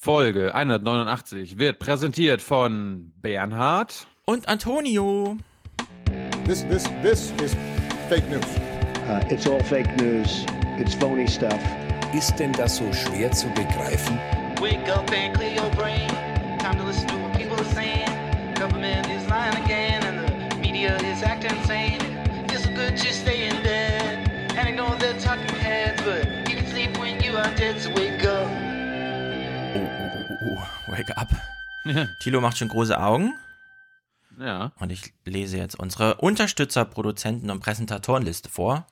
Folge 189 wird präsentiert von Bernhard und Antonio. This, this, this is fake news. Uh, it's all fake news. It's phony stuff. Ist denn das so schwer zu begreifen? Wake up and clear your brain. Time to listen to wake up. Tilo macht schon große Augen. Ja. Und ich lese jetzt unsere Unterstützer, Produzenten und Präsentatorenliste vor.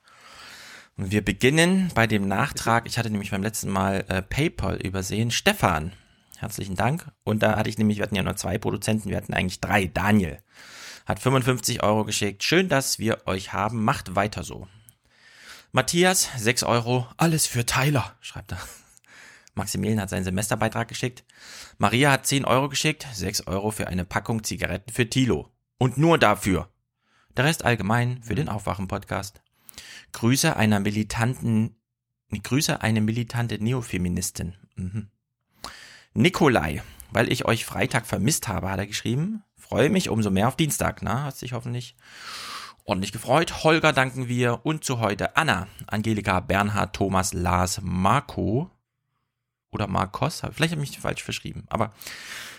Und wir beginnen bei dem Nachtrag. Ich hatte nämlich beim letzten Mal äh, PayPal übersehen. Stefan, herzlichen Dank. Und da hatte ich nämlich, wir hatten ja nur zwei Produzenten, wir hatten eigentlich drei. Daniel hat 55 Euro geschickt. Schön, dass wir euch haben. Macht weiter so. Matthias, 6 Euro. Alles für Tyler, schreibt er. Maximilian hat seinen Semesterbeitrag geschickt. Maria hat 10 Euro geschickt, 6 Euro für eine Packung Zigaretten für Tilo. Und nur dafür. Der Rest allgemein für den Aufwachen-Podcast. Grüße einer militanten, Grüße eine militante Neofeministin. Mhm. Nikolai, weil ich euch Freitag vermisst habe, hat er geschrieben. Freue mich umso mehr auf Dienstag, na, hat sich hoffentlich ordentlich gefreut. Holger danken wir und zu heute Anna, Angelika, Bernhard, Thomas, Lars, Marco, oder Marcos, vielleicht habe ich mich falsch verschrieben, aber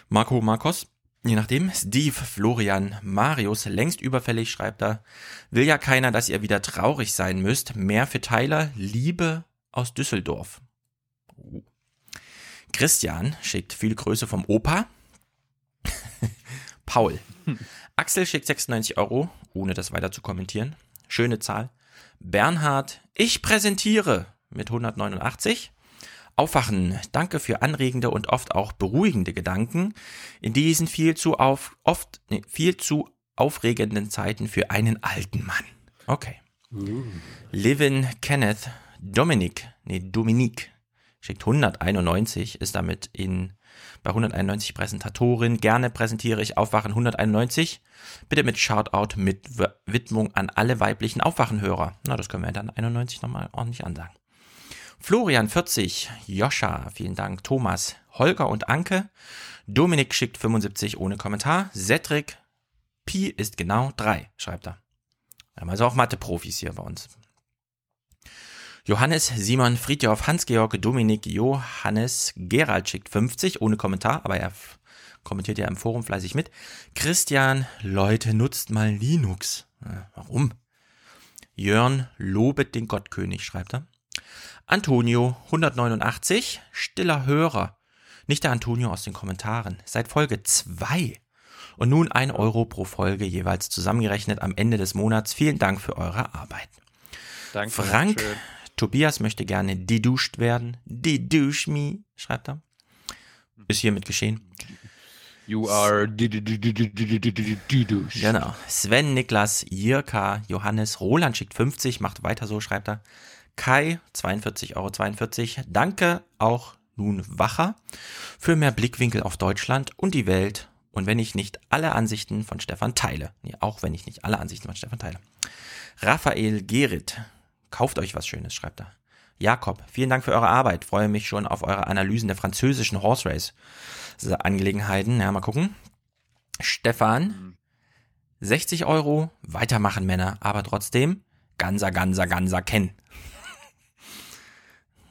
Marco Marcos, je nachdem, Steve, Florian, Marius, längst überfällig, schreibt er, will ja keiner, dass ihr wieder traurig sein müsst, mehr für Tyler, Liebe aus Düsseldorf. Oh. Christian schickt viel Größe vom Opa. Paul. Axel schickt 96 Euro, ohne das weiter zu kommentieren. Schöne Zahl. Bernhard, ich präsentiere mit 189. Aufwachen. Danke für anregende und oft auch beruhigende Gedanken in diesen viel zu auf, oft, nee, viel zu aufregenden Zeiten für einen alten Mann. Okay. Uh. Livin Kenneth Dominik, nee, Dominik schickt 191, ist damit in bei 191 Präsentatorin. Gerne präsentiere ich Aufwachen 191. Bitte mit Shoutout mit Widmung an alle weiblichen Aufwachenhörer. Na, das können wir dann 91 nochmal ordentlich ansagen. Florian 40, Joscha, vielen Dank, Thomas, Holger und Anke, Dominik schickt 75 ohne Kommentar, Cedric, Pi ist genau 3, schreibt er. Wir haben also auch Mathe-Profis hier bei uns. Johannes, Simon, Friedhof, Hans-Georg, Dominik, Johannes, Gerald schickt 50 ohne Kommentar, aber er kommentiert ja im Forum fleißig mit. Christian, Leute, nutzt mal Linux. Warum? Jörn, lobet den Gottkönig, schreibt er. Antonio 189, stiller Hörer. Nicht der Antonio aus den Kommentaren. Seit Folge 2. Und nun ein Euro pro Folge jeweils zusammengerechnet am Ende des Monats. Vielen Dank für eure Arbeit. Danke. Frank, schön. Tobias möchte gerne deduscht werden. Dedush me, schreibt er. Ist hiermit geschehen. You are Genau. Sven, Niklas, Jirka, Johannes, Roland schickt 50, macht weiter so, schreibt er. Kai, 42,42 Euro. 42. Danke auch nun Wacher für mehr Blickwinkel auf Deutschland und die Welt. Und wenn ich nicht alle Ansichten von Stefan teile. Nee, auch wenn ich nicht alle Ansichten von Stefan teile. Raphael Gerit, kauft euch was Schönes, schreibt er. Jakob, vielen Dank für eure Arbeit. Freue mich schon auf eure Analysen der französischen Horse Race Angelegenheiten. Ja, mal gucken. Stefan, 60 Euro, weitermachen Männer, aber trotzdem Ganser, Ganser, Ganser kennen.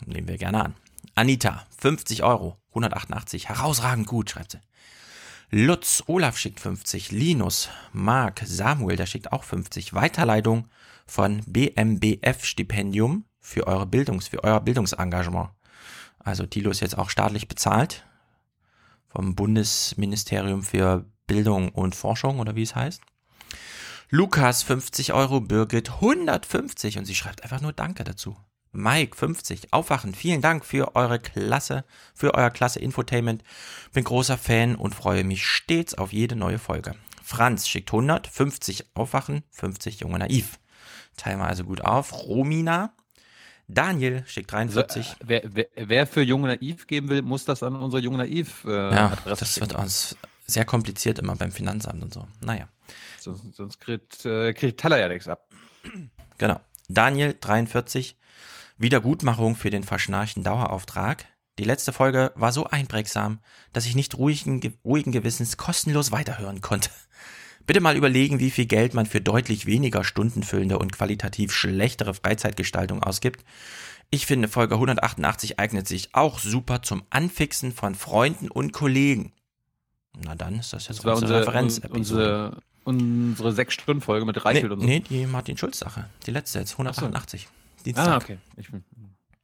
Nehmen wir gerne an. Anita, 50 Euro, 188, herausragend gut, schreibt sie. Lutz, Olaf schickt 50, Linus, Marc, Samuel, der schickt auch 50. Weiterleitung von BMBF Stipendium für eure Bildungs, für euer Bildungsengagement. Also Tilo ist jetzt auch staatlich bezahlt vom Bundesministerium für Bildung und Forschung oder wie es heißt. Lukas 50 Euro, Birgit 150 und sie schreibt einfach nur Danke dazu. Mike 50, Aufwachen, vielen Dank für eure Klasse, für euer klasse Infotainment. Bin großer Fan und freue mich stets auf jede neue Folge. Franz schickt 100, 50 Aufwachen, 50 Junge Naiv. Teilen wir also gut auf. Romina. Daniel schickt 43. Also, wer, wer, wer, für Junge Naiv geben will, muss das an unsere Junge Naiv äh, Ja, Adresse das schicken. wird uns sehr kompliziert immer beim Finanzamt und so. Naja. Sonst, sonst kriegt, äh, kriegt Teller ja nichts ab. Genau. Daniel 43. Wiedergutmachung für den verschnarchten Dauerauftrag. Die letzte Folge war so einprägsam, dass ich nicht ruhigen, ge- ruhigen Gewissens kostenlos weiterhören konnte. Bitte mal überlegen, wie viel Geld man für deutlich weniger stundenfüllende und qualitativ schlechtere Freizeitgestaltung ausgibt. Ich finde, Folge 188 eignet sich auch super zum Anfixen von Freunden und Kollegen. Na dann ist das jetzt Das unsere unsere, Referenzepisode. unsere, unsere Sechs-Stunden-Folge mit Nee, Reichelt und so. nee, die Martin Schulz-Sache. Die letzte jetzt, 188. Dienstag. Ah, okay. Ich,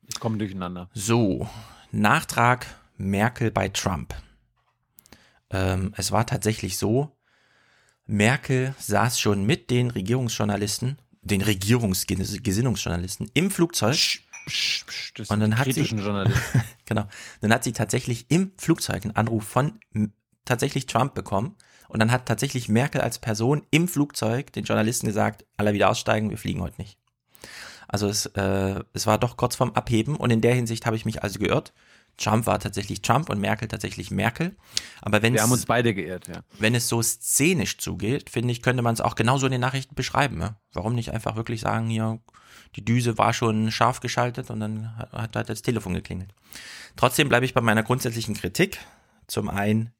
ich komme durcheinander. So, Nachtrag Merkel bei Trump. Ähm, es war tatsächlich so, Merkel saß schon mit den Regierungsjournalisten, den Regierungsgesinnungsjournalisten im Flugzeug. Psch, psch, das Und dann hat sie-. Genau. Dann hat sie tatsächlich im Flugzeug einen Anruf von tatsächlich Trump bekommen. Und dann hat tatsächlich Merkel als Person im Flugzeug den Journalisten gesagt, alle wieder aussteigen, wir fliegen heute nicht. Also es, äh, es war doch kurz vorm Abheben und in der Hinsicht habe ich mich also geirrt. Trump war tatsächlich Trump und Merkel tatsächlich Merkel. Aber wenn Wir haben uns es, beide geehrt, ja. wenn es so szenisch zugeht, finde ich, könnte man es auch genauso in den Nachrichten beschreiben. Ja? Warum nicht einfach wirklich sagen, hier, die Düse war schon scharf geschaltet und dann hat, hat halt das Telefon geklingelt. Trotzdem bleibe ich bei meiner grundsätzlichen Kritik. Zum einen,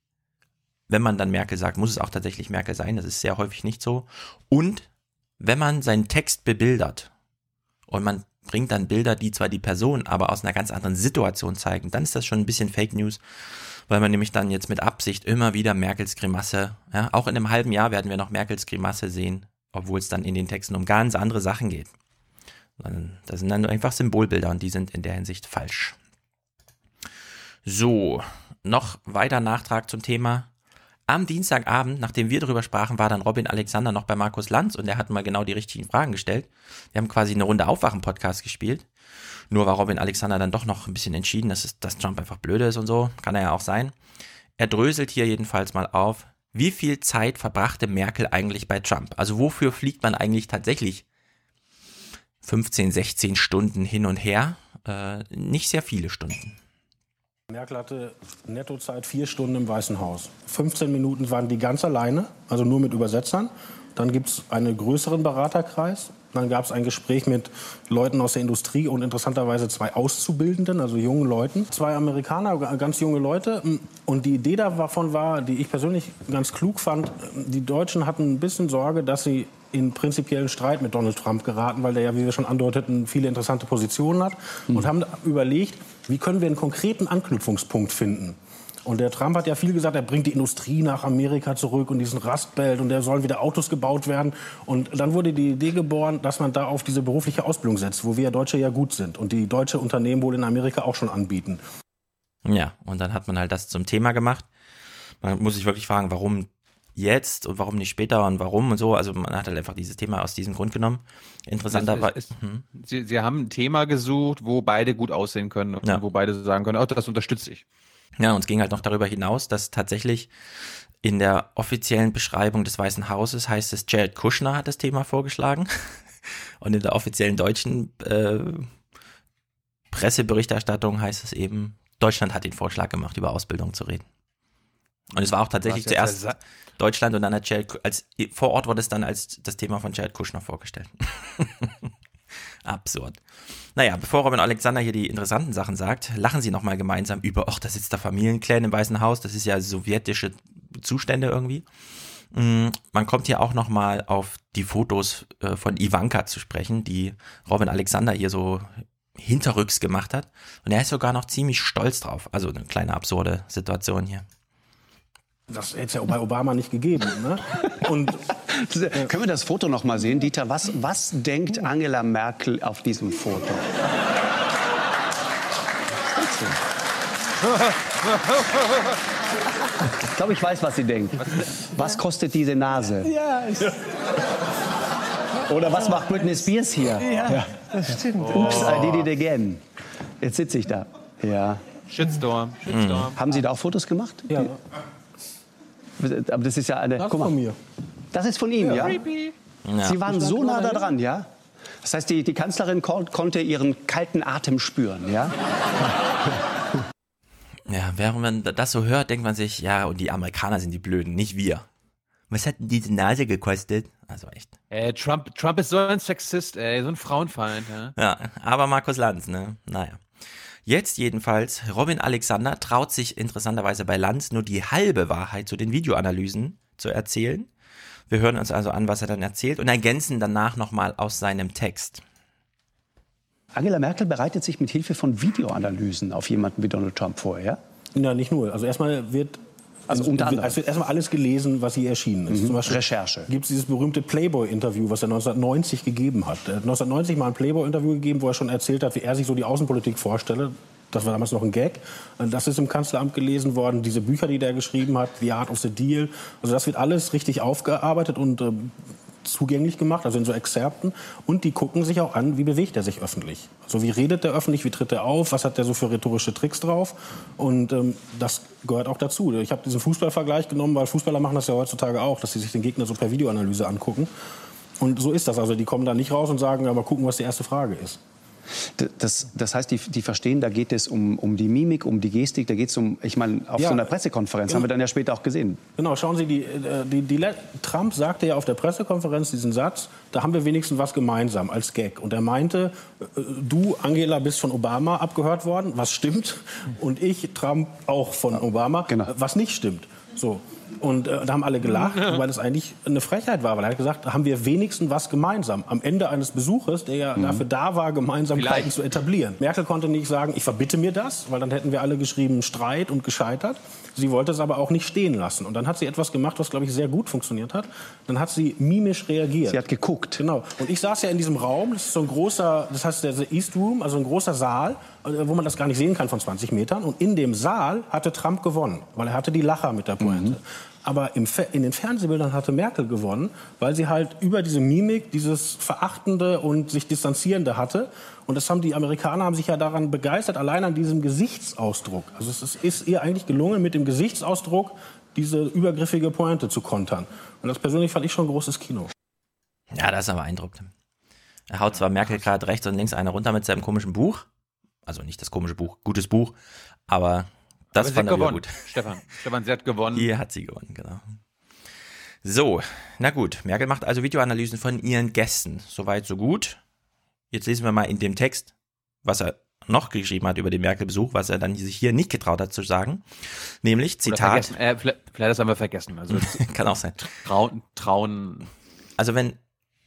wenn man dann Merkel sagt, muss es auch tatsächlich Merkel sein. Das ist sehr häufig nicht so. Und wenn man seinen Text bebildert und man bringt dann Bilder, die zwar die Person, aber aus einer ganz anderen Situation zeigen, dann ist das schon ein bisschen Fake News, weil man nämlich dann jetzt mit Absicht immer wieder Merkels Grimasse, ja, auch in einem halben Jahr werden wir noch Merkels Grimasse sehen, obwohl es dann in den Texten um ganz andere Sachen geht. Das sind dann einfach Symbolbilder und die sind in der Hinsicht falsch. So, noch weiter Nachtrag zum Thema. Am Dienstagabend, nachdem wir darüber sprachen, war dann Robin Alexander noch bei Markus Lanz und der hat mal genau die richtigen Fragen gestellt. Wir haben quasi eine Runde Aufwachen-Podcast gespielt. Nur war Robin Alexander dann doch noch ein bisschen entschieden, dass, es, dass Trump einfach blöde ist und so. Kann er ja auch sein. Er dröselt hier jedenfalls mal auf, wie viel Zeit verbrachte Merkel eigentlich bei Trump? Also wofür fliegt man eigentlich tatsächlich 15, 16 Stunden hin und her? Äh, nicht sehr viele Stunden. Merkel hatte Nettozeit vier Stunden im Weißen Haus. 15 Minuten waren die ganz alleine, also nur mit Übersetzern. Dann gibt es einen größeren Beraterkreis. Dann gab es ein Gespräch mit Leuten aus der Industrie und interessanterweise zwei Auszubildenden, also jungen Leuten. Zwei Amerikaner, ganz junge Leute. Und die Idee davon war, die ich persönlich ganz klug fand, die Deutschen hatten ein bisschen Sorge, dass sie in prinzipiellen Streit mit Donald Trump geraten, weil der ja, wie wir schon andeuteten, viele interessante Positionen hat. Und haben überlegt, wie können wir einen konkreten Anknüpfungspunkt finden. Und der Trump hat ja viel gesagt, er bringt die Industrie nach Amerika zurück und diesen Rustbelt und da sollen wieder Autos gebaut werden. Und dann wurde die Idee geboren, dass man da auf diese berufliche Ausbildung setzt, wo wir Deutsche ja gut sind und die deutsche Unternehmen wohl in Amerika auch schon anbieten. Ja, und dann hat man halt das zum Thema gemacht. Man muss sich wirklich fragen, warum jetzt und warum nicht später und warum und so. Also man hat halt einfach dieses Thema aus diesem Grund genommen. Interessanterweise. Es- es- Sie, Sie haben ein Thema gesucht, wo beide gut aussehen können und Ja. wo beide sagen können, oh, das unterstütze ich. Ja, und es ging halt noch darüber hinaus, dass tatsächlich in der offiziellen Beschreibung des Weißen Hauses heißt es, Jared Kushner hat das Thema vorgeschlagen. Und in der offiziellen deutschen äh, Presseberichterstattung heißt es eben, Deutschland hat den Vorschlag gemacht, über Ausbildung zu reden. Und es war auch tatsächlich zuerst Deutschland und dann hat Jared, als vor Ort wurde es dann als das Thema von Jared Kushner vorgestellt. Absurd. Naja, bevor Robin Alexander hier die interessanten Sachen sagt, lachen sie nochmal gemeinsam über, ach, da sitzt der Familienclan im Weißen Haus, das ist ja sowjetische Zustände irgendwie. Mm, Man kommt hier auch nochmal auf die Fotos äh, von Ivanka zu sprechen, die Robin Alexander hier so hinterrücks gemacht hat. Und er ist sogar noch ziemlich stolz drauf. Also eine kleine absurde Situation hier. Das hätte es ja bei Obama nicht gegeben. Ne? Und Können wir das Foto noch mal sehen? Dieter, was, was denkt Angela Merkel auf diesem Foto? Ich glaube, ich weiß, was sie denkt. Was kostet diese Nase? Oder was macht Britney Spears hier? Ja, das stimmt. Ups, I did it again. Jetzt sitze ich da. Ja. Shitstorm, Shitstorm. Haben Sie da auch Fotos gemacht? ja, Aber das ist ja eine. das Guck von mal, mir. das ist von ihm, ja? Ja. Sie waren so nah da dran, ja? Das heißt, die, die Kanzlerin kon konnte ihren kalten Atem spüren, ja? Ja, während man das so hört, denkt man sich, ja, und die Amerikaner sind die Blöden, nicht wir. Was hat denn diese Nase gekostet? Also echt. Ey, Trump, Trump ist so ein Sexist, ey, so ein Frauenfeind. Ja? Ja, aber Markus Lanz, ne? Naja. Jetzt jedenfalls, Robin Alexander traut sich interessanterweise bei Lanz nur die halbe Wahrheit zu den Videoanalysen zu erzählen. Wir hören uns also an, was er dann erzählt und ergänzen danach nochmal aus seinem Text. Angela Merkel bereitet sich mit Hilfe von Videoanalysen auf jemanden wie Donald Trump vor, ja? Ja, nicht nur. Also erstmal wird Also unter anderem. Es wird erstmal alles gelesen, was hier erschienen ist. Zum Beispiel Recherche. gibt es dieses berühmte Playboy-Interview, was er 1990 gegeben hat. Er hat 1990 mal ein Playboy-Interview gegeben, wo er schon erzählt hat, wie er sich so die Außenpolitik vorstelle. Das war damals noch ein Gag. Das ist im Kanzleramt gelesen worden. Diese Bücher, die der geschrieben hat, The Art of the Deal. Also das wird alles richtig aufgearbeitet und ähm, zugänglich gemacht, also in so Exzerpten. Und die gucken sich auch an, wie bewegt er sich öffentlich. Also wie redet er öffentlich, wie tritt er auf, was hat er so für rhetorische Tricks drauf. Und ähm, das gehört auch dazu. Ich habe diesen Fußballvergleich genommen, weil Fußballer machen das ja heutzutage auch, dass sie sich den Gegner so per Videoanalyse angucken. Und so ist das. Also die kommen da nicht raus und sagen, mal gucken, was die erste Frage ist. Das, das heißt, die, die verstehen, da geht es um, um die Mimik, um die Gestik, da geht es um, ich meine, auf Ja. so einer Pressekonferenz haben wir dann ja später auch gesehen. Genau, schauen Sie, die, äh, die, die, Trump sagte ja auf der Pressekonferenz diesen Satz, da haben wir wenigstens was gemeinsam als Gag. Und er meinte, äh, du, Angela, bist von Obama abgehört worden, was stimmt, und ich, Trump, auch von Obama, Genau. was nicht stimmt. So. Und äh, da haben alle gelacht, weil es eigentlich eine Frechheit war, weil er hat gesagt, da haben wir wenigstens was gemeinsam. Am Ende eines Besuches, der ja dafür da war, Gemeinsamkeiten Vielleicht. zu etablieren. Merkel konnte nicht sagen, ich verbitte mir das, weil dann hätten wir alle geschrieben Streit und gescheitert. Sie wollte es aber auch nicht stehen lassen. Und dann hat sie etwas gemacht, was, glaube ich, sehr gut funktioniert hat. Dann hat sie mimisch reagiert. Sie hat geguckt. Genau. Und ich saß ja in diesem Raum, das ist so ein großer, das heißt der East Room, also ein großer Saal, äh, wo man das gar nicht sehen kann von 20 Metern. Und in dem Saal hatte Trump gewonnen, weil er hatte die Lacher mit der Pointe. Aber im, in den Fernsehbildern hatte Merkel gewonnen, weil sie halt über diese Mimik dieses Verachtende und sich Distanzierende hatte. Und das haben die Amerikaner haben sich ja daran begeistert, allein an diesem Gesichtsausdruck. Also es ist, ist ihr eigentlich gelungen, mit dem Gesichtsausdruck diese übergriffige Pointe zu kontern. Und das persönlich fand ich schon großes Kino. Ja, das ist aber beeindruckend. Er haut zwar Merkel gerade rechts und links eine runter mit seinem komischen Buch. Also nicht das komische Buch, gutes Buch, aber das Aber fand er gewonnen. gut. Stefan, Stefan, sie hat gewonnen. Hier hat sie gewonnen, genau. So, na gut. Merkel macht also Videoanalysen von ihren Gästen. Soweit, so gut. Jetzt lesen wir mal in dem Text, was er noch geschrieben hat über den Merkel-Besuch, was er dann sich hier nicht getraut hat zu sagen. Nämlich, Zitat. Äh, vielleicht, vielleicht das haben wir vergessen. Also kann auch sein. trauen, trauen. Also wenn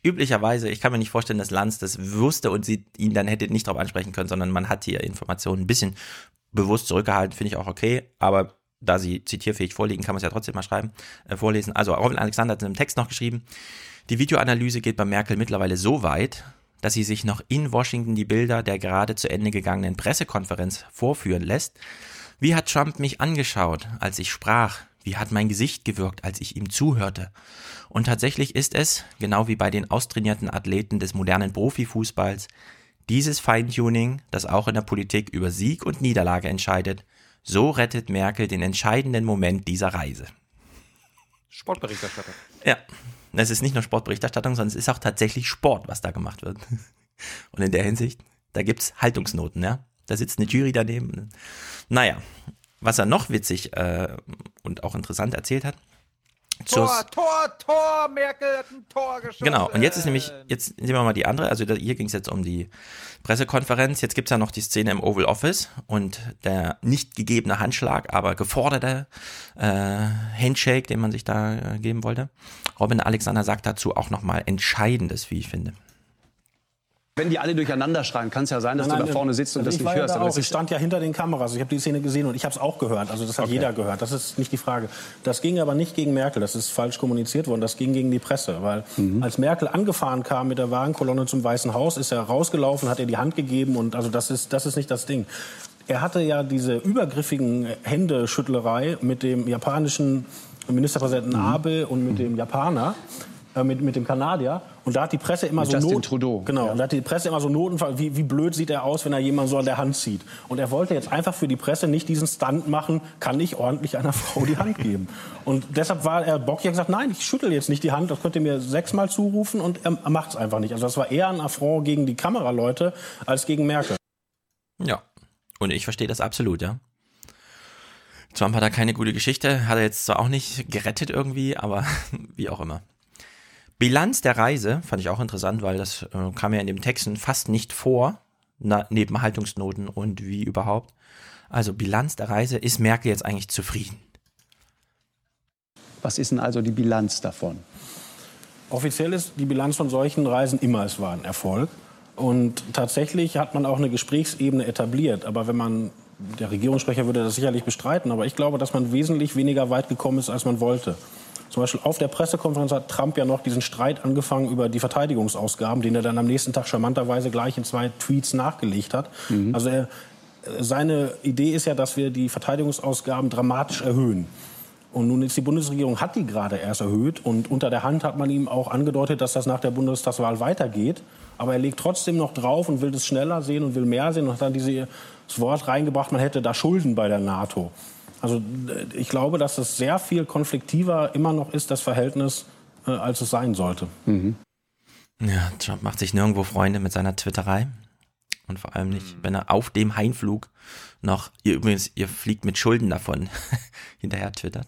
üblicherweise, ich kann mir nicht vorstellen, dass Lanz das wusste und sie ihn dann hätte nicht darauf ansprechen können, sondern man hat hier Informationen ein bisschen bewusst zurückgehalten, finde ich auch okay, aber da sie zitierfähig vorliegen, kann man es ja trotzdem mal schreiben, äh, vorlesen. Also Robin Alexander hat in einem Text noch geschrieben, die Videoanalyse geht bei Merkel mittlerweile so weit, dass sie sich noch in Washington die Bilder der gerade zu Ende gegangenen Pressekonferenz vorführen lässt. Wie hat Trump mich angeschaut, als ich sprach? Wie hat mein Gesicht gewirkt, als ich ihm zuhörte? Und tatsächlich ist es, genau wie bei den austrainierten Athleten des modernen Profifußballs, dieses Feintuning, das auch in der Politik über Sieg und Niederlage entscheidet, so rettet Merkel den entscheidenden Moment dieser Reise. Sportberichterstatter. Ja, es ist nicht nur Sportberichterstattung, sondern es ist auch tatsächlich Sport, was da gemacht wird. Und in der Hinsicht, da gibt's Haltungsnoten, ja. Da sitzt eine Jury daneben. Naja, was er noch witzig äh, und auch interessant erzählt hat. Tor, Tor, Tor, Merkel hat ein Tor geschossen. Genau, und jetzt ist nämlich, jetzt sehen wir mal die andere, also hier ging es jetzt um die Pressekonferenz, jetzt gibt's ja noch die Szene im Oval Office und der nicht gegebene Handschlag, aber geforderte äh, Handshake, den man sich da äh, geben wollte. Robin Alexander sagt dazu auch nochmal Entscheidendes, wie ich finde. Wenn die alle durcheinander schreien, kann es ja sein, dass du da vorne sitzt und also das ich nicht war ja hörst. Da aber auch. Ich stand ja hinter den Kameras. Ich habe die Szene gesehen und ich habe es auch gehört. Also das hat jeder gehört. Das ist nicht die Frage. Das ging aber nicht gegen Merkel. Das ist falsch kommuniziert worden. Das ging gegen die Presse. Weil Mhm. als Merkel angefahren kam mit der Wagenkolonne zum Weißen Haus, ist er rausgelaufen, hat ihr die Hand gegeben. Und also das ist, das ist nicht das Ding. Er hatte ja diese übergriffigen Händeschüttlerei mit dem japanischen Ministerpräsidenten Mhm. Abe und mit dem Japaner. Äh, Mit, mit dem Kanadier. Und da hat die Presse immer Mit so Justin Not, Trudeau. Genau. Ja. Und da hat die Presse immer so Noten, wie, wie blöd sieht er aus, wenn er jemanden so an der Hand zieht. Und er wollte jetzt einfach für die Presse nicht diesen Stunt machen, kann ich ordentlich einer Frau die Hand geben. Und deshalb war er Bock, ja gesagt, nein, ich schüttel jetzt nicht die Hand, das könnt ihr mir sechsmal zurufen und er, er macht es einfach nicht. Also das war eher ein Affront gegen die Kameraleute als gegen Merkel. Ja, und ich verstehe das absolut, ja. Trump hat da keine gute Geschichte, hat er jetzt zwar auch nicht gerettet irgendwie, aber wie auch immer. Bilanz der Reise fand ich auch interessant, weil das äh, kam ja in dem Texten fast nicht vor. na, neben Haltungsnoten und wie überhaupt. Also Bilanz der Reise, ist Merkel jetzt eigentlich zufrieden? Was ist denn also die Bilanz davon? Offiziell ist die Bilanz von solchen Reisen immer, es war ein Erfolg. Und tatsächlich hat man auch eine Gesprächsebene etabliert. Aber wenn man, der Regierungssprecher würde das sicherlich bestreiten, aber ich glaube, dass man wesentlich weniger weit gekommen ist, als man wollte. Zum Beispiel auf der Pressekonferenz hat Trump ja noch diesen Streit angefangen über die Verteidigungsausgaben, den er dann am nächsten Tag charmanterweise gleich in zwei Tweets nachgelegt hat. Also er, seine Idee ist ja, dass wir die Verteidigungsausgaben dramatisch erhöhen. Und nun ist die Bundesregierung, hat die gerade erst erhöht. Und unter der Hand hat man ihm auch angedeutet, dass das nach der Bundestagswahl weitergeht. Aber er legt trotzdem noch drauf und will das schneller sehen und will mehr sehen und hat dann dieses Wort reingebracht, man hätte da Schulden bei der NATO. Also äh, ich glaube, dass es sehr viel konfliktiver immer noch ist, das Verhältnis, äh, als es sein sollte. Ja, Trump macht sich nirgendwo Freunde mit seiner Twitterei. Und vor allem nicht, wenn er auf dem Heimflug noch, ihr übrigens, ihr fliegt mit Schulden davon, hinterher twittert.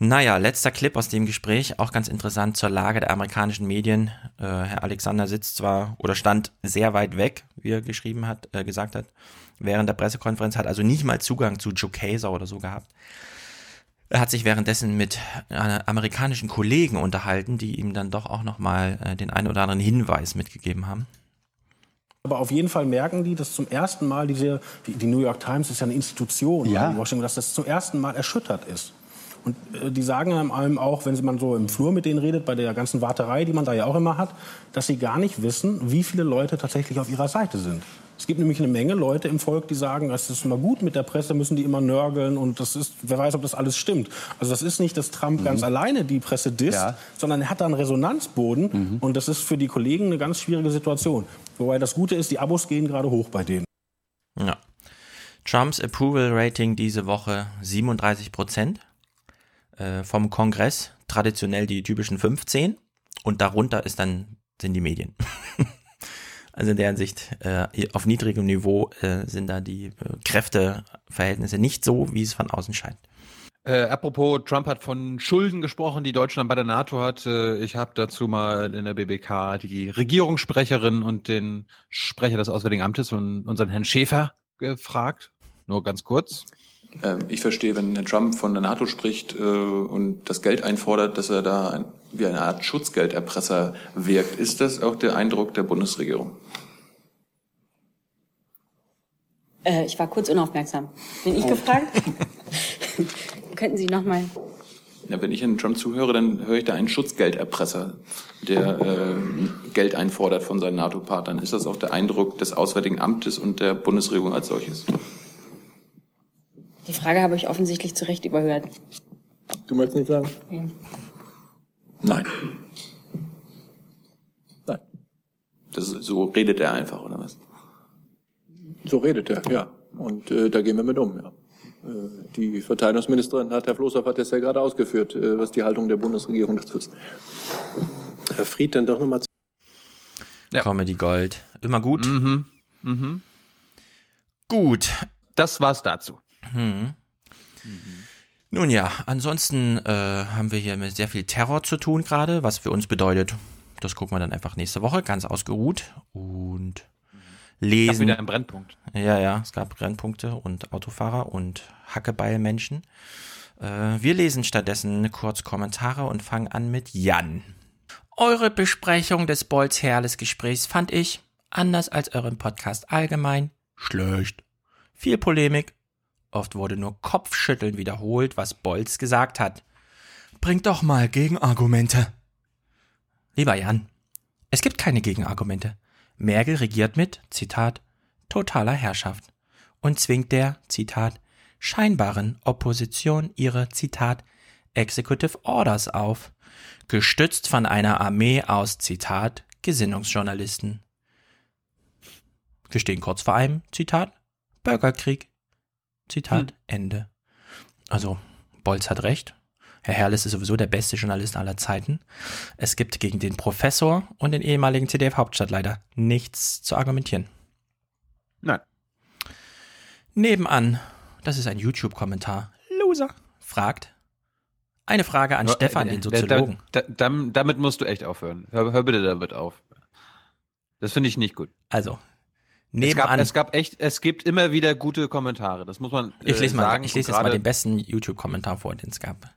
Naja, letzter Clip aus dem Gespräch, auch ganz interessant zur Lage der amerikanischen Medien. Äh, Herr Alexander sitzt zwar oder stand sehr weit weg, wie er geschrieben hat, äh, gesagt hat, während der Pressekonferenz, hat also nicht mal Zugang zu Joe Kaser oder so gehabt. Er hat sich währenddessen mit amerikanischen Kollegen unterhalten, die ihm dann doch auch nochmal äh, den einen oder anderen Hinweis mitgegeben haben. Aber auf jeden Fall merken die, dass zum ersten Mal diese, die, die New York Times ist ja eine Institution Ja. in Washington, dass das zum ersten Mal erschüttert ist. Und äh, die sagen einem allem auch, wenn man so im Flur mit denen redet, bei der ganzen Warterei, die man da ja auch immer hat, dass sie gar nicht wissen, wie viele Leute tatsächlich auf ihrer Seite sind. Es gibt nämlich eine Menge Leute im Volk, die sagen, das ist immer gut mit der Presse, müssen die immer nörgeln und das ist, wer weiß, ob das alles stimmt. Also das ist nicht, dass Trump ganz alleine die Presse disst, Ja. sondern er hat da einen Resonanzboden und das ist für die Kollegen eine ganz schwierige Situation. Wobei das Gute ist, die Abos gehen gerade hoch bei denen. Ja. Trumps Approval Rating diese Woche 37 Prozent. Äh, vom Kongress traditionell die typischen 15 und darunter ist dann sind die Medien. also in der Hinsicht äh, auf niedrigem Niveau äh, sind da die äh, Kräfteverhältnisse nicht so, wie es von außen scheint. Äh, apropos, Trump hat von Schulden gesprochen, die Deutschland bei der NATO hat. Äh, ich habe dazu mal in der BBK die Regierungssprecherin und den Sprecher des Auswärtigen Amtes und unseren Herrn Schäfer gefragt. Nur ganz kurz. Ähm, Ich verstehe, wenn Herr Trump von der NATO spricht äh, und das Geld einfordert, dass er da wie eine Art Schutzgelderpresser wirkt. Ist das auch der Eindruck der Bundesregierung? Äh, ich war kurz unaufmerksam. Bin ich gefragt? Könnten Sie noch mal? Ja, wenn ich Herrn Trump zuhöre, dann höre ich da einen Schutzgelderpresser, der äh, Geld einfordert von seinen NATO-Partnern. Ist das auch der Eindruck des Auswärtigen Amtes und der Bundesregierung als solches? Die Frage habe ich offensichtlich zu Recht überhört. Du möchtest nicht sagen? Ja. Nein. Nein. Das ist, so redet er einfach, oder was? So redet er, ja. Und äh, da gehen wir mit um, ja. Äh, Die Verteidigungsministerin hat, Herr Floßhoff hat das ja gerade ausgeführt, äh, was die Haltung der Bundesregierung dazu ist. Herr Fried, dann doch nochmal Ja. Comedy Gold. Immer gut. Mhm. Mhm. Gut. Das war's dazu. Hm. Nun ja, ansonsten äh, haben wir hier mit sehr viel Terror zu tun gerade, was für uns bedeutet, das gucken wir dann einfach nächste Woche, ganz ausgeruht und Ich hab lesen. wieder einen Brennpunkt. Ja, ja, es gab Brennpunkte und Autofahrer und Hackebeilmenschen. Äh, wir lesen stattdessen kurz Kommentare und fangen an mit Jan. Eure Besprechung des Bolz-Herles-Gesprächs fand ich, anders als euren Podcast allgemein, schlecht. Viel Polemik. Oft wurde nur Kopfschütteln wiederholt, was Bolz gesagt hat. Bringt doch mal Gegenargumente. Lieber Jan, es gibt keine Gegenargumente. Merkel regiert mit, Zitat, totaler Herrschaft und zwingt der, Zitat, scheinbaren Opposition ihre, Zitat, Executive Orders auf, gestützt von einer Armee aus, Zitat, Gesinnungsjournalisten. Wir stehen kurz vor einem, Zitat, Bürgerkrieg. Zitat, Ende. Also, Bolz hat recht. Herr Herrles ist sowieso der beste Journalist aller Zeiten. Es gibt gegen den Professor und den ehemaligen CDF-Hauptstadtleiter nichts zu argumentieren. Nein. Nebenan, das ist ein YouTube-Kommentar, Loser, fragt, eine Frage an Hör- Stefan, äh, den da- Soziologen. Da, da, dam- damit musst du echt aufhören. Hör, hör bitte damit auf. Das finde ich nicht gut. Also, Es gab, nebenan. es gab echt, es gibt immer wieder gute Kommentare. Das muss man Ich äh, lese, mal, sagen. ich lese jetzt mal den besten YouTube-Kommentar vor, den es gab.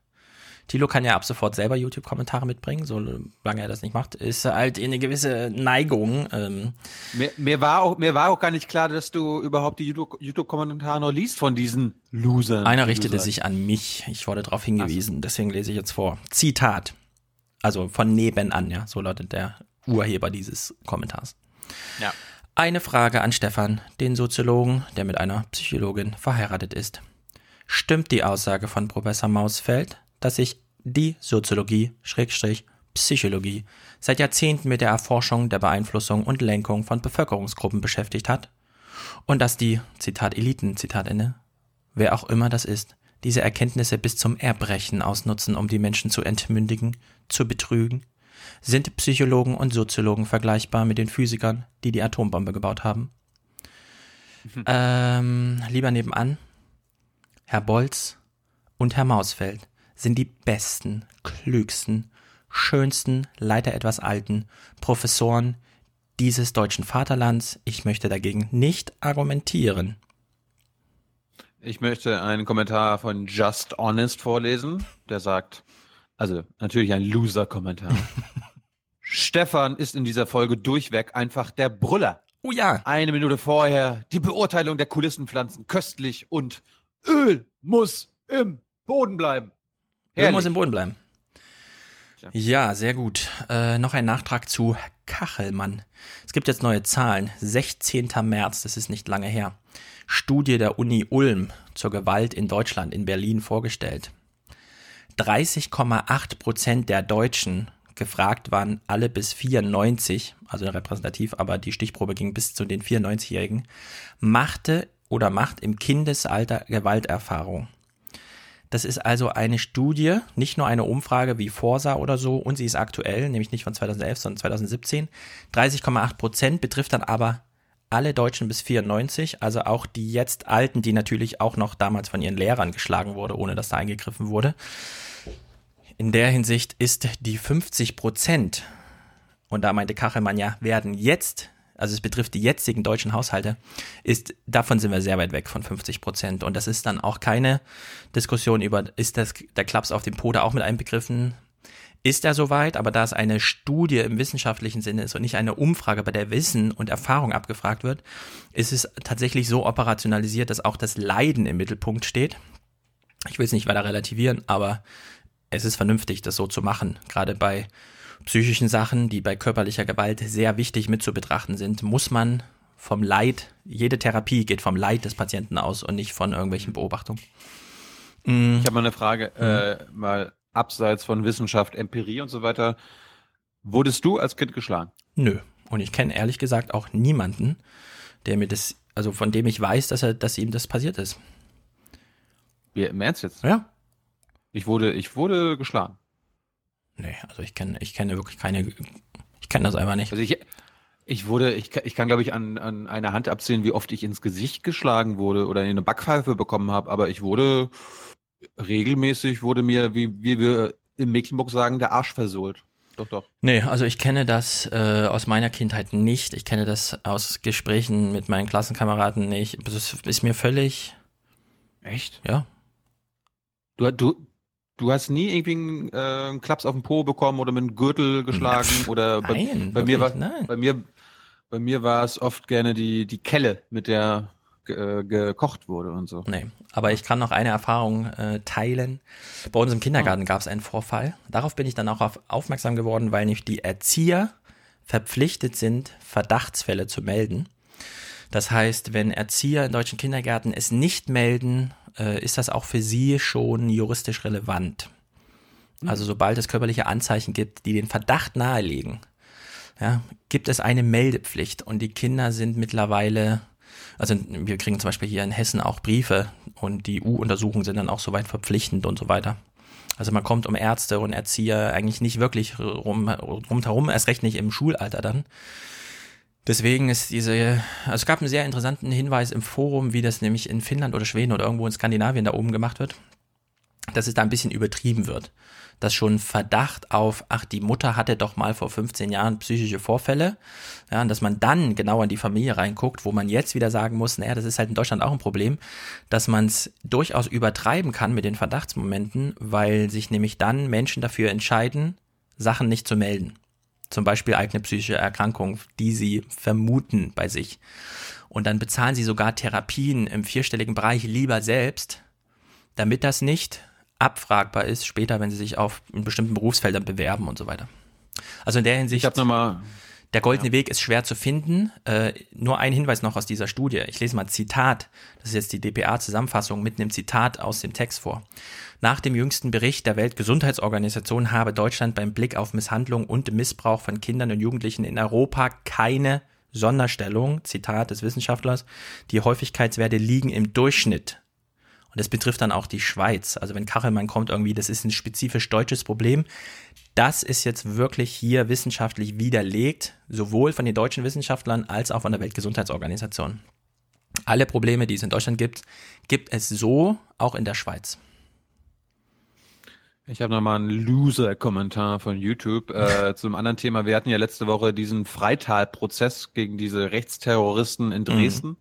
Thilo kann ja ab sofort selber YouTube-Kommentare mitbringen, solange er das nicht macht. Ist halt eine gewisse Neigung. Ähm, Mir, mir, war auch, mir war auch gar nicht klar, dass du überhaupt die YouTube- YouTube-Kommentare noch liest von diesen Losern. einer richtete sagst. sich an mich. Ich wurde darauf hingewiesen, deswegen lese ich jetzt vor. Zitat. Also von nebenan, ja, so lautet der Urheber dieses Kommentars. Ja. Eine Frage an Stefan, den Soziologen, der mit einer Psychologin verheiratet ist. Stimmt die Aussage von Professor Mausfeld, dass sich die Soziologie, Schrägstrich, Psychologie seit Jahrzehnten mit der Erforschung der Beeinflussung und Lenkung von Bevölkerungsgruppen beschäftigt hat? Und dass die, Zitat Eliten, Zitat Ende, wer auch immer das ist, diese Erkenntnisse bis zum Erbrechen ausnutzen, um die Menschen zu entmündigen, zu betrügen? Sind Psychologen und Soziologen vergleichbar mit den Physikern, die die Atombombe gebaut haben? Ähm, lieber nebenan, Herr Bolz und Herr Mausfeld sind die besten, klügsten, schönsten, leider etwas alten Professoren dieses deutschen Vaterlands. Ich möchte dagegen nicht argumentieren. Ich möchte einen Kommentar von Just Honest vorlesen, der sagt, also natürlich ein Loser-Kommentar. Stefan ist in dieser Folge durchweg einfach der Brüller. Oh ja. Eine Minute vorher die Beurteilung der Kulissenpflanzen köstlich und Öl muss im Boden bleiben. Öl Herrlich. muss im Boden bleiben. Ja, sehr gut. Äh, noch ein Nachtrag zu Kachelmann. Es gibt jetzt neue Zahlen. 16. März, das ist nicht lange her. Studie der Uni Ulm zur Gewalt in Deutschland, in Berlin vorgestellt. 30,8 Prozent der Deutschen gefragt waren alle bis 94, also repräsentativ, aber die Stichprobe ging bis zu den 94-Jährigen, machte oder macht im Kindesalter Gewalterfahrung. Das ist also eine Studie, nicht nur eine Umfrage wie Forsa oder so, und sie ist aktuell, nämlich nicht von 2011, sondern 2017. 30,8 Prozent betrifft dann aber alle Deutschen bis 94, also auch die jetzt Alten, die natürlich auch noch damals von ihren Lehrern geschlagen wurde, ohne dass da eingegriffen wurde. In der Hinsicht ist die 50 Prozent, und da meinte Kachelmann ja, werden jetzt, also es betrifft die jetzigen deutschen Haushalte, ist, davon sind wir sehr weit weg von 50 Prozent. Und das ist dann auch keine Diskussion über, ist das, der Klaps auf dem Pode auch mit einbegriffen? Ist er soweit? Aber da es eine Studie im wissenschaftlichen Sinne ist und nicht eine Umfrage, bei der Wissen und Erfahrung abgefragt wird, ist es tatsächlich so operationalisiert, dass auch das Leiden im Mittelpunkt steht. Ich will es nicht weiter relativieren, aber es ist vernünftig, das so zu machen. Gerade bei psychischen Sachen, die bei körperlicher Gewalt sehr wichtig mit zu betrachten sind, muss man vom Leid, jede Therapie geht vom Leid des Patienten aus und nicht von irgendwelchen Beobachtungen. Mm, Ich habe mal eine Frage, äh, mal abseits von Wissenschaft, Empirie und so weiter. Wurdest du als Kind geschlagen? Nö. Und ich kenne ehrlich gesagt auch niemanden, der mir das, also von dem ich weiß, dass er, dass ihm das passiert ist. Wie, im Ernst jetzt? Ja. Ich wurde, ich wurde geschlagen. Nee, also ich kenne, ich kenne wirklich keine, ich kenne das einfach nicht. Also ich, ich wurde, ich, kann- ich kann glaube ich an, an einer Hand abzählen, wie oft ich ins Gesicht geschlagen wurde oder eine Backpfeife bekommen habe, aber ich wurde regelmäßig, wurde mir, wie, wie wir in Mecklenburg sagen, der Arsch versohlt. Doch, doch. Nee, also ich kenne das äh, aus meiner Kindheit nicht. Ich kenne das aus Gesprächen mit meinen Klassenkameraden nicht. Das ist mir völlig. Echt? Ja. Du, du, du hast nie irgendwie einen, äh, einen Klaps auf den Po bekommen oder mit einem Gürtel geschlagen oder bei, Nein, bei mir war, wirklich, nein. bei mir, bei mir war es oft gerne die, die Kelle, mit der äh, gekocht wurde und so. Nee, aber ich kann noch eine Erfahrung äh, teilen. Bei uns im Kindergarten gab es einen Vorfall. Darauf bin ich dann auch auf, aufmerksam geworden, weil nämlich die Erzieher verpflichtet sind, Verdachtsfälle zu melden. Das heißt, wenn Erzieher in deutschen Kindergärten es nicht melden, äh, ist das auch für sie schon juristisch relevant. Also sobald es körperliche Anzeichen gibt, die den Verdacht nahelegen, ja, gibt es eine Meldepflicht und die Kinder sind mittlerweile, also wir kriegen zum Beispiel hier in Hessen auch Briefe und die U-Untersuchungen sind dann auch soweit verpflichtend und so weiter. Also man kommt um Ärzte und Erzieher eigentlich nicht wirklich rum, rumherum, erst recht nicht im Schulalter dann. Deswegen ist diese, also es gab einen sehr interessanten Hinweis im Forum, wie das nämlich in Finnland oder Schweden oder irgendwo in Skandinavien da oben gemacht wird. Dass es da ein bisschen übertrieben wird. Dass schon Verdacht auf, ach, die Mutter hatte doch mal vor 15 Jahren psychische Vorfälle, ja, und dass man dann genau in die Familie reinguckt, wo man jetzt wieder sagen muss, naja, das ist halt in Deutschland auch ein Problem, dass man es durchaus übertreiben kann mit den Verdachtsmomenten, weil sich nämlich dann Menschen dafür entscheiden, Sachen nicht zu melden. Zum Beispiel eigene psychische Erkrankung, die sie vermuten bei sich. Und dann bezahlen sie sogar Therapien im vierstelligen Bereich lieber selbst, damit das nicht abfragbar ist, später, wenn sie sich auf in bestimmten Berufsfeldern bewerben und so weiter. Also in der Hinsicht. Ich habe nochmal der goldene Weg ist schwer zu finden. Äh, nur ein Hinweis noch aus dieser Studie. Ich lese mal ein Zitat. Das ist jetzt die DPA-Zusammenfassung mit einem Zitat aus dem Text vor. Nach dem jüngsten Bericht der Weltgesundheitsorganisation habe Deutschland beim Blick auf Misshandlung und Missbrauch von Kindern und Jugendlichen in Europa keine Sonderstellung, Zitat des Wissenschaftlers, die Häufigkeitswerte liegen im Durchschnitt und das betrifft dann auch die Schweiz. Also wenn Kachelmann kommt irgendwie, das ist ein spezifisch deutsches Problem. Das ist jetzt wirklich hier wissenschaftlich widerlegt, sowohl von den deutschen Wissenschaftlern als auch von der Weltgesundheitsorganisation. Alle Probleme, die es in Deutschland gibt, gibt es so auch in der Schweiz. Ich habe nochmal einen Loser-Kommentar von YouTube äh, zum anderen Thema. Wir hatten ja letzte Woche diesen Freital-Prozess gegen diese Rechtsterroristen in Dresden. Mhm.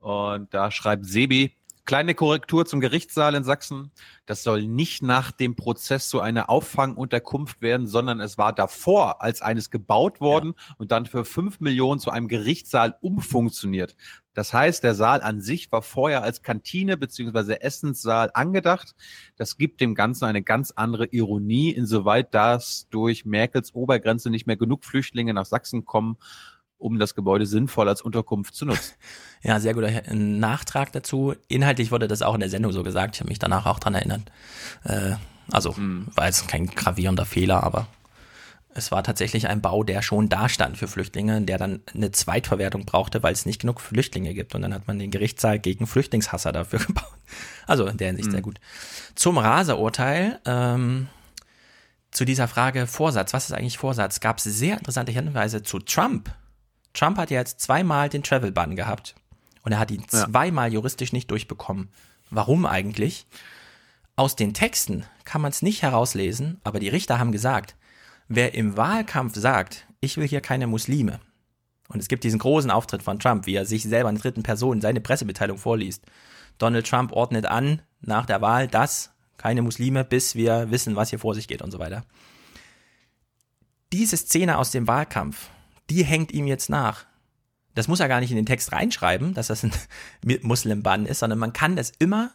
Und da schreibt Sebi, Kleine Korrektur zum Gerichtssaal in Sachsen. Das soll nicht nach dem Prozess so eine Auffangunterkunft werden, sondern es war davor als eines gebaut worden ja. und dann für fünf Millionen zu einem Gerichtssaal umfunktioniert. Das heißt, der Saal an sich war vorher als Kantine beziehungsweise Essenssaal angedacht. Das gibt dem Ganzen eine ganz andere Ironie, insoweit das durch Merkels Obergrenze nicht mehr genug Flüchtlinge nach Sachsen kommen, um das Gebäude sinnvoll als Unterkunft zu nutzen. Ja, sehr guter Nachtrag dazu. Inhaltlich wurde das auch in der Sendung so gesagt. Ich habe mich danach auch dran erinnert. Äh, also hm. war jetzt kein gravierender Fehler, aber es war tatsächlich ein Bau, der schon da stand für Flüchtlinge, der dann eine Zweitverwertung brauchte, weil es nicht genug Flüchtlinge gibt. Und dann hat man den Gerichtssaal gegen Flüchtlingshasser dafür gebaut. Also in der Hinsicht hm. sehr gut. Zum Raserurteil. Ähm, zu dieser Frage Vorsatz. Was ist eigentlich Vorsatz? Gab es sehr interessante Hinweise zu Trump Trump hat ja jetzt zweimal den Travel-Ban gehabt. Und er hat ihn ja. zweimal juristisch nicht durchbekommen. Warum eigentlich? Aus den Texten kann man es nicht herauslesen, aber die Richter haben gesagt, wer im Wahlkampf sagt, ich will hier keine Muslime, und es gibt diesen großen Auftritt von Trump, wie er sich selber in der dritten Person seine Pressemitteilung vorliest. Donald Trump ordnet an nach der Wahl, dass keine Muslime, bis wir wissen, was hier vor sich geht und so weiter. Diese Szene aus dem Wahlkampf die hängt ihm jetzt nach. Das muss er gar nicht in den Text reinschreiben, dass das ein Muslimbann ist, sondern man kann das immer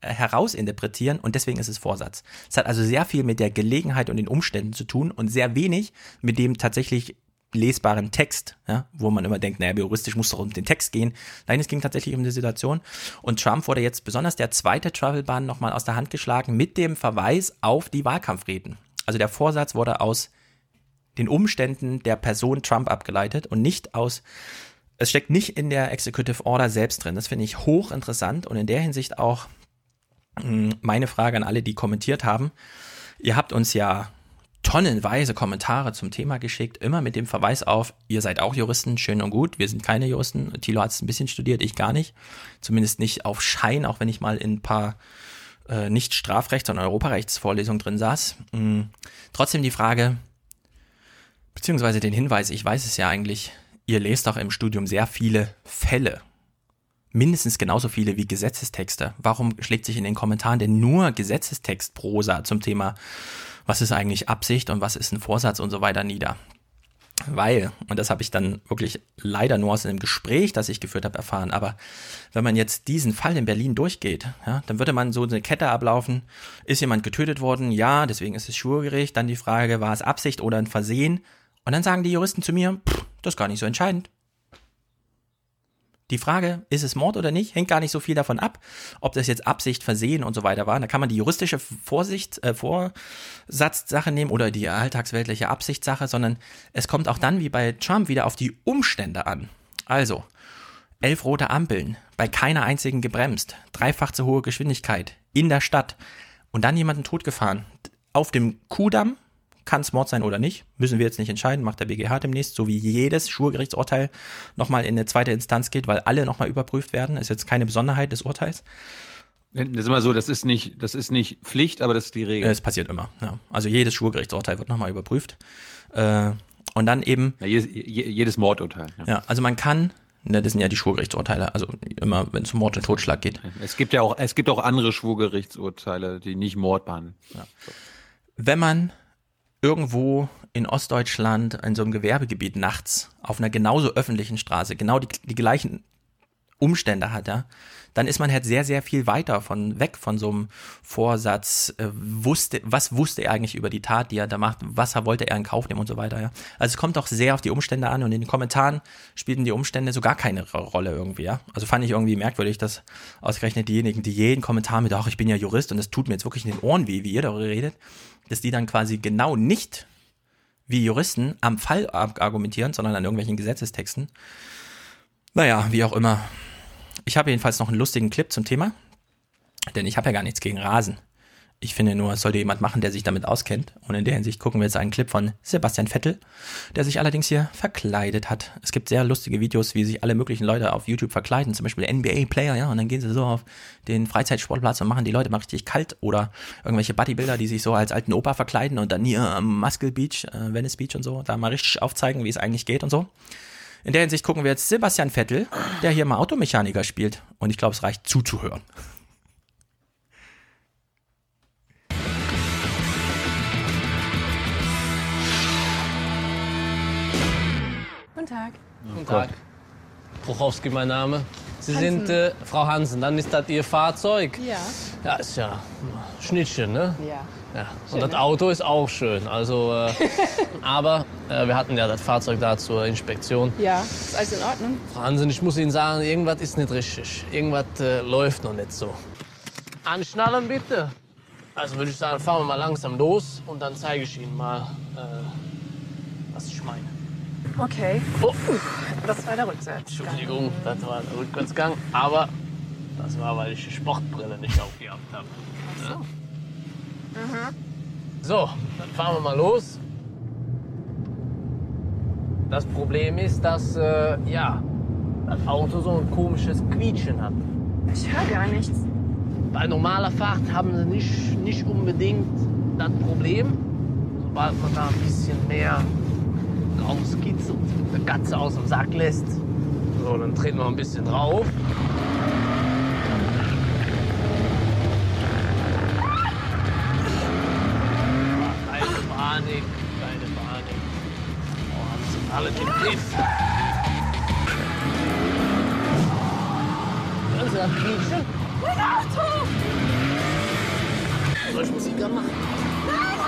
äh, herausinterpretieren und deswegen ist es Vorsatz. Es hat also sehr viel mit der Gelegenheit und den Umständen zu tun und sehr wenig mit dem tatsächlich lesbaren Text, ja, wo man immer denkt, naja, juristisch muss doch um den Text gehen. Nein, es ging tatsächlich um die Situation. Und Trump wurde jetzt besonders der zweite Travel-Ban nochmal aus der Hand geschlagen mit dem Verweis auf die Wahlkampfreden. Also der Vorsatz wurde aus den Umständen der Person Trump abgeleitet und nicht aus, es steckt nicht in der Executive Order selbst drin. Das finde ich hochinteressant und in der Hinsicht auch hm, meine Frage an alle, die kommentiert haben. Ihr habt uns ja tonnenweise Kommentare zum Thema geschickt, immer mit dem Verweis auf, ihr seid auch Juristen, schön und gut, wir sind keine Juristen. Thilo hat es ein bisschen studiert, ich gar nicht. Zumindest nicht auf Schein, auch wenn ich mal in ein paar äh, nicht Strafrechts- sondern Europarechtsvorlesungen drin saß. Mhm. Trotzdem die Frage, beziehungsweise den Hinweis, ich weiß es ja eigentlich, ihr lest auch im Studium sehr viele Fälle. Mindestens genauso viele wie Gesetzestexte. Warum schlägt sich in den Kommentaren denn nur Gesetzestextprosa zum Thema, was ist eigentlich Absicht und was ist ein Vorsatz und so weiter nieder? Weil, und das habe ich dann wirklich leider nur aus einem Gespräch, das ich geführt habe, erfahren, aber wenn man jetzt diesen Fall in Berlin durchgeht, ja, dann würde man so eine Kette ablaufen, ist jemand getötet worden? Ja, deswegen ist es Schwurgericht. Dann die Frage, war es Absicht oder ein Versehen? Und dann sagen die Juristen zu mir, pff, das ist gar nicht so entscheidend. Die Frage, ist es Mord oder nicht, hängt gar nicht so viel davon ab, ob das jetzt Absicht, Versehen und so weiter war. Da kann man die juristische Vorsicht, äh, Vorsatzsache nehmen oder die alltagsweltliche Absichtssache, sondern es kommt auch dann wie bei Trump wieder auf die Umstände an. Also, elf rote Ampeln, bei keiner einzigen gebremst, dreifach zu hohe Geschwindigkeit, in der Stadt und dann jemanden totgefahren. Auf dem Kudamm, kann es Mord sein oder nicht? Müssen wir jetzt nicht entscheiden, macht der BGH demnächst, so wie jedes Schwurgerichtsurteil nochmal in eine zweite Instanz geht, weil alle nochmal überprüft werden. Ist jetzt keine Besonderheit des Urteils. Das ist immer so, das ist nicht, das ist nicht Pflicht, aber das ist die Regel. Es passiert immer. Ja. Also jedes Schwurgerichtsurteil wird nochmal überprüft. Äh, und dann eben. Ja, jedes, jedes Mordurteil. Ja. ja, also man kann Ne, das sind ja die Schwurgerichtsurteile, also immer, wenn es um Mord und Totschlag geht. Es gibt ja auch, es gibt auch andere Schwurgerichtsurteile, die nicht Mord behandeln. Ja. Wenn man irgendwo in Ostdeutschland in so einem Gewerbegebiet nachts auf einer genauso öffentlichen Straße genau die, die gleichen Umstände hat, ja, dann ist man halt sehr, sehr viel weiter von weg von so einem Vorsatz, äh, wusste, was wusste er eigentlich über die Tat, die er da macht, was wollte er in Kauf nehmen und so weiter, ja. Also es kommt auch sehr auf die Umstände an und in den Kommentaren spielten die Umstände so gar keine Rolle irgendwie, ja. Also fand ich irgendwie merkwürdig, dass ausgerechnet diejenigen, die jeden Kommentar mit, ach, ich bin ja Jurist und es tut mir jetzt wirklich in den Ohren weh, wie ihr darüber redet, dass die dann quasi genau nicht wie Juristen am Fall argumentieren, sondern an irgendwelchen Gesetzestexten. Naja, wie auch immer. Ich habe jedenfalls noch einen lustigen Clip zum Thema, denn ich habe ja gar nichts gegen Rasen. Ich finde nur, es sollte jemand machen, der sich damit auskennt. Und in der Hinsicht gucken wir jetzt einen Clip von Sebastian Vettel, der sich allerdings hier verkleidet hat. Es gibt sehr lustige Videos, wie sich alle möglichen Leute auf YouTube verkleiden, zum Beispiel NBA-Player, ja, und dann gehen sie so auf den Freizeitsportplatz und machen die Leute mal richtig kalt oder irgendwelche Bodybuilder, die sich so als alten Opa verkleiden und dann hier am Muscle Beach, äh, Venice Beach und so, da mal richtig aufzeigen, wie es eigentlich geht und so. In der Hinsicht gucken wir jetzt Sebastian Vettel, der hier mal Automechaniker spielt. Und ich glaube, es reicht zuzuhören. Guten Tag. Guten Tag. Bruchowski mein Name. Sie Hansen. sind äh, Frau Hansen, dann ist das Ihr Fahrzeug? Ja. Ja, ist ja Schnittchen, ne? Ja. Ja. Und das Auto ist auch schön. Also, äh, aber äh, wir hatten ja das Fahrzeug da zur Inspektion. Ja, ist alles in Ordnung. Frau Hansen, ich muss Ihnen sagen, irgendwas ist nicht richtig. Irgendwas äh, läuft noch nicht so. Anschnallen bitte. Also würde ich sagen, fahren wir mal langsam los und dann zeige ich Ihnen mal, äh, was ich meine. Okay. Oh. Das war der Rückwärtsgang. Entschuldigung, das war der Rückwärtsgang. Aber das war, weil ich die Sportbrille nicht aufgehabt habe. Ach so. Mhm. So, dann fahren wir mal los. Das Problem ist, dass äh, ja, das Auto so ein komisches Quietschen hat. Ich höre gar nichts. Bei normaler Fahrt haben sie nicht, nicht unbedingt das Problem. Sobald man da ein bisschen mehr rauskitzelt, eine Katze aus dem Sack lässt, so, dann treten wir ein bisschen drauf. Oh, haben sie alle im Griff. Das Quietschen? Mein Auto! Soll ich Musik anmachen? Nein,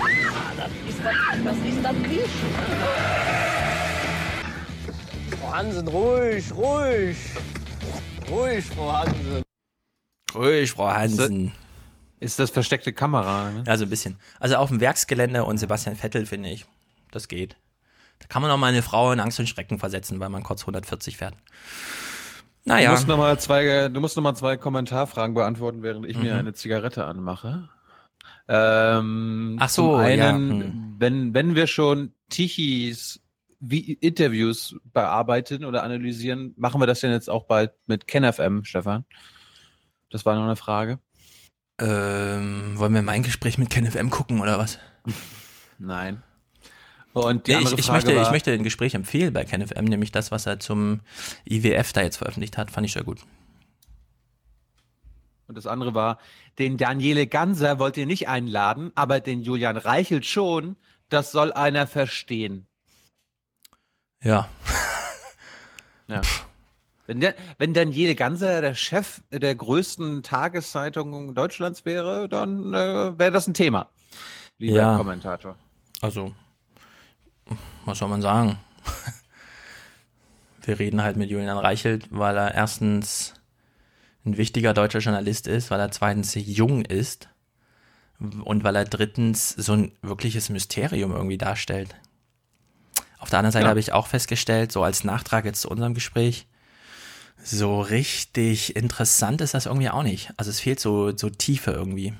Ah, das ist das, das ist das Quietschen. Frau Hansen, ruhig, ruhig. Ruhig, Frau Hansen. Ruhig, Frau Hansen. Ist das versteckte Kamera? Ne? Ja, so ein bisschen. Also auf dem Werksgelände und Sebastian Vettel, finde ich, das geht. Da kann man auch mal eine Frau in Angst und Schrecken versetzen, weil man kurz 140 fährt. Naja. Du musst nochmal zwei, du musst noch mal zwei Kommentarfragen beantworten, während ich Mhm. mir eine Zigarette anmache. Ähm, Ach so, einen, ja, hm. wenn, wenn wir schon Tichys wie Interviews bearbeiten oder analysieren, machen wir das denn jetzt auch bald mit KenFM, Stefan? Das war noch eine Frage. Ähm, wollen wir mein Gespräch mit KenFM gucken oder was? Nein. Und die Nee, andere ich, ich, Frage möchte, war, ich möchte ein Gespräch empfehlen bei KenFM, nämlich das, was er zum IWF da jetzt veröffentlicht hat, fand ich sehr gut. Und das andere war, den Daniele Ganser wollt ihr nicht einladen, aber den Julian Reichelt schon. Das soll einer verstehen. Ja. Ja. Wenn, der, wenn Daniele Ganser der Chef der größten Tageszeitung Deutschlands wäre, dann äh, wäre das ein Thema. Lieber Ja. Kommentator. Also, was soll man sagen? Wir reden halt mit Julian Reichelt, weil er erstens ein wichtiger deutscher Journalist ist, weil er zweitens jung ist und weil er drittens so ein wirkliches Mysterium irgendwie darstellt. Auf der anderen Seite Ja. habe ich auch festgestellt, so als Nachtrag jetzt zu unserem Gespräch, so richtig interessant ist das irgendwie auch nicht. Also es fehlt so, so Tiefe irgendwie.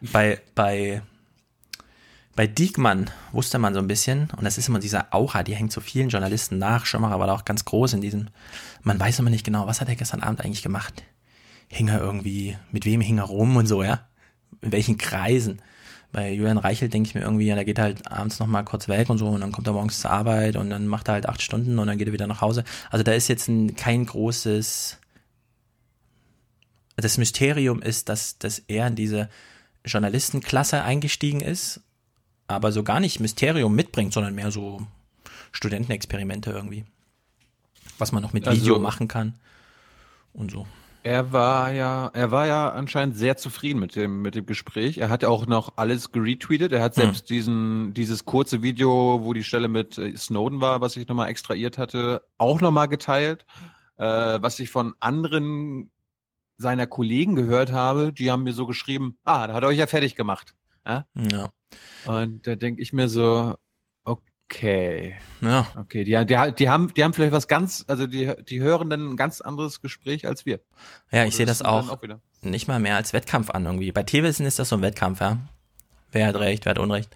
Bei, bei, bei Diekmann wusste man so ein bisschen, und das ist immer dieser Aura, die hängt so vielen Journalisten nach. Schirmacher war da auch ganz groß in diesem, man weiß immer nicht genau, was hat er gestern Abend eigentlich gemacht. hing er irgendwie, mit wem hing er rum und so, ja. In welchen Kreisen. Bei Julian Reichelt denke ich mir irgendwie, ja, der geht halt abends nochmal kurz weg und so und dann kommt er morgens zur Arbeit und dann macht er halt acht Stunden und dann geht er wieder nach Hause. Also da ist jetzt ein, kein großes, das Mysterium ist, dass, dass er in diese Journalistenklasse eingestiegen ist, aber so gar nicht Mysterium mitbringt, sondern mehr so Studentenexperimente irgendwie. Was man noch mit Also- Video machen kann und so. Er war ja, er war ja anscheinend sehr zufrieden mit dem, mit dem Gespräch. Er hat ja auch noch alles geretweetet. Er hat Hm. selbst diesen, dieses kurze Video, wo die Stelle mit äh, Snowden war, was ich nochmal extrahiert hatte, auch nochmal geteilt. Äh, was ich von anderen seiner Kollegen gehört habe, die haben mir so geschrieben, ah, da hat er euch ja fertig gemacht. Ja? Ja. Und da denke ich mir so, okay. Ja. Okay, die, die, die, haben, die haben vielleicht was ganz, also die, die hören dann ein ganz anderes Gespräch als wir. Ja, Oder ich sehe das dann auch wieder- nicht mal mehr als Wettkampf an irgendwie. Bei Thewissen ist das so ein Wettkampf, ja. Wer hat recht, wer hat Unrecht.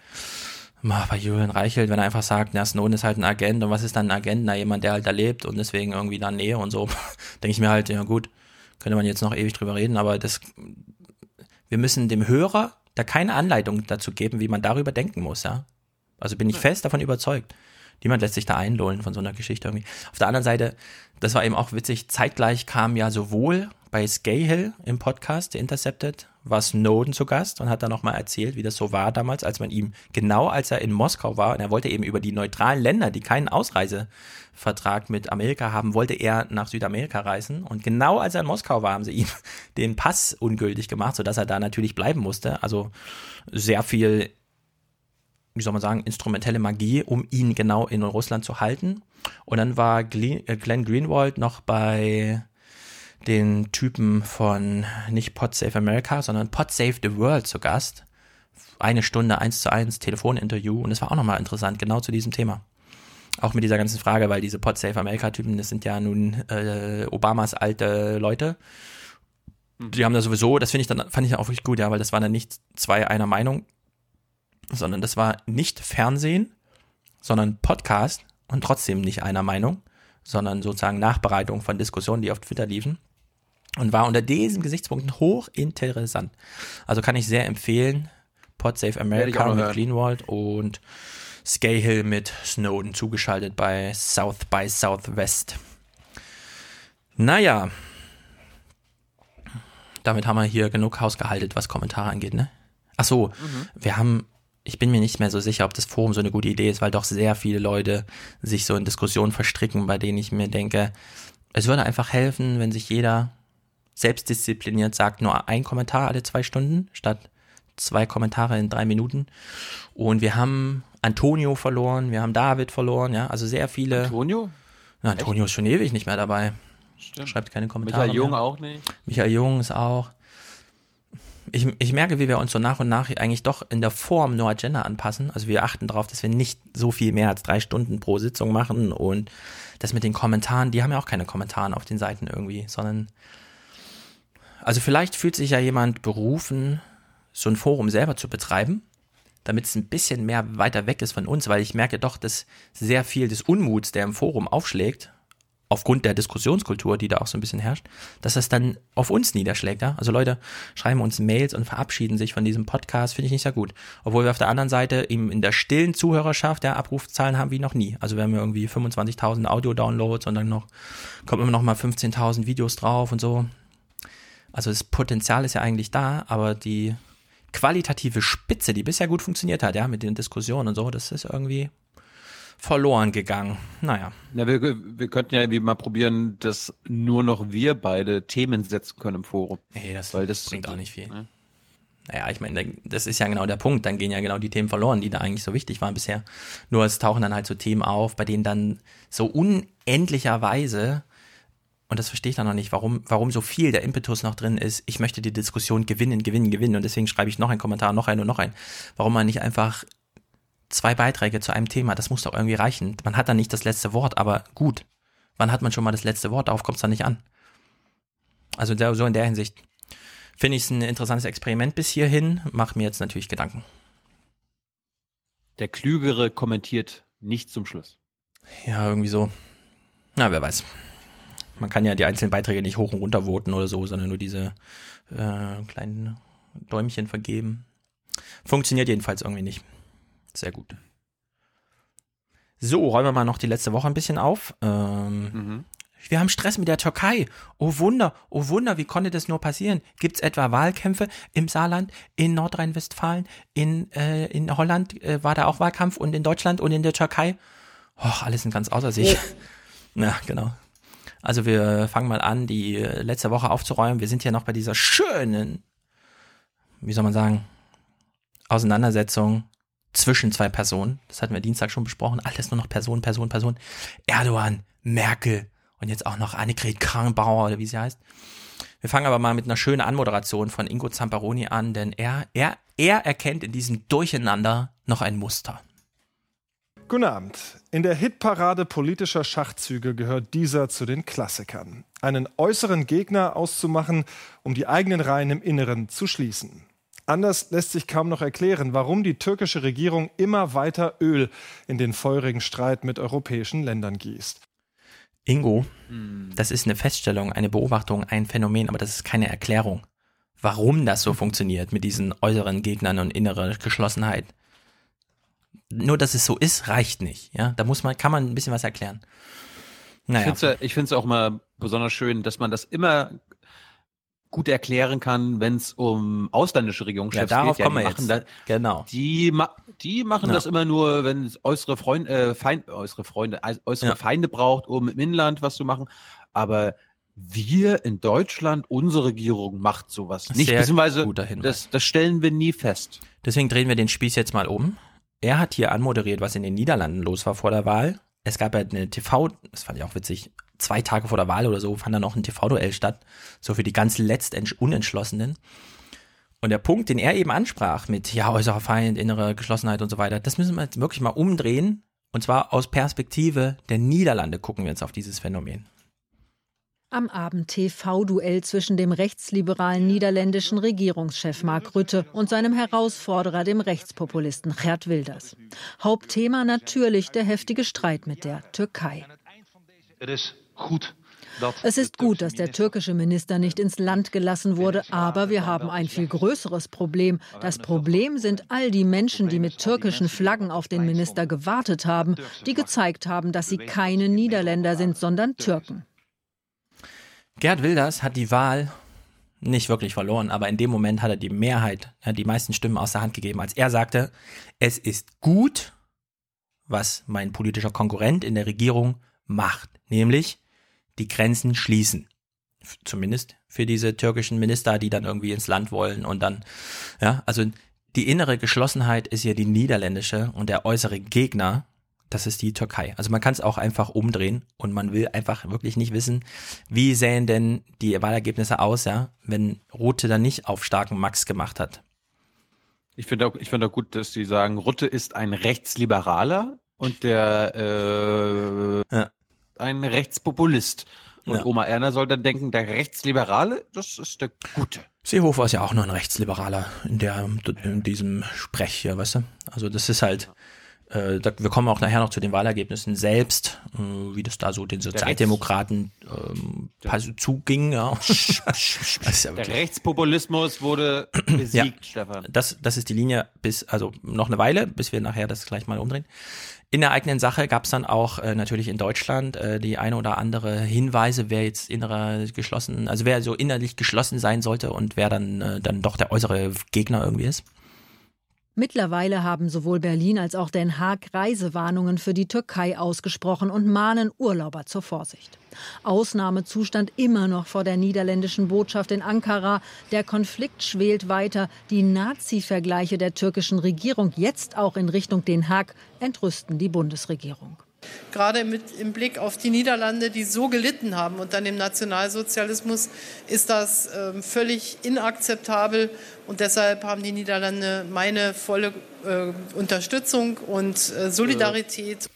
Bei Julian Reichelt, wenn er einfach sagt, na, Snowden ist halt ein Agent und was ist dann ein Agent? Na, jemand, der halt da lebt und deswegen irgendwie da Nähe und so. Denke ich mir halt, ja gut, könnte man jetzt noch ewig drüber reden, aber das, wir müssen dem Hörer da keine Anleitung dazu geben, wie man darüber denken muss, ja. Also bin ich fest davon überzeugt. Niemand lässt sich da einlullen von so einer Geschichte irgendwie. Auf der anderen Seite, das war eben auch witzig, zeitgleich kam ja sowohl bei Scahill im Podcast, The Intercepted, war Snowden zu Gast und hat dann nochmal erzählt, wie das so war damals, als man ihm, genau als er in Moskau war, und er wollte eben über die neutralen Länder, die keinen Ausreisevertrag mit Amerika haben, wollte er nach Südamerika reisen. Und genau als er in Moskau war, haben sie ihm den Pass ungültig gemacht, sodass er da natürlich bleiben musste. Also sehr viel wie soll man sagen, instrumentelle Magie, um ihn genau in Russland zu halten. Und dann war äh, Glenn Greenwald noch bei den Typen von nicht Pod Save America, sondern Pod Save the World zu Gast. Eine Stunde eins zu eins Telefoninterview und das war auch nochmal interessant, genau zu diesem Thema. Auch mit dieser ganzen Frage, weil diese Pod Save America Typen, das sind ja nun äh, Obamas alte Leute. Die haben da sowieso, das finde ich dann, fand ich auch wirklich gut, ja, weil das waren dann nicht zwei einer Meinung, sondern das war nicht Fernsehen, sondern Podcast und trotzdem nicht einer Meinung, sondern sozusagen Nachbereitung von Diskussionen, die auf Twitter liefen. Und war unter diesen Gesichtspunkten hochinteressant. Also kann ich sehr empfehlen. Pod Save Werde ich auch America mit. Greenwald und Scahill mit Snowden zugeschaltet bei South by Southwest. Naja. Damit haben wir hier genug Haus gehalten, was Kommentare angeht, ne? Ach so, wir haben, ich bin mir nicht mehr so sicher, ob das Forum so eine gute Idee ist, weil doch sehr viele Leute sich so in Diskussionen verstricken, bei denen ich mir denke, es würde einfach helfen, wenn sich jeder selbstdiszipliniert sagt, nur ein Kommentar alle zwei Stunden statt zwei Kommentare in drei Minuten. Und wir haben Antonio verloren, wir haben David verloren, ja, also sehr viele. Antonio? Na, Antonio ist schon ewig nicht mehr dabei. Stimmt. Schreibt keine Kommentare. Michael Jung mehr. auch nicht. Michael Jung ist auch. Ich, ich merke, wie wir uns so nach und nach eigentlich doch in der Form nur Agenda anpassen. Also wir achten darauf, dass wir nicht so viel mehr als drei Stunden pro Sitzung machen und das mit den Kommentaren, die haben ja auch keine Kommentare auf den Seiten irgendwie, sondern also vielleicht fühlt sich ja jemand berufen, so ein Forum selber zu betreiben, damit es ein bisschen mehr weiter weg ist von uns, weil ich merke doch, dass sehr viel des Unmuts, der im Forum aufschlägt, aufgrund der Diskussionskultur, die da auch so ein bisschen herrscht, dass das dann auf uns niederschlägt. Ja? Also Leute schreiben uns Mails und verabschieden sich von diesem Podcast, finde ich nicht sehr gut. Obwohl wir auf der anderen Seite eben in der stillen Zuhörerschaft ja Abrufzahlen haben wie noch nie. Also wir haben irgendwie 25.000 Audio-Downloads und dann noch kommen immer noch mal 15.000 Videos drauf und so. Also das Potenzial ist ja eigentlich da, aber die qualitative Spitze, die bisher gut funktioniert hat, ja, mit den Diskussionen und so, das ist irgendwie verloren gegangen. Naja. Ja, wir, wir könnten ja irgendwie mal probieren, dass nur noch wir beide Themen setzen können im Forum. Nee, das, Weil das bringt auch nicht viel. Ne? Naja, ich meine, das ist ja genau der Punkt. Dann gehen ja genau die Themen verloren, die da eigentlich so wichtig waren bisher. Nur es tauchen dann halt so Themen auf, bei denen dann so unendlicherweise, und das verstehe ich dann noch nicht, warum, warum so viel der Impetus noch drin ist, ich möchte die Diskussion gewinnen, gewinnen, gewinnen. Und deswegen schreibe ich noch einen Kommentar, noch einen und noch einen. Warum man nicht einfach zwei Beiträge zu einem Thema, das muss doch irgendwie reichen. Man hat dann nicht das letzte Wort, aber gut. Wann hat man schon mal das letzte Wort? Darauf kommt es dann nicht an. Also so in der Hinsicht finde ich es ein interessantes Experiment bis hierhin. Mach mir jetzt natürlich Gedanken. Der Klügere kommentiert nicht zum Schluss. Ja, irgendwie so. Na, wer weiß. Man kann ja die einzelnen Beiträge nicht hoch und runter voten oder so, sondern nur diese äh, kleinen Däumchen vergeben. Funktioniert jedenfalls irgendwie nicht. Sehr gut. So, räumen wir mal noch die letzte Woche ein bisschen auf. Ähm, Wir haben Stress mit der Türkei. Oh Wunder, oh Wunder, wie konnte das nur passieren? Gibt es etwa Wahlkämpfe im Saarland, in Nordrhein-Westfalen, in, äh, in Holland äh, war da auch Wahlkampf und in Deutschland und in der Türkei? Och, alles sind ganz außer sich. Ja, genau. Also wir fangen mal an, die letzte Woche aufzuräumen. Wir sind ja noch bei dieser schönen, wie soll man sagen, Auseinandersetzung zwischen zwei Personen. Das hatten wir Dienstag schon besprochen. Alles nur noch Person, Person, Person. Erdogan, Merkel und jetzt auch noch Annegret Kramp-Bauer oder wie sie heißt. Wir fangen aber mal mit einer schönen Anmoderation von Ingo Zamparoni an, denn er, er, er erkennt in diesem Durcheinander noch ein Muster. Guten Abend. In der Hitparade politischer Schachzüge gehört dieser zu den Klassikern. Einen äußeren Gegner auszumachen, um die eigenen Reihen im Inneren zu schließen. Anders lässt sich kaum noch erklären, warum die türkische Regierung immer weiter Öl in den feurigen Streit mit europäischen Ländern gießt. Ingo, das ist eine Feststellung, eine Beobachtung, ein Phänomen, aber das ist keine Erklärung. Warum das so funktioniert mit diesen äußeren Gegnern und innere Geschlossenheit. Nur, dass es so ist, reicht nicht. Ja, da muss man, kann man ein bisschen was erklären. Naja. Ich finde es auch mal besonders schön, dass man das immer gut erklären kann, wenn es um ausländische Regierungschefs Ja, darauf geht. kommen die wir machen jetzt. Da, Genau. Die, ma die machen Ja. das immer nur, wenn es äußere Freunde, äh, Feind, äußere Freunde, äh, äußere Ja. Feinde braucht, um im Inland was zu machen. Aber wir in Deutschland, unsere Regierung macht sowas nicht. Sehr Beziehungsweise das, das stellen wir nie fest. Deswegen drehen wir den Spieß jetzt mal um. Er hat hier anmoderiert, was in den Niederlanden los war vor der Wahl. Es gab ja eine TV, das fand ich auch witzig, zwei Tage vor der Wahl oder so fand da noch ein TV-Duell statt, so für die ganz letzt Unentschlossenen. Und der Punkt, den er eben ansprach mit, ja, äußerer Feind, innere Geschlossenheit und so weiter, das müssen wir jetzt wirklich mal umdrehen. Und zwar aus Perspektive der Niederlande gucken wir jetzt auf dieses Phänomen. Am Abend TV-Duell zwischen dem rechtsliberalen niederländischen Regierungschef Mark Rutte und seinem Herausforderer, dem Rechtspopulisten Gerd Wilders. Hauptthema natürlich der heftige Streit mit der Türkei. Es ist gut, dass der türkische Minister nicht ins Land gelassen wurde, aber wir haben ein viel größeres Problem. Das Problem sind all die Menschen, die mit türkischen Flaggen auf den Minister gewartet haben, die gezeigt haben, dass sie keine Niederländer sind, sondern Türken. Gerd Wilders hat die Wahl nicht wirklich verloren, aber in dem Moment hat er die Mehrheit, die meisten Stimmen aus der Hand gegeben, als er sagte, es ist gut, was mein politischer Konkurrent in der Regierung macht, nämlich die Grenzen schließen. Zumindest für diese türkischen Minister, die dann irgendwie ins Land wollen und dann, ja, also die innere Geschlossenheit ist ja die niederländische und der äußere Gegner, das ist die Türkei. Also man kann es auch einfach umdrehen und man will einfach wirklich nicht wissen, wie sähen denn die Wahlergebnisse aus, ja, wenn Rote dann nicht auf starken Max gemacht hat. Ich finde auch, ich finde auch gut, dass die sagen, Rutte ist ein Rechtsliberaler und der äh, ein Rechtspopulist. Und Ja. Oma Erna soll dann denken, der Rechtsliberale, das ist der Gute. Seehofer ist ja auch nur ein Rechtsliberaler in, der, in diesem Sprech hier, weißt du? Also das ist halt, äh, da, wir kommen auch nachher noch zu den Wahlergebnissen selbst, äh, wie das da so den Sozialdemokraten ähm, zuging. Ja. Ja Der Rechtspopulismus wurde besiegt, Stefan. Das, das ist die Linie bis, also noch eine Weile, bis wir nachher das gleich mal umdrehen. In der eigenen Sache gab es dann auch äh, natürlich in Deutschland äh, die eine oder andere Hinweise, wer jetzt innerer geschlossen, also wer so innerlich geschlossen sein sollte und wer dann, äh, dann doch der äußere Gegner irgendwie ist. Mittlerweile haben sowohl Berlin als auch Den Haag Reisewarnungen für die Türkei ausgesprochen und mahnen Urlauber zur Vorsicht. Ausnahmezustand immer noch vor der niederländischen Botschaft in Ankara. Der Konflikt schwelt weiter. Die Nazi-Vergleiche der türkischen Regierung, jetzt auch in Richtung Den Haag, entrüsten die Bundesregierung. Gerade mit im Blick auf die Niederlande, die so gelitten haben unter dem Nationalsozialismus, ist das ähm, völlig inakzeptabel. Und deshalb haben die Niederlande meine volle äh, Unterstützung und äh, Solidarität.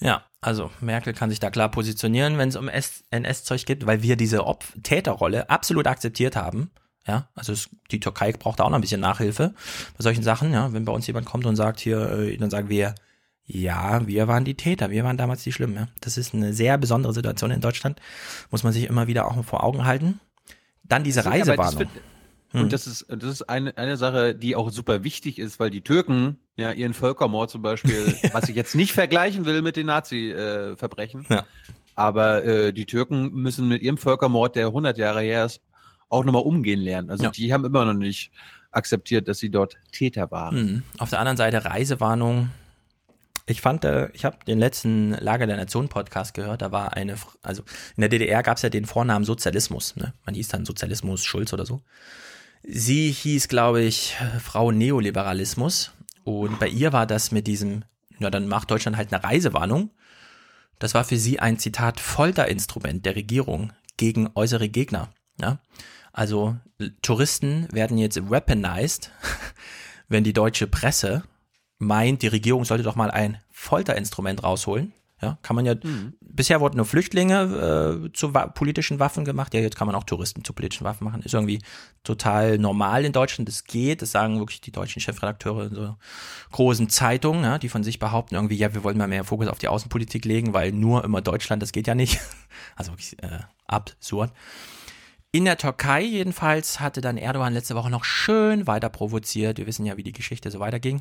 Ja, also Merkel kann sich da klar positionieren, wenn es um NS-Zeug geht, weil wir diese Opf Täterrolle absolut akzeptiert haben. Ja, also es, die Türkei braucht da auch noch ein bisschen Nachhilfe bei solchen Sachen. Ja, wenn bei uns jemand kommt und sagt hier, äh, dann sagen wir Ja, wir waren die Täter, wir waren damals die Schlimmen. Ja. Das ist eine sehr besondere Situation in Deutschland, muss man sich immer wieder auch vor Augen halten. Dann diese Reisewarnung. Hm. Und das ist, das ist eine, eine Sache, die auch super wichtig ist, weil die Türken ja ihren Völkermord zum Beispiel, was ich jetzt nicht vergleichen will mit den Nazi-Verbrechen, Ja. aber äh, die Türken müssen mit ihrem Völkermord, der 100 Jahre her ist, auch nochmal umgehen lernen. Also Ja. die haben immer noch nicht akzeptiert, dass sie dort Täter waren. Mhm. Auf der anderen Seite Reisewarnung. Ich fand, äh, ich habe den letzten Lager der Nation Podcast gehört. Da war eine, also in der DDR gab es ja den Vornamen Sozialismus. Ne? Man hieß dann Sozialismus Schulz oder so. Sie hieß, glaube ich, Frau Neoliberalismus. Und bei ihr war das mit diesem, ja, dann macht Deutschland halt eine Reisewarnung. Das war für sie ein Zitat Folterinstrument der Regierung gegen äußere Gegner. Ja? Also Touristen werden jetzt weaponized, wenn die deutsche Presse meint, die Regierung sollte doch mal ein Folterinstrument rausholen. Ja, kann man ja. Bisher wurden nur Flüchtlinge äh, zu wa politischen Waffen gemacht. Ja, jetzt kann man auch Touristen zu politischen Waffen machen. Ist irgendwie total normal in Deutschland. Das geht. Das sagen wirklich die deutschen Chefredakteure in so großen Zeitungen, ja, die von sich behaupten irgendwie, ja, wir wollen mal mehr Fokus auf die Außenpolitik legen, weil nur immer Deutschland, das geht ja nicht. Also wirklich äh, absurd. In der Türkei jedenfalls hatte dann Erdogan letzte Woche noch schön weiter provoziert. Wir wissen ja, wie die Geschichte so weiterging.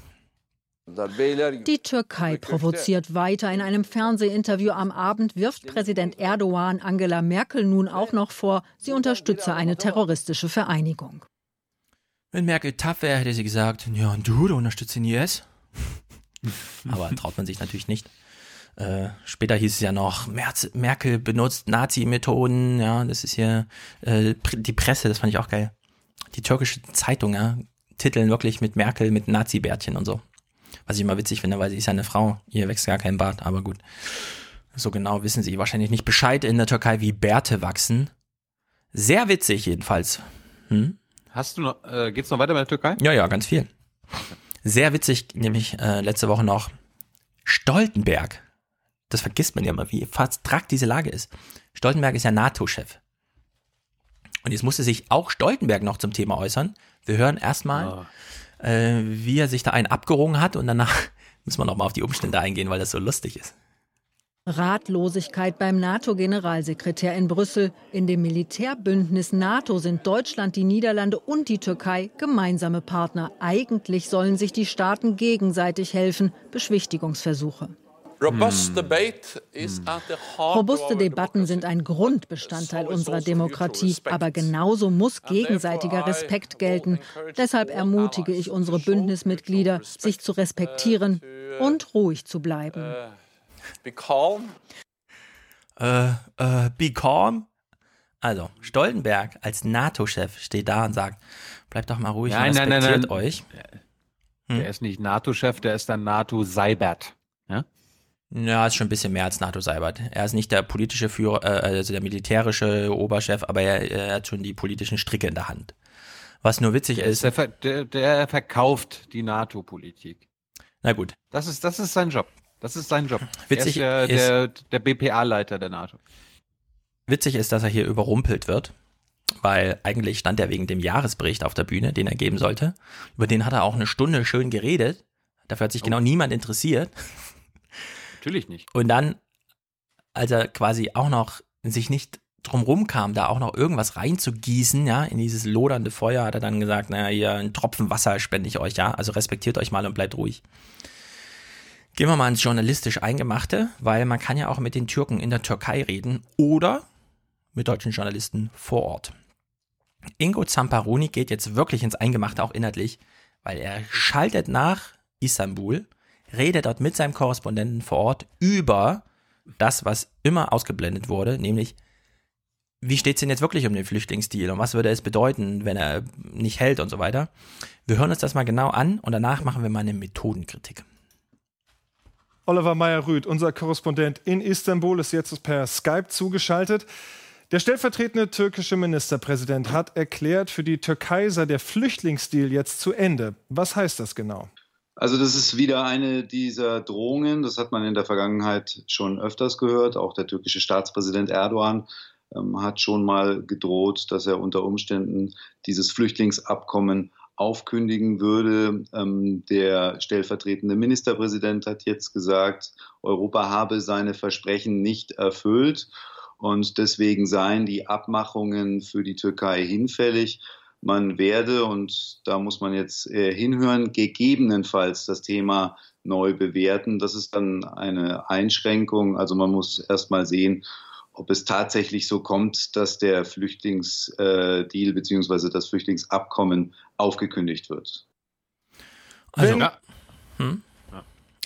Die Türkei provoziert weiter. In einem Fernsehinterview am Abend wirft Präsident Erdogan Angela Merkel nun auch noch vor, sie unterstütze eine terroristische Vereinigung. Wenn Merkel tough wäre, hätte sie gesagt, ja, und du, du unterstützt den IS? Aber traut man sich natürlich nicht. Äh, später hieß es ja noch, Merz, Merkel benutzt Nazi-Methoden, ja, das ist hier äh, die Presse, das fand ich auch geil. Die türkische Zeitung, ja, titeln wirklich mit Merkel mit Nazi-Bärtchen und so. Was ich immer witzig finde, weil sie ist ja eine Frau, ihr wächst gar kein Bart, aber gut. So genau wissen sie wahrscheinlich nicht Bescheid in der Türkei, wie Bärte wachsen. Sehr witzig jedenfalls. Hm? Hast du noch, äh, geht's noch weiter mit der Türkei? Ja, ja, ganz viel. Sehr witzig, nämlich äh, letzte Woche noch Stoltenberg. Das vergisst man ja mal, wie vertragt diese Lage ist. Stoltenberg ist ja NATO-Chef. Und jetzt musste sich auch Stoltenberg noch zum Thema äußern. Wir hören erstmal, äh, wie er sich da einen abgerungen hat und danach müssen wir nochmal auf die Umstände eingehen, weil das so lustig ist. Ratlosigkeit beim NATO-Generalsekretär in Brüssel. In dem Militärbündnis NATO sind Deutschland, die Niederlande und die Türkei gemeinsame Partner. Eigentlich sollen sich die Staaten gegenseitig helfen. Beschwichtigungsversuche. Robust debate is at the heart Robuste Debatten sind ein Grundbestandteil unserer Demokratie, aber genauso muss gegenseitiger Respekt gelten. Deshalb ermutige ich unsere Bündnismitglieder, sich zu respektieren und ruhig zu bleiben. Be calm. Äh, äh, be calm. Also, Stoltenberg als NATO-Chef steht da und sagt, bleibt doch mal ruhig Nein, und nein, nein, respektiert nein. euch. Der ist nicht NATO-Chef, der ist dann NATO-Seibert. Ja? Ja, ist schon ein bisschen mehr als NATO Seibert. Er ist nicht der politische Führer, äh, also der militärische Oberchef, aber er, er hat schon die politischen Stricke in der Hand. Was nur witzig ist, der, der, der verkauft die NATO-Politik. na gut, Das ist, das ist sein Job. Das ist sein Job. Witzig er ist ist- der, der, der BPA-Leiter der NATO. witzig ist, dass er hier überrumpelt wird, weil eigentlich stand er wegen dem Jahresbericht auf der Bühne, den er geben sollte. Über den hat er auch eine Stunde schön geredet. Dafür hat sich genau niemand interessiert. Natürlich nicht. Und dann, als er quasi auch noch sich nicht drumrum kam, da auch noch irgendwas reinzugießen, ja, in dieses lodernde Feuer, hat er dann gesagt, naja, hier, ein Tropfen Wasser spende ich euch, ja, also respektiert euch mal und bleibt ruhig. Gehen wir mal ins journalistisch Eingemachte, weil man kann ja auch mit den Türken in der Türkei reden oder mit deutschen Journalisten vor Ort. Ingo Zamparoni geht jetzt wirklich ins Eingemachte, auch inhaltlich, weil er schaltet nach Istanbul, redet dort mit seinem Korrespondenten vor Ort über das, was immer ausgeblendet wurde, nämlich wie steht es denn jetzt wirklich um den Flüchtlingsdeal und was würde es bedeuten, wenn er nicht hält und so weiter. Wir hören uns das mal genau an und danach machen wir mal eine Methodenkritik. Oliver Meyer-Rüth, unser Korrespondent in Istanbul, ist jetzt per Skype zugeschaltet. Der stellvertretende türkische Ministerpräsident hat erklärt, für die Türkei sei der Flüchtlingsdeal jetzt zu Ende. Was heißt das genau? Also das ist wieder eine dieser Drohungen, das hat man in der Vergangenheit schon öfters gehört. Auch der türkische Staatspräsident Erdogan ähm, hat schon mal gedroht, dass er unter Umständen dieses Flüchtlingsabkommen aufkündigen würde. Ähm, der stellvertretende Ministerpräsident hat jetzt gesagt, Europa habe seine Versprechen nicht erfüllt und deswegen seien die Abmachungen für die Türkei hinfällig. Man werde, und da muss man jetzt äh, hinhören, gegebenenfalls das Thema neu bewerten. Das ist dann eine Einschränkung. Also man muss erst mal sehen, ob es tatsächlich so kommt, dass der Flüchtlingsdeal äh, bzw. das Flüchtlingsabkommen aufgekündigt wird. Also, ja. hm?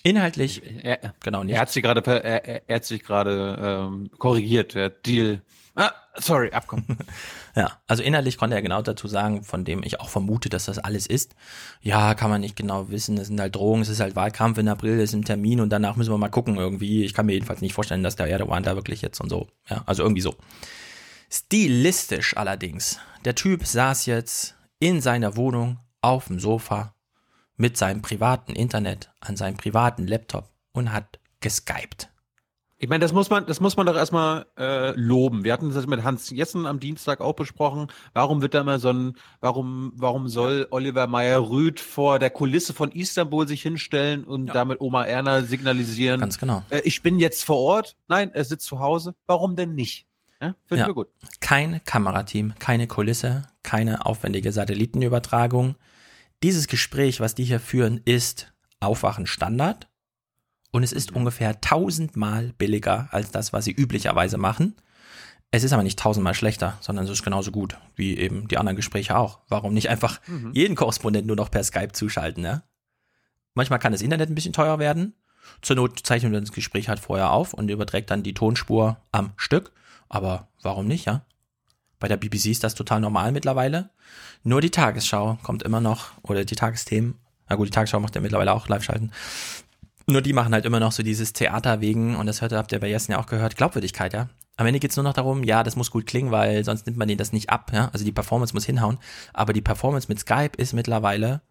Inhaltlich, er, genau nicht. Er hat sich gerade, er, er, hat sich gerade ähm, korrigiert. Der Deal Ah, sorry, Abkommen. ja, also inhaltlich konnte er genau dazu sagen, von dem ich auch vermute, dass das alles ist. Ja, kann man nicht genau wissen. Es sind halt Drohungen, es ist halt Wahlkampf in April, es ist ein Termin und danach müssen wir mal gucken irgendwie. Ich kann mir jedenfalls nicht vorstellen, dass der Erdogan da wirklich jetzt und so. Ja, also irgendwie so. Stilistisch allerdings. Der Typ saß jetzt in seiner Wohnung auf dem Sofa mit seinem privaten Internet an seinem privaten Laptop und hat geskypt. Ich meine, das muss man, das muss man doch erstmal äh, loben. Wir hatten das mit Hans Jessen am Dienstag auch besprochen. Warum wird da immer so ein, warum, warum soll Oliver Meyer-Rüth vor der Kulisse von Istanbul sich hinstellen und ja. damit Oma Erna signalisieren? Ganz genau. Äh, ich bin jetzt vor Ort. Nein, er sitzt zu Hause. Warum denn nicht? Ja, Finden ja. wir gut. Kein Kamerateam, keine Kulisse, keine aufwendige Satellitenübertragung. Dieses Gespräch, was die hier führen, ist Aufwachen Standard und es ist ungefähr tausendmal billiger als das, was sie üblicherweise machen. Es ist aber nicht tausendmal schlechter, sondern es ist genauso gut wie eben die anderen Gespräche auch. Warum nicht einfach mhm. jeden Korrespondent nur noch per Skype zuschalten, ne? Manchmal kann das Internet ein bisschen teuer werden. Zur Not zeichnet man das Gespräch halt vorher auf und überträgt dann die Tonspur am Stück. Aber warum nicht, ja? Bei der BBC ist das total normal mittlerweile. Nur die Tagesschau kommt immer noch, oder die Tagesthemen. Na gut, die Tagesschau macht ja mittlerweile auch Live-Schalten. Nur die machen halt immer noch so dieses Theater wegen, und das hört, habt ihr bei Jessen ja auch gehört, Glaubwürdigkeit, ja. Am Ende geht's nur noch darum, ja, das muss gut klingen, weil sonst nimmt man denen das nicht ab, ja. Also die Performance muss hinhauen. Aber die Performance mit Skype ist mittlerweile,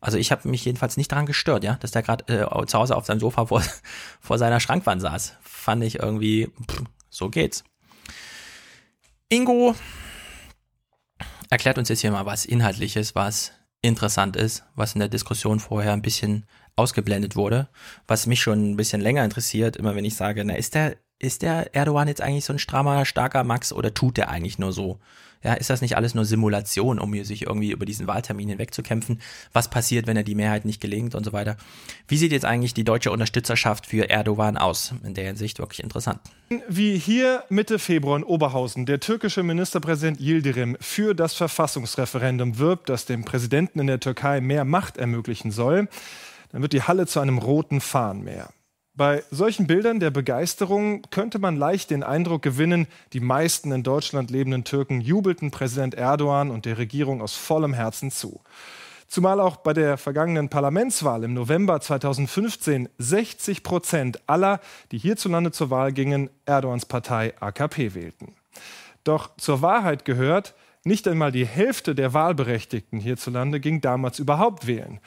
also ich habe mich jedenfalls nicht daran gestört, ja, dass der gerade äh, zu Hause auf seinem Sofa vor, vor seiner Schrankwand saß. Fand ich irgendwie, pff, so geht's. Ingo erklärt uns jetzt hier mal was Inhaltliches, was interessant ist, was in der Diskussion vorher ein bisschen ausgeblendet wurde, was mich schon ein bisschen länger interessiert, immer wenn ich sage, na, ist der, ist der Erdogan jetzt eigentlich so ein strammer, starker Max oder tut der eigentlich nur so? Ja, ist das nicht alles nur Simulation, um sich irgendwie über diesen Wahltermin hinwegzukämpfen? Was passiert, wenn er die Mehrheit nicht gelingt und so weiter? Wie sieht jetzt eigentlich die deutsche Unterstützerschaft für Erdogan aus? In der Hinsicht wirklich interessant. Wie hier Mitte Februar in Oberhausen der türkische Ministerpräsident Yildirim für das Verfassungsreferendum wirbt, das dem Präsidenten in der Türkei mehr Macht ermöglichen soll, dann wird die Halle zu einem roten Fahnenmeer. Bei solchen Bildern der Begeisterung könnte man leicht den Eindruck gewinnen, die meisten in Deutschland lebenden Türken jubelten Präsident Erdogan und der Regierung aus vollem Herzen zu. Zumal auch bei der vergangenen Parlamentswahl im November 2015 60 Prozent aller, die hierzulande zur Wahl gingen, Erdogans Partei AKP wählten. Doch zur Wahrheit gehört, nicht einmal die Hälfte der Wahlberechtigten hierzulande ging damals überhaupt wählen.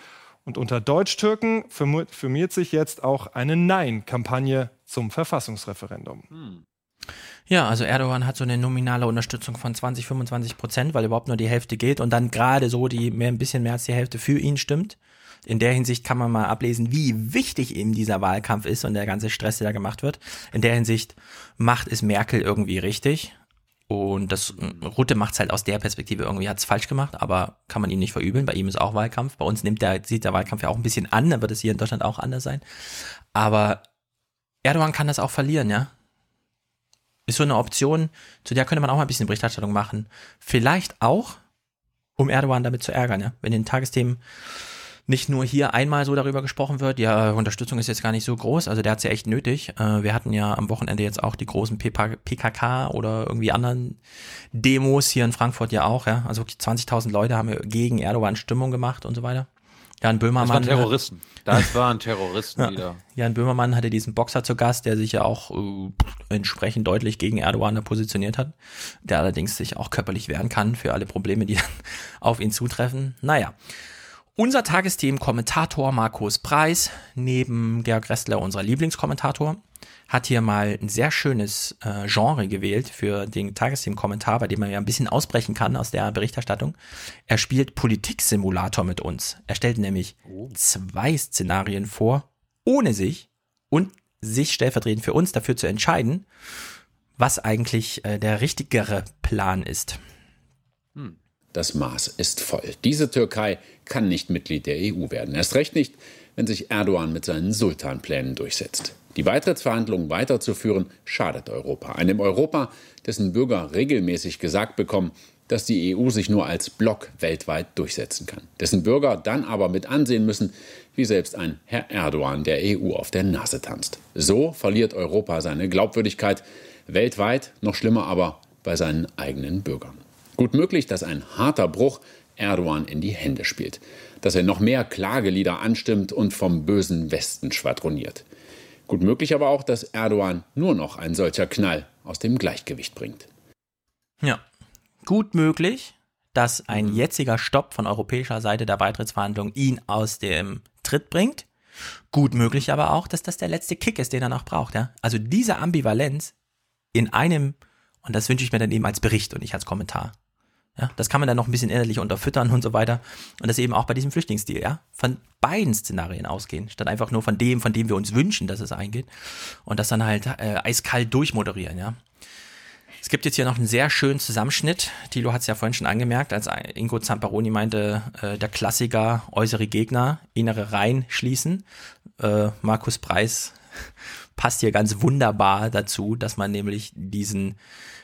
Und unter Deutschtürken firmiert sich jetzt auch eine Nein-Kampagne zum Verfassungsreferendum. Hm. Ja, also Erdogan hat so eine nominale Unterstützung von 20, 25 Prozent, weil überhaupt nur die Hälfte geht und dann gerade so die mehr, ein bisschen mehr als die Hälfte für ihn stimmt. In der Hinsicht kann man mal ablesen, wie wichtig eben dieser Wahlkampf ist und der ganze Stress, der da gemacht wird. In der Hinsicht macht es Merkel irgendwie richtig. Und das Rutte macht es halt aus der Perspektive irgendwie, hat es falsch gemacht, aber kann man ihm nicht verübeln. Bei ihm ist auch Wahlkampf. Bei uns nimmt der, sieht der Wahlkampf ja auch ein bisschen an, dann wird es hier in Deutschland auch anders sein. Aber Erdogan kann das auch verlieren, ja. Ist so eine Option, zu der könnte man auch mal ein bisschen Berichterstattung machen. Vielleicht auch, um Erdogan damit zu ärgern, ja. Wenn in den Tagesthemen nicht nur hier einmal so darüber gesprochen wird, ja, Unterstützung ist jetzt gar nicht so groß, also der hat sie ja echt nötig. Äh, wir hatten ja am Wochenende jetzt auch die großen PKK oder irgendwie anderen Demos hier in Frankfurt ja auch, ja. Also 20.000 Leute haben gegen Erdogan Stimmung gemacht und so weiter. Jan Böhmermann. Das waren Terroristen. Das waren Terroristen ja. wieder. Jan Böhmermann hatte diesen Boxer zu Gast, der sich ja auch äh, entsprechend deutlich gegen Erdogan positioniert hat, der allerdings sich auch körperlich wehren kann für alle Probleme, die dann auf ihn zutreffen. Naja. Unser Tagesthemen-Kommentator Markus Preis, neben Georg Restler unser Lieblingskommentator. hat hier mal ein sehr schönes äh, Genre gewählt für den Tagesthemen-Kommentar, bei dem man ja ein bisschen ausbrechen kann aus der Berichterstattung. Er spielt Politiksimulator mit uns. Er stellt nämlich oh. zwei Szenarien vor, ohne sich und sich stellvertretend für uns dafür zu entscheiden, was eigentlich äh, der richtigere Plan ist. Das Maß ist voll. Diese Türkei kann nicht Mitglied der EU werden. Erst recht nicht, wenn sich Erdogan mit seinen Sultanplänen durchsetzt. Die Beitrittsverhandlungen weiterzuführen, schadet Europa. Einem Europa, dessen Bürger regelmäßig gesagt bekommen, dass die EU sich nur als Block weltweit durchsetzen kann. Dessen Bürger dann aber mit ansehen müssen, wie selbst ein Herr Erdogan der EU auf der Nase tanzt. So verliert Europa seine Glaubwürdigkeit weltweit, noch schlimmer aber bei seinen eigenen Bürgern. Gut möglich, dass ein harter Bruch Erdogan in die Hände spielt, dass er noch mehr Klagelieder anstimmt und vom bösen Westen schwadroniert. Gut möglich aber auch, dass Erdogan nur noch ein solcher Knall aus dem Gleichgewicht bringt. Ja, gut möglich, dass ein jetziger Stopp von europäischer Seite der Beitrittsverhandlungen ihn aus dem Tritt bringt. Gut möglich aber auch, dass das der letzte Kick ist, den er noch braucht. Ja? Also diese Ambivalenz in einem, und das wünsche ich mir dann eben als Bericht und nicht als Kommentar. Ja, das kann man dann noch ein bisschen innerlich unterfüttern und so weiter. Und das eben auch bei diesem Flüchtlingsdeal, ja, von beiden Szenarien ausgehen, statt einfach nur von dem, von dem wir uns wünschen, dass es eingeht. Und das dann halt äh, eiskalt durchmoderieren, ja. Es gibt jetzt hier noch einen sehr schönen Zusammenschnitt. Thilo hat es ja vorhin schon angemerkt, als Ingo Zamparoni meinte, äh, der Klassiker, äußere Gegner, innere Reihen schließen. Äh, Markus Preis passt hier ganz wunderbar dazu, dass man nämlich diesen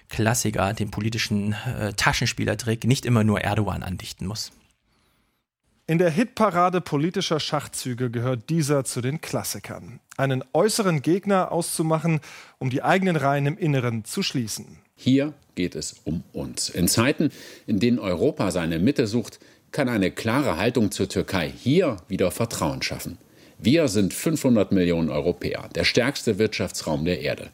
Klassiker, den politischen äh, Taschenspielertrick, nicht immer nur Erdogan andichten muss. In der Hitparade politischer Schachzüge gehört dieser zu den Klassikern. Einen äußeren Gegner auszumachen, um die eigenen Reihen im Inneren zu schließen. Hier geht es um uns. In Zeiten, in denen Europa seine Mitte sucht, kann eine klare Haltung zur Türkei hier wieder Vertrauen schaffen. Wir sind 500 Millionen Europäer, der stärkste Wirtschaftsraum der Erde.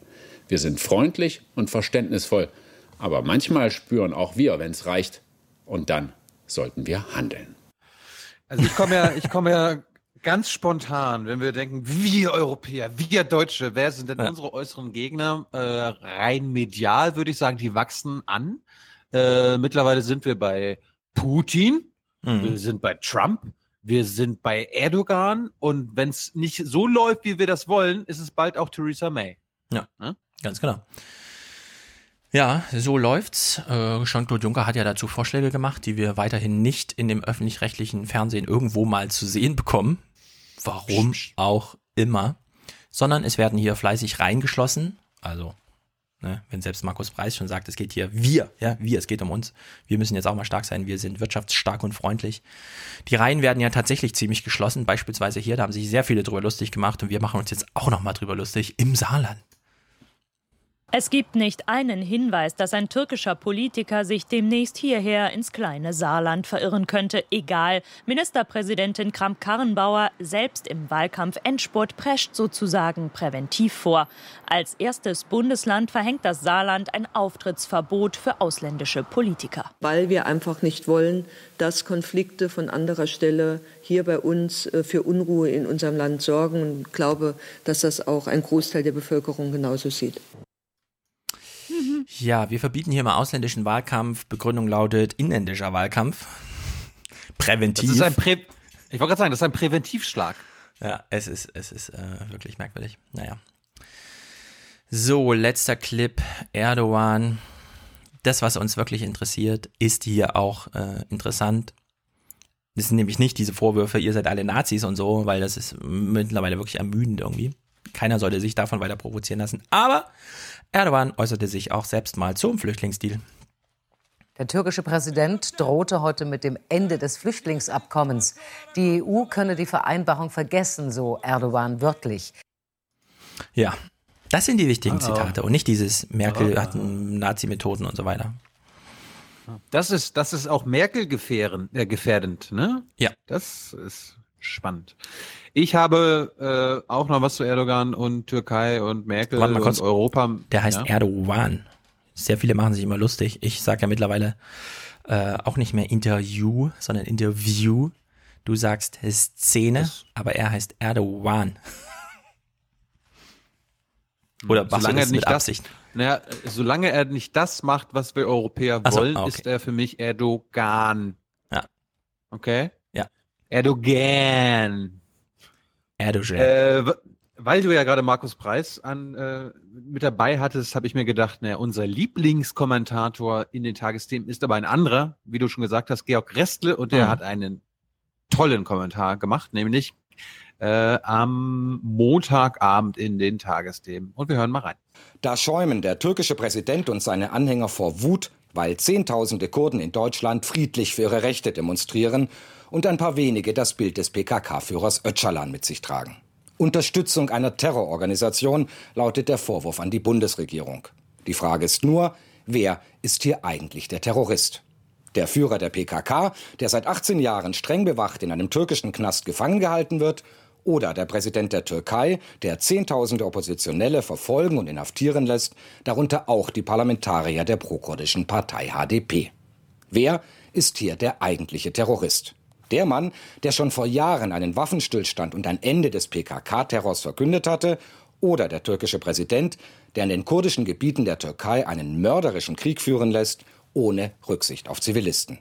Wir sind freundlich und verständnisvoll, aber manchmal spüren auch wir, wenn es reicht. Und dann sollten wir handeln. Also ich komme ja, ich komme ja ganz spontan, wenn wir denken, wir Europäer, wir Deutsche, wer sind denn ja. unsere äußeren Gegner? Äh, rein medial würde ich sagen, die wachsen an. Äh, mittlerweile sind wir bei Putin, mhm. wir sind bei Trump, wir sind bei Erdogan und wenn es nicht so läuft, wie wir das wollen, ist es bald auch Theresa May. Ja. ja? Ganz genau. Ja, so läuft's. Äh, Jean-Claude Juncker hat ja dazu Vorschläge gemacht, die wir weiterhin nicht in dem öffentlich-rechtlichen Fernsehen irgendwo mal zu sehen bekommen. Warum auch immer. Sondern es werden hier fleißig reingeschlossen. Also, ne, wenn selbst Markus Preis schon sagt, es geht hier wir, ja, wir, es geht um uns. Wir müssen jetzt auch mal stark sein. Wir sind wirtschaftsstark und freundlich. Die Reihen werden ja tatsächlich ziemlich geschlossen. Beispielsweise hier, da haben sich sehr viele drüber lustig gemacht und wir machen uns jetzt auch nochmal drüber lustig im Saarland. Es gibt nicht einen Hinweis, dass ein türkischer Politiker sich demnächst hierher ins kleine Saarland verirren könnte. Egal. Ministerpräsidentin Kramp-Karrenbauer selbst im Wahlkampf Endspurt prescht sozusagen präventiv vor. Als erstes Bundesland verhängt das Saarland ein Auftrittsverbot für ausländische Politiker. Weil wir einfach nicht wollen, dass Konflikte von anderer Stelle hier bei uns äh, für Unruhe in unserem Land sorgen. Und ich glaube, dass das auch ein Großteil der Bevölkerung genauso sieht. Ja, wir verbieten hier mal ausländischen Wahlkampf. Begründung lautet inländischer Wahlkampf. Präventiv. Das ist ein Prä ich wollte gerade sagen, das ist ein Präventivschlag. Ja, es ist, es ist äh, wirklich merkwürdig. Naja. So, letzter Clip. Erdogan. Das, was uns wirklich interessiert, ist hier auch äh, interessant. Das sind nämlich nicht diese Vorwürfe, ihr seid alle Nazis und so, weil das ist mittlerweile wirklich ermüdend irgendwie. Keiner sollte sich davon weiter provozieren lassen. Aber Erdogan äußerte sich auch selbst mal zum Flüchtlingsdeal. Der türkische Präsident drohte heute mit dem Ende des Flüchtlingsabkommens. Die EU könne die Vereinbarung vergessen, so Erdogan wörtlich. Ja, das sind die wichtigen Zitate und nicht dieses Merkel hat Nazi-Methoden und so weiter. Das ist, das ist auch Merkel gefährdend, äh, gefährdend, ne? Ja. Das ist spannend. Ich habe äh, auch noch was zu Erdogan und Türkei und Merkel Warte mal kurz. und Europa. Der heißt ja? Erdogan. Sehr viele machen sich immer lustig. Ich sage ja mittlerweile äh, auch nicht mehr Interview, sondern Interview. Du sagst Szene, das aber er heißt Erdogan. Oder machst solange er nicht Absicht? Das, naja, solange er nicht das macht, was wir Europäer so, wollen, ah, okay. ist er für mich Erdogan. Ja. Okay? Erdogan. Erdogan. Äh, weil du ja gerade Markus Preis an, äh, mit dabei hattest, habe ich mir gedacht, naja, unser Lieblingskommentator in den Tagesthemen ist aber ein anderer, wie du schon gesagt hast, Georg Restle, und der Mhm. hat einen tollen Kommentar gemacht, nämlich äh, am Montagabend in den Tagesthemen. Und wir hören mal rein. Da schäumen der türkische Präsident und seine Anhänger vor Wut, weil Zehntausende Kurden in Deutschland friedlich für ihre Rechte demonstrieren und ein paar wenige das Bild des PKK-Führers Öcalan mit sich tragen. Unterstützung einer Terrororganisation lautet der Vorwurf an die Bundesregierung. Die Frage ist nur, wer ist hier eigentlich der Terrorist? Der Führer der PKK, der seit 18 Jahren streng bewacht in einem türkischen Knast gefangen gehalten wird, oder der Präsident der Türkei, der Zehntausende Oppositionelle verfolgen und inhaftieren lässt, darunter auch die Parlamentarier der prokurdischen Partei HDP. Wer ist hier der eigentliche Terrorist? Der Mann, der schon vor Jahren einen Waffenstillstand und ein Ende des PKK-Terrors verkündet hatte, oder der türkische Präsident, der in den kurdischen Gebieten der Türkei einen mörderischen Krieg führen lässt, ohne Rücksicht auf Zivilisten.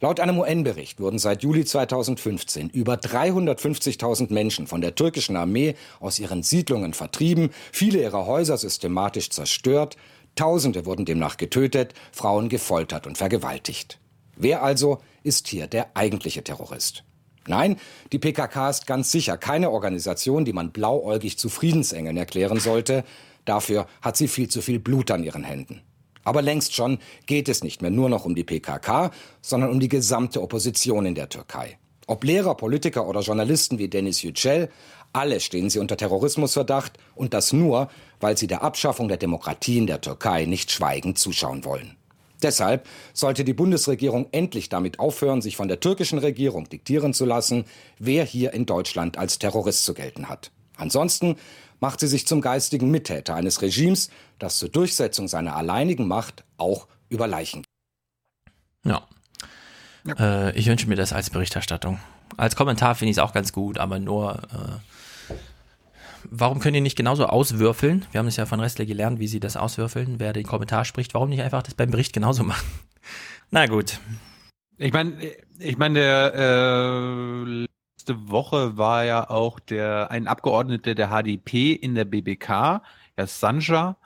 Laut einem UN-Bericht wurden seit Juli 2015 über 350.000 Menschen von der türkischen Armee aus ihren Siedlungen vertrieben, viele ihrer Häuser systematisch zerstört, Tausende wurden demnach getötet, Frauen gefoltert und vergewaltigt. Wer also ist hier der eigentliche Terrorist? Nein, die PKK ist ganz sicher keine Organisation, die man blauäugig zu Friedensengeln erklären sollte. Dafür hat sie viel zu viel Blut an ihren Händen. Aber längst schon geht es nicht mehr nur noch um die PKK, sondern um die gesamte Opposition in der Türkei. Ob Lehrer, Politiker oder Journalisten wie Denis Yücel, alle stehen sie unter Terrorismusverdacht und das nur, weil sie der Abschaffung der Demokratie in der Türkei nicht schweigend zuschauen wollen. Deshalb sollte die Bundesregierung endlich damit aufhören, sich von der türkischen Regierung diktieren zu lassen, wer hier in Deutschland als Terrorist zu gelten hat. Ansonsten macht sie sich zum geistigen Mittäter eines Regimes, das zur Durchsetzung seiner alleinigen Macht auch über Leichen. Ja. Äh, ich wünsche mir das als Berichterstattung. Als Kommentar finde ich es auch ganz gut, aber nur. Äh, warum können die nicht genauso auswürfeln? Wir haben es ja von Restle gelernt, wie sie das auswürfeln, wer den Kommentar spricht. Warum nicht einfach das beim Bericht genauso machen? Na gut. Ich meine, ich meine, der äh, letzte Woche war ja auch der ein Abgeordneter der HDP in der BBK, Herr Sanja.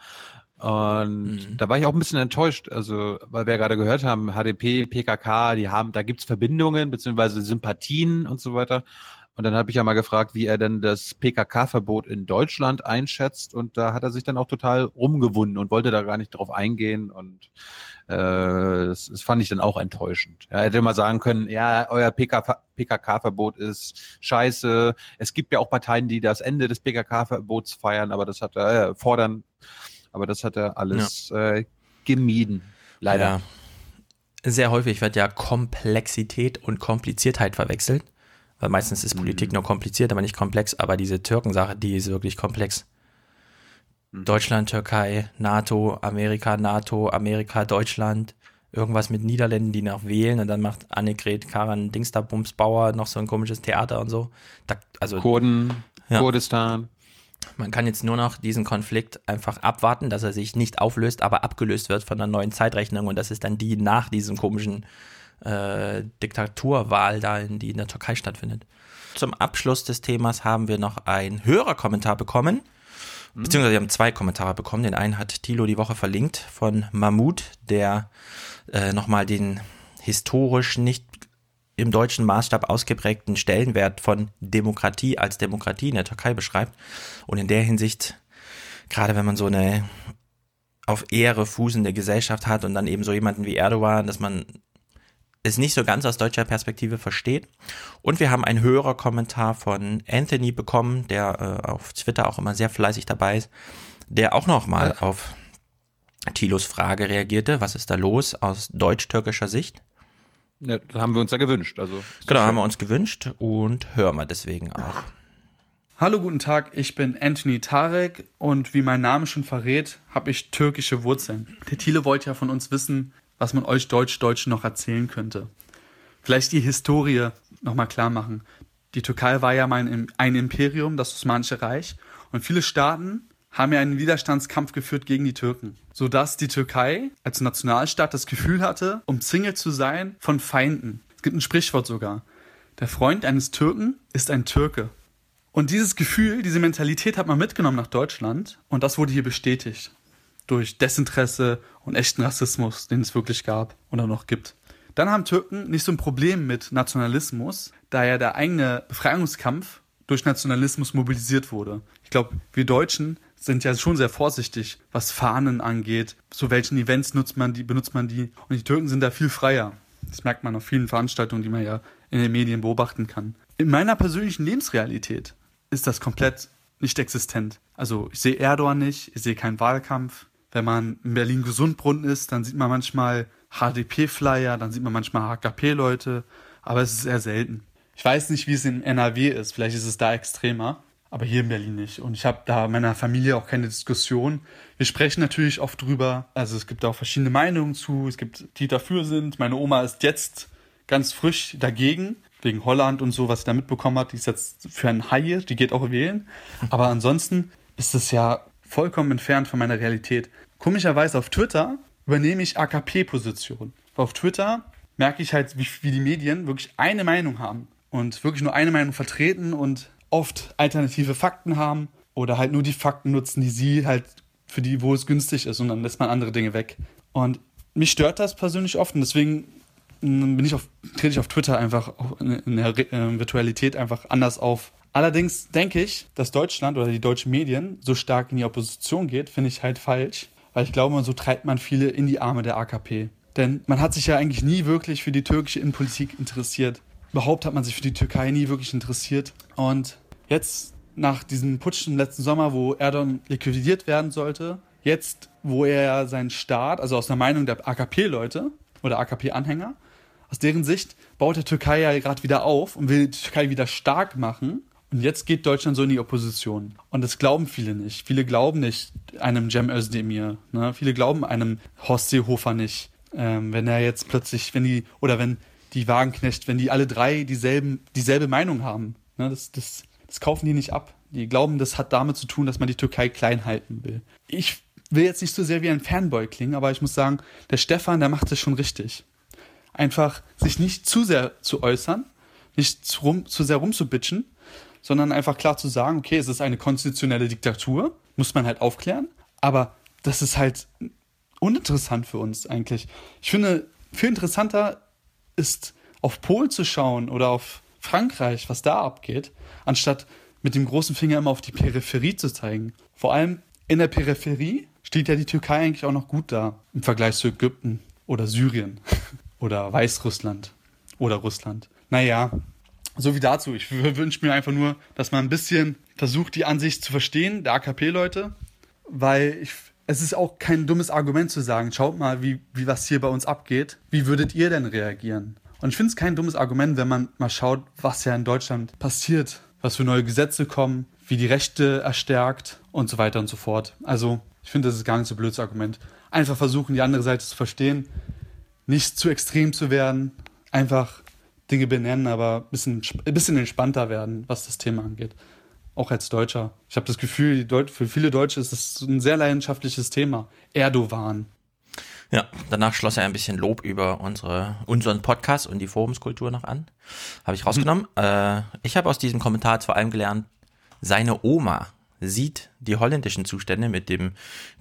Und da war ich auch ein bisschen enttäuscht, also weil wir ja gerade gehört haben, HDP, PKK, die haben, da gibt's Verbindungen beziehungsweise Sympathien und so weiter. Und dann habe ich ja mal gefragt, wie er denn das PKK-Verbot in Deutschland einschätzt. Und da hat er sich dann auch total rumgewunden und wollte da gar nicht drauf eingehen. Und äh, das, das fand ich dann auch enttäuschend. Er hätte mal sagen können, ja, euer PKK-Verbot ist scheiße. Es gibt ja auch Parteien, die das Ende des PKK-Verbots feiern, aber das hat er äh, fordern. Aber das hat er alles äh, gemieden. Leider. Ja. Sehr häufig wird ja Komplexität und Kompliziertheit verwechselt. Weil meistens ist Politik nur kompliziert, aber nicht komplex. Aber diese Türkensache, die ist wirklich komplex. Deutschland, Türkei, NATO, Amerika, NATO, Amerika, Deutschland. Irgendwas mit Niederländern, die noch wählen. Und dann macht Annegret Karan Dingsterbumsbauer noch so ein komisches Theater und so. Da, also, Kurden, Ja. Kurdistan. Man kann jetzt nur noch diesen Konflikt einfach abwarten, dass er sich nicht auflöst, aber abgelöst wird von einer neuen Zeitrechnung. Und das ist dann die nach diesem komischen äh, Diktaturwahl da, in, die in der Türkei stattfindet. Zum Abschluss des Themas haben wir noch einen Hörerkommentar bekommen. Beziehungsweise wir haben zwei Kommentare bekommen. Den einen hat Thilo die Woche verlinkt von Mahmoud, der äh, nochmal den historisch nicht im deutschen Maßstab ausgeprägten Stellenwert von Demokratie als Demokratie in der Türkei beschreibt. Und in der Hinsicht, gerade wenn man so eine auf Ehre fußende Gesellschaft hat und dann eben so jemanden wie Erdogan, dass man es nicht so ganz aus deutscher Perspektive versteht. Und wir haben einen höherer Kommentar von Anthony bekommen, der äh, auf Twitter auch immer sehr fleißig dabei ist, der auch nochmal auf Thilos Frage reagierte, was ist da los aus deutsch-türkischer Sicht? Ja, das haben wir uns ja gewünscht. Also, Genau, haben wir uns gewünscht und hören wir deswegen auch. Hallo, guten Tag, ich bin Anthony Tarek und wie mein Name schon verrät, habe ich türkische Wurzeln. Der Thiele wollte ja von uns wissen, was man euch Deutsch-Deutschen noch erzählen könnte. Vielleicht die Historie nochmal klar machen. Die Türkei war ja mal ein, Imperium, das Osmanische Reich, und viele Staaten haben ja einen Widerstandskampf geführt gegen die Türken, sodass die Türkei als Nationalstaat das Gefühl hatte, umzingelt zu sein von Feinden. Es gibt ein Sprichwort sogar. Der Freund eines Türken ist ein Türke. Und dieses Gefühl, diese Mentalität hat man mitgenommen nach Deutschland und das wurde hier bestätigt durch Desinteresse und echten Rassismus, den es wirklich gab oder noch gibt. Dann haben Türken nicht so ein Problem mit Nationalismus, da ja der eigene Befreiungskampf durch Nationalismus mobilisiert wurde. Ich glaube, wir Deutschen sind ja schon sehr vorsichtig, was Fahnen angeht. Zu welchen Events nutzt man die, benutzt man die? Und die Türken sind da viel freier. Das merkt man auf vielen Veranstaltungen, die man ja in den Medien beobachten kann. In meiner persönlichen Lebensrealität ist das komplett nicht existent. Also ich sehe Erdogan nicht, ich sehe keinen Wahlkampf. Wenn man in Berlin Gesundbrunnen ist, dann sieht man manchmal HDP-Flyer, dann sieht man manchmal HKP-Leute, aber es ist eher selten. Ich weiß nicht, wie es in NRW ist, vielleicht ist es da extremer, aber hier in Berlin nicht. Und ich habe da meiner Familie auch keine Diskussion. Wir sprechen natürlich oft drüber, also es gibt auch verschiedene Meinungen zu, es gibt die dafür sind. Meine Oma ist jetzt ganz frisch dagegen, wegen Holland und so, was sie da mitbekommen hat. Die ist jetzt für einen Haie, die geht auch wählen. Aber ansonsten ist es ja vollkommen entfernt von meiner Realität. Komischerweise auf Twitter übernehme ich AKP-Position. Auf Twitter merke ich halt, wie, wie die Medien wirklich eine Meinung haben und wirklich nur eine Meinung vertreten und oft alternative Fakten haben oder halt nur die Fakten nutzen, die sie halt für die, wo es günstig ist und dann lässt man andere Dinge weg. Und mich stört das persönlich oft und deswegen mm, bin ich auf, trete ich auf Twitter einfach in der äh, Virtualität einfach anders auf. Allerdings denke ich, dass Deutschland oder die deutschen Medien so stark in die Opposition geht, finde ich halt falsch, weil ich glaube, so treibt man viele in die Arme der AKP. Denn man hat sich ja eigentlich nie wirklich für die türkische Innenpolitik interessiert. Überhaupt hat man sich für die Türkei nie wirklich interessiert. Und jetzt, nach diesem Putsch im letzten Sommer, wo Erdogan liquidiert werden sollte, jetzt, wo er seinen Staat, also aus der Meinung der AKP-Leute oder AKP-Anhänger, aus deren Sicht baut der Türkei ja gerade wieder auf und will die Türkei wieder stark machen. Und jetzt geht Deutschland so in die Opposition. Und das glauben viele nicht. Viele glauben nicht einem Cem Özdemir. Ne? Viele glauben einem Horst Seehofer nicht. Ähm, wenn er jetzt plötzlich, wenn die, oder wenn die Wagenknecht, wenn die alle drei dieselben, dieselbe Meinung haben. Ne? Das, das, das kaufen die nicht ab. Die glauben, das hat damit zu tun, dass man die Türkei klein halten will. Ich will jetzt nicht so sehr wie ein Fanboy klingen, aber ich muss sagen, der Stefan, der macht das schon richtig. Einfach sich nicht zu sehr zu äußern, nicht zu, rum, zu sehr rumzubitchen, sondern einfach klar zu sagen, okay, es ist eine konstitutionelle Diktatur, muss man halt aufklären, aber das ist halt uninteressant für uns eigentlich. Ich finde, viel interessanter ist, auf Polen zu schauen oder auf Frankreich, was da abgeht, anstatt mit dem großen Finger immer auf die Peripherie zu zeigen. Vor allem in der Peripherie steht ja die Türkei eigentlich auch noch gut da im Vergleich zu Ägypten oder Syrien oder Weißrussland oder Russland. Naja, so wie dazu. Ich wünsche mir einfach nur, dass man ein bisschen versucht, die Ansicht zu verstehen, der AKP-Leute, weil ich, es ist auch kein dummes Argument zu sagen, schaut mal, wie, wie was hier bei uns abgeht. Wie würdet ihr denn reagieren? Und ich finde es kein dummes Argument, wenn man mal schaut, was ja in Deutschland passiert, was für neue Gesetze kommen, wie die Rechte erstärkt und so weiter und so fort. Also, ich finde, das ist gar nicht so ein blödes Argument. Einfach versuchen, die andere Seite zu verstehen, nicht zu extrem zu werden, einfach Dinge benennen, aber ein bisschen, ein bisschen entspannter werden, was das Thema angeht. Auch als Deutscher. Ich habe das Gefühl, für viele Deutsche ist das ein sehr leidenschaftliches Thema. Erdogan. Ja, danach schloss er ein bisschen Lob über unsere, unseren Podcast und die Forumskultur noch an. Habe ich rausgenommen. Mhm. Äh, ich habe aus diesem Kommentar vor allem gelernt, seine Oma sieht die holländischen Zustände mit dem,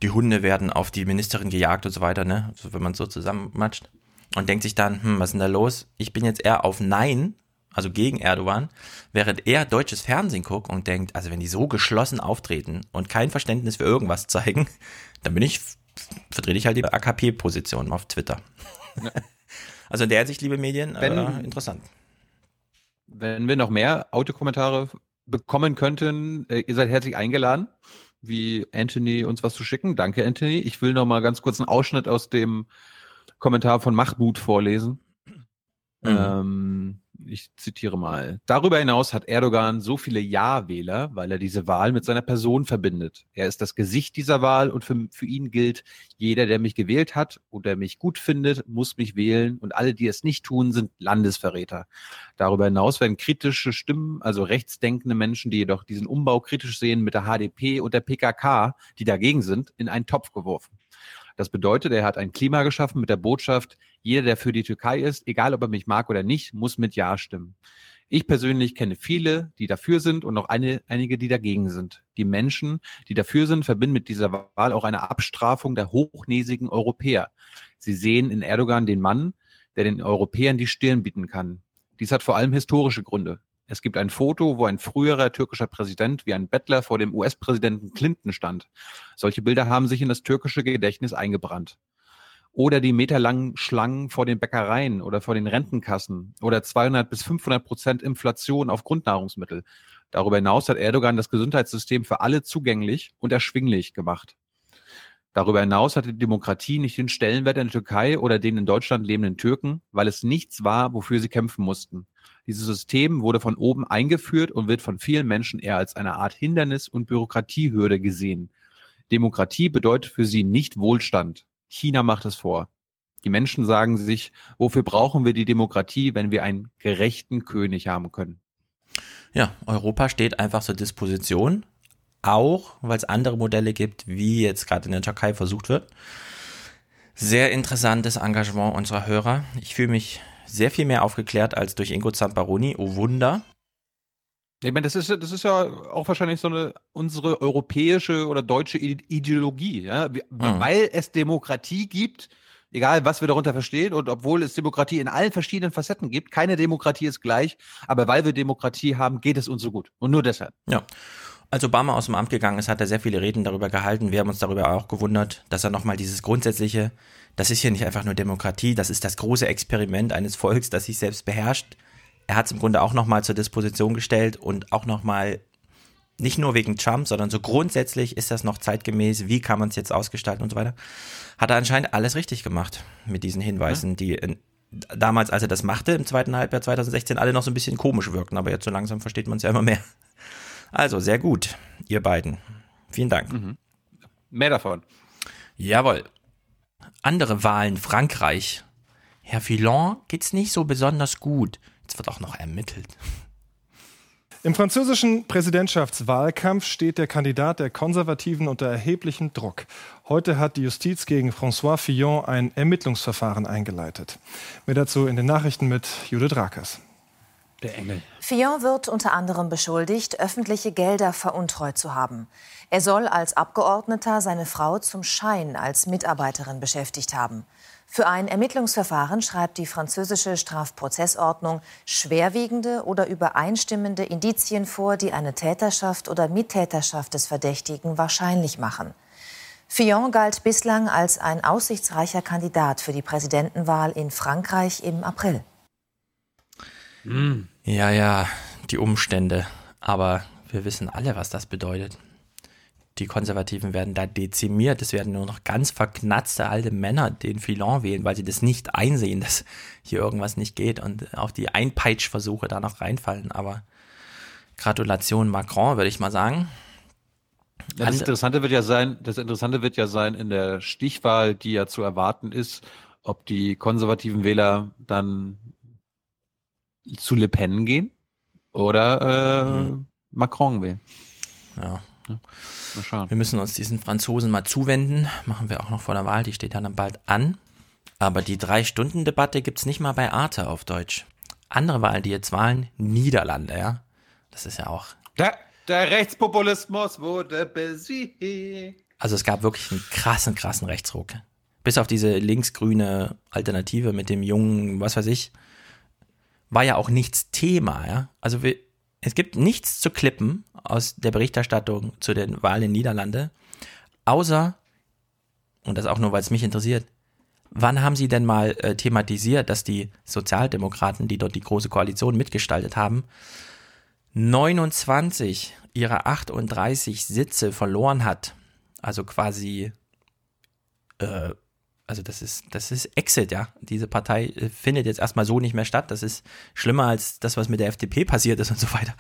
die Hunde werden auf die Ministerin gejagt und so weiter, ne? Also wenn man so zusammenmatscht und denkt sich dann, hm, was ist denn da los? Ich bin jetzt eher auf Nein, also gegen Erdogan, während er deutsches Fernsehen guckt und denkt, also wenn die so geschlossen auftreten und kein Verständnis für irgendwas zeigen, dann bin ich, vertrete ich halt die AKP-Position auf Twitter. also in der Hinsicht, liebe Medien, wenn, äh, interessant. Wenn wir noch mehr Autokommentare bekommen könnten, äh, ihr seid herzlich eingeladen, wie Anthony uns was zu schicken. Danke, Anthony. Ich will noch mal ganz kurz einen Ausschnitt aus dem Kommentar von Mahmoud vorlesen. Mhm. Ähm, ich zitiere mal. Darüber hinaus hat Erdogan so viele Ja-Wähler, weil er diese Wahl mit seiner Person verbindet. Er ist das Gesicht dieser Wahl und für, für ihn gilt, jeder, der mich gewählt hat oder mich gut findet, muss mich wählen und alle, die es nicht tun, sind Landesverräter. Darüber hinaus werden kritische Stimmen, also rechtsdenkende Menschen, die jedoch diesen Umbau kritisch sehen, mit der HDP und der PKK, die dagegen sind, in einen Topf geworfen. Das bedeutet, er hat ein Klima geschaffen mit der Botschaft, jeder, der für die Türkei ist, egal ob er mich mag oder nicht, muss mit Ja stimmen. Ich persönlich kenne viele, die dafür sind und noch eine, einige, die dagegen sind. Die Menschen, die dafür sind, verbinden mit dieser Wahl auch eine Abstrafung der hochnäsigen Europäer. Sie sehen in Erdogan den Mann, der den Europäern die Stirn bieten kann. Dies hat vor allem historische Gründe. Es gibt ein Foto, wo ein früherer türkischer Präsident wie ein Bettler vor dem US-Präsidenten Clinton stand. Solche Bilder haben sich in das türkische Gedächtnis eingebrannt. Oder die meterlangen Schlangen vor den Bäckereien oder vor den Rentenkassen oder 200 bis 500 Prozent Inflation auf Grundnahrungsmittel. Darüber hinaus hat Erdogan das Gesundheitssystem für alle zugänglich und erschwinglich gemacht. Darüber hinaus hat die Demokratie nicht den Stellenwert in der Türkei oder den in Deutschland lebenden Türken, weil es nichts war, wofür sie kämpfen mussten. Dieses System wurde von oben eingeführt und wird von vielen Menschen eher als eine Art Hindernis und Bürokratiehürde gesehen. Demokratie bedeutet für sie nicht Wohlstand. China macht es vor. Die Menschen sagen sich, wofür brauchen wir die Demokratie, wenn wir einen gerechten König haben können? Ja, Europa steht einfach zur Disposition, auch weil es andere Modelle gibt, wie jetzt gerade in der Türkei versucht wird. Sehr interessantes Engagement unserer Hörer. Ich fühle mich sehr viel mehr aufgeklärt als durch Ingo Zamparoni. Oh Wunder. Ich meine, das ist, das ist ja auch wahrscheinlich so eine unsere europäische oder deutsche Ideologie, ja? Mhm. weil es Demokratie gibt, egal was wir darunter verstehen, und obwohl es Demokratie in allen verschiedenen Facetten gibt, keine Demokratie ist gleich, aber weil wir Demokratie haben, geht es uns so gut. Und nur deshalb. Ja. Als Obama aus dem Amt gegangen ist, hat er sehr viele Reden darüber gehalten. Wir haben uns darüber auch gewundert, dass er nochmal dieses grundsätzliche, das ist hier nicht einfach nur Demokratie, das ist das große Experiment eines Volks, das sich selbst beherrscht er hat es im Grunde auch nochmal zur Disposition gestellt und auch nochmal nicht nur wegen Trump, sondern so grundsätzlich ist das noch zeitgemäß, wie kann man es jetzt ausgestalten und so weiter. Hat er anscheinend alles richtig gemacht mit diesen Hinweisen, die in, damals, als er das machte, im zweiten Halbjahr 2016, alle noch so ein bisschen komisch wirkten, aber jetzt so langsam versteht man es ja immer mehr. Also, sehr gut, ihr beiden. Vielen Dank. Mhm. Mehr davon. Jawohl. Andere Wahlen, Frankreich. Herr Fillon geht's nicht so besonders gut. Jetzt wird auch noch ermittelt. Im französischen Präsidentschaftswahlkampf steht der Kandidat der Konservativen unter erheblichem Druck. Heute hat die Justiz gegen François Fillon ein Ermittlungsverfahren eingeleitet. Mehr dazu in den Nachrichten mit Judith Rakers. Der Engel. Fillon wird unter anderem beschuldigt, öffentliche Gelder veruntreut zu haben. Er soll als Abgeordneter seine Frau zum Schein als Mitarbeiterin beschäftigt haben. Für ein Ermittlungsverfahren schreibt die französische Strafprozessordnung schwerwiegende oder übereinstimmende Indizien vor, die eine Täterschaft oder Mittäterschaft des Verdächtigen wahrscheinlich machen. Fillon galt bislang als ein aussichtsreicher Kandidat für die Präsidentenwahl in Frankreich im April. Hm. Ja, ja, die Umstände. Aber wir wissen alle, was das bedeutet die Konservativen werden da dezimiert. Es werden nur noch ganz verknatzte alte Männer den Filon wählen, weil sie das nicht einsehen, dass hier irgendwas nicht geht und auch die Einpeitschversuche da noch reinfallen. Aber Gratulation Macron, würde ich mal sagen. Ja, das Interessante wird ja sein, das Interessante wird ja sein in der Stichwahl, die ja zu erwarten ist, ob die konservativen Wähler dann zu Le Pen gehen oder äh, mhm. Macron wählen. Ja. Wir müssen uns diesen Franzosen mal zuwenden. Machen wir auch noch vor der Wahl, die steht ja dann bald an. Aber die Drei-Stunden-Debatte gibt es nicht mal bei Arte auf Deutsch. Andere Wahlen, die jetzt wahlen, Niederlande, ja. Das ist ja auch. Der, der Rechtspopulismus wurde besiegt. Also es gab wirklich einen krassen, krassen Rechtsruck. Bis auf diese linksgrüne Alternative mit dem jungen, was weiß ich, war ja auch nichts Thema, ja. Also wir, es gibt nichts zu klippen aus der Berichterstattung zu den Wahlen in Niederlande, außer, und das auch nur, weil es mich interessiert, wann haben Sie denn mal äh, thematisiert, dass die Sozialdemokraten, die dort die große Koalition mitgestaltet haben, 29 ihrer 38 Sitze verloren hat, also quasi äh, also das ist, das ist Exit, ja. Diese Partei äh, findet jetzt erstmal so nicht mehr statt. Das ist schlimmer als das, was mit der FDP passiert ist und so weiter.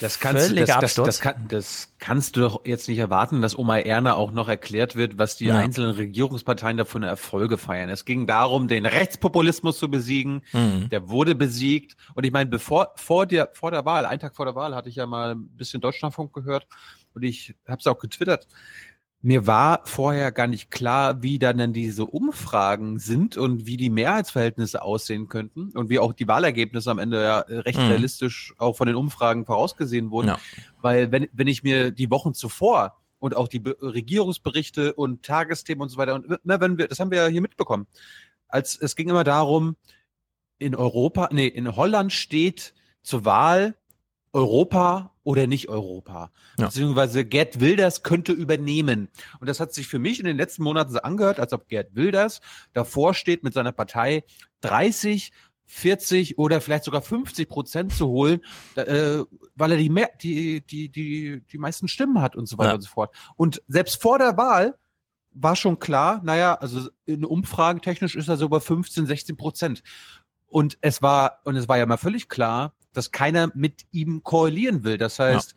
Das kannst, Völliger das, das, Absturz. das, kann, das kannst du doch jetzt nicht erwarten, dass Oma Erna auch noch erklärt wird, was die Ja. einzelnen Regierungsparteien da für eine Erfolge feiern. Es ging darum, den Rechtspopulismus zu besiegen. Mhm. Der wurde besiegt. Und ich meine, bevor vor der vor der Wahl, einen Tag vor der Wahl, hatte ich ja mal ein bisschen Deutschlandfunk gehört und ich habe es auch getwittert. Mir war vorher gar nicht klar, wie dann denn diese Umfragen sind und wie die Mehrheitsverhältnisse aussehen könnten und wie auch die Wahlergebnisse am Ende ja äh, recht Mhm. realistisch auch von den Umfragen vorausgesehen wurden. Ja. Weil wenn, wenn ich mir die Wochen zuvor und auch die Be Regierungsberichte und Tagesthemen und so weiter, und na, wenn wir, das haben wir ja hier mitbekommen. Als es ging immer darum, in Europa, nee, in Holland steht zur Wahl Europa oder nicht Europa. Ja. Beziehungsweise Gerd Wilders könnte übernehmen. Und das hat sich für mich in den letzten Monaten so angehört, als ob Gerd Wilders davor steht, mit seiner Partei 30, 40 oder vielleicht sogar 50 Prozent zu holen, äh, weil er die, mehr, die, die, die, die meisten Stimmen hat und so weiter Ja. und so fort. Und selbst vor der Wahl war schon klar, naja, also in Umfragen technisch ist er so bei 15, 16 Prozent. Und es war, und es war ja mal völlig klar, dass keiner mit ihm koalieren will. Das heißt,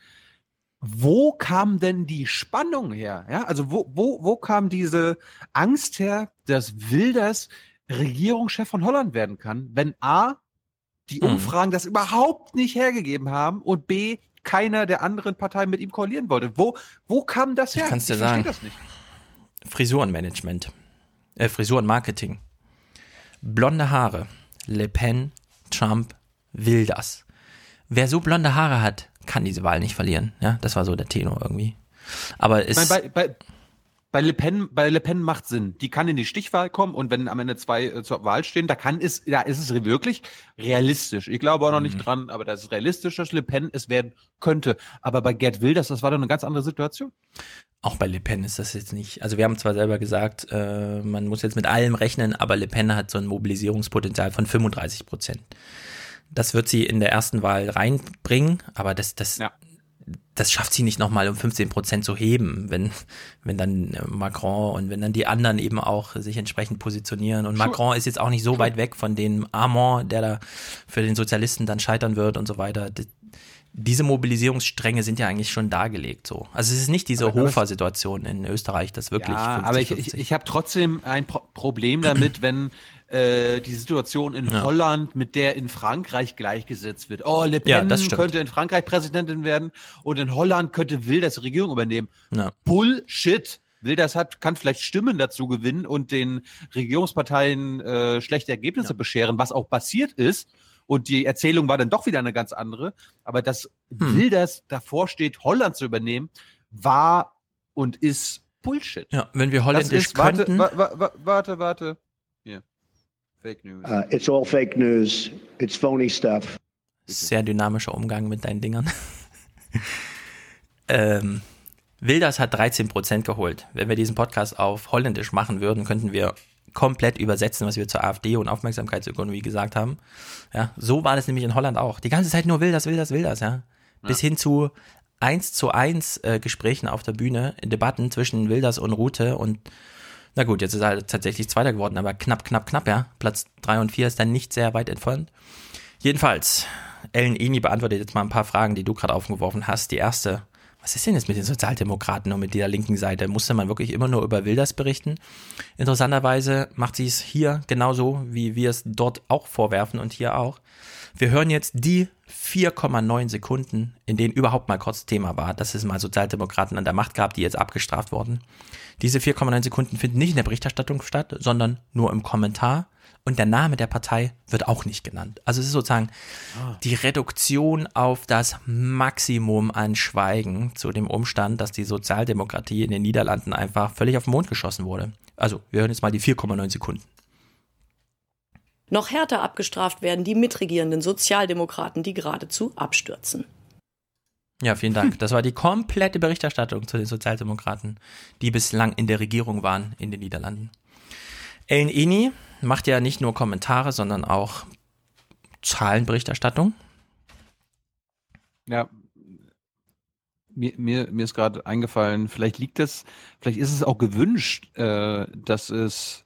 wo kam denn die Spannung her? Ja, also wo, wo, wo kam diese Angst her, dass Wilders Regierungschef von Holland werden kann, wenn A, die Mhm. Umfragen das überhaupt nicht hergegeben haben und B, keiner der anderen Parteien mit ihm koalieren wollte. Wo, wo kam das her? Ich kann's dir versteh sagen. das nicht. Frisurenmanagement. Äh, Frisurenmarketing. Blonde Haare. Le Pen, Trump, Wilders. Wer so blonde Haare hat, kann diese Wahl nicht verlieren. Ja, das war so der Tenor irgendwie. Aber meine, bei, bei, bei, Le Pen, bei Le Pen macht Sinn. Die kann in die Stichwahl kommen und wenn am Ende zwei äh, zur Wahl stehen, da kann es, da ist es wirklich realistisch. Ich glaube auch noch Mhm. nicht dran, aber das ist realistisch, dass Le Pen es werden könnte. Aber bei Gerd Wilders, das war doch eine ganz andere Situation. Auch bei Le Pen ist das jetzt nicht. Also wir haben zwar selber gesagt, äh, man muss jetzt mit allem rechnen, aber Le Pen hat so ein Mobilisierungspotenzial von 35 Prozent. Das wird sie in der ersten Wahl reinbringen, aber das, das, das schafft sie nicht nochmal um 15 Prozent zu heben, wenn, wenn dann äh, Macron und wenn dann die anderen eben auch sich entsprechend positionieren. Und. Macron ist jetzt auch nicht so weit weg von dem Armand, der da für den Sozialisten dann scheitern wird und so weiter. Diese Mobilisierungsstränge sind ja eigentlich schon dargelegt so. Also es ist nicht diese Hofer-Situation in Österreich, das wirklich Ja, 50, aber ich, 50. ich, ich habe trotzdem ein Pro Problem damit, wenn äh, die Situation in Ja. Holland mit der in Frankreich gleichgesetzt wird. Oh, Le Pen Ja, könnte in Frankreich Präsidentin werden und in Holland könnte Wilders Regierung übernehmen. Ja. Bullshit. Wilders hat, kann vielleicht Stimmen dazu gewinnen und den Regierungsparteien äh, schlechte Ergebnisse bescheren, was auch passiert ist. Und die Erzählung war dann doch wieder eine ganz andere. Aber dass Hm. Wilders davor steht, Holland zu übernehmen, war und ist Bullshit. Ja, wenn wir holländisch ist, warte, könnten. wa, wa, wa, warte, warte. Hier. Fake News. Uh, it's all fake news. It's phony stuff. Sehr dynamischer Umgang mit deinen Dingern. ähm, Wilders hat 13 Prozent geholt. Wenn wir diesen Podcast auf Holländisch machen würden, könnten wir komplett übersetzen, was wir zur AfD und Aufmerksamkeitsökonomie gesagt haben. Ja, so war das nämlich in Holland auch. Die ganze Zeit nur Wilders, Wilders, Wilders, ja. Bis hin zu eins zu eins äh, Gesprächen auf der Bühne, Debatten zwischen Wilders und Rute und na gut, jetzt ist er tatsächlich Zweiter geworden, aber knapp, knapp, knapp, ja. Platz drei und vier ist dann nicht sehr weit entfernt. Jedenfalls, Ellen Eni beantwortet jetzt mal ein paar Fragen, die du gerade aufgeworfen hast. Die erste, was ist denn jetzt mit den Sozialdemokraten und mit der linken Seite? Musste man wirklich immer nur über Wilders berichten? Interessanterweise macht sie es hier genauso, wie wir es dort auch vorwerfen und hier auch. Wir hören jetzt die 4,9 Sekunden, in denen überhaupt mal kurz Thema war, dass es mal Sozialdemokraten an der Macht gab, die jetzt abgestraft wurden. Diese 4,9 Sekunden finden nicht in der Berichterstattung statt, sondern nur im Kommentar. Und der Name der Partei wird auch nicht genannt. Also es ist sozusagen die Reduktion auf das Maximum an Schweigen zu dem Umstand, dass die Sozialdemokratie in den Niederlanden einfach völlig auf den Mond geschossen wurde. Also, wir hören jetzt mal die 4,9 Sekunden. Noch härter abgestraft werden die mitregierenden Sozialdemokraten, die geradezu abstürzen. Ja, vielen Dank. Das war die komplette Berichterstattung zu den Sozialdemokraten, die bislang in der Regierung waren in den Niederlanden. Ellen Eni macht ja nicht nur Kommentare, sondern auch Zahlenberichterstattung. Ja. Mir, mir, mir ist gerade eingefallen, vielleicht liegt es, vielleicht ist es auch gewünscht, äh, dass es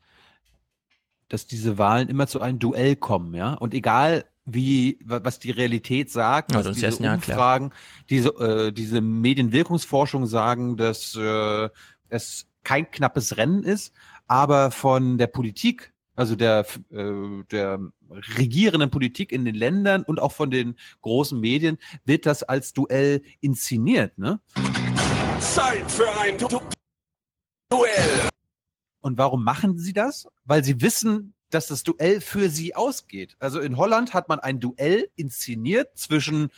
dass diese Wahlen immer zu einem Duell kommen, ja. Und egal wie was die Realität sagt, Ja, was diese. Umfragen, diese äh, diese Medienwirkungsforschung sagen, dass äh, es kein knappes Rennen ist, aber von der Politik, also der äh, der regierenden Politik in den Ländern und auch von den großen Medien wird das als Duell inszeniert, ne? Zeit für ein du Duell. Und warum machen sie das? Weil sie wissen, dass das Duell für sie ausgeht. Also in Holland hat man ein Duell inszeniert zwischen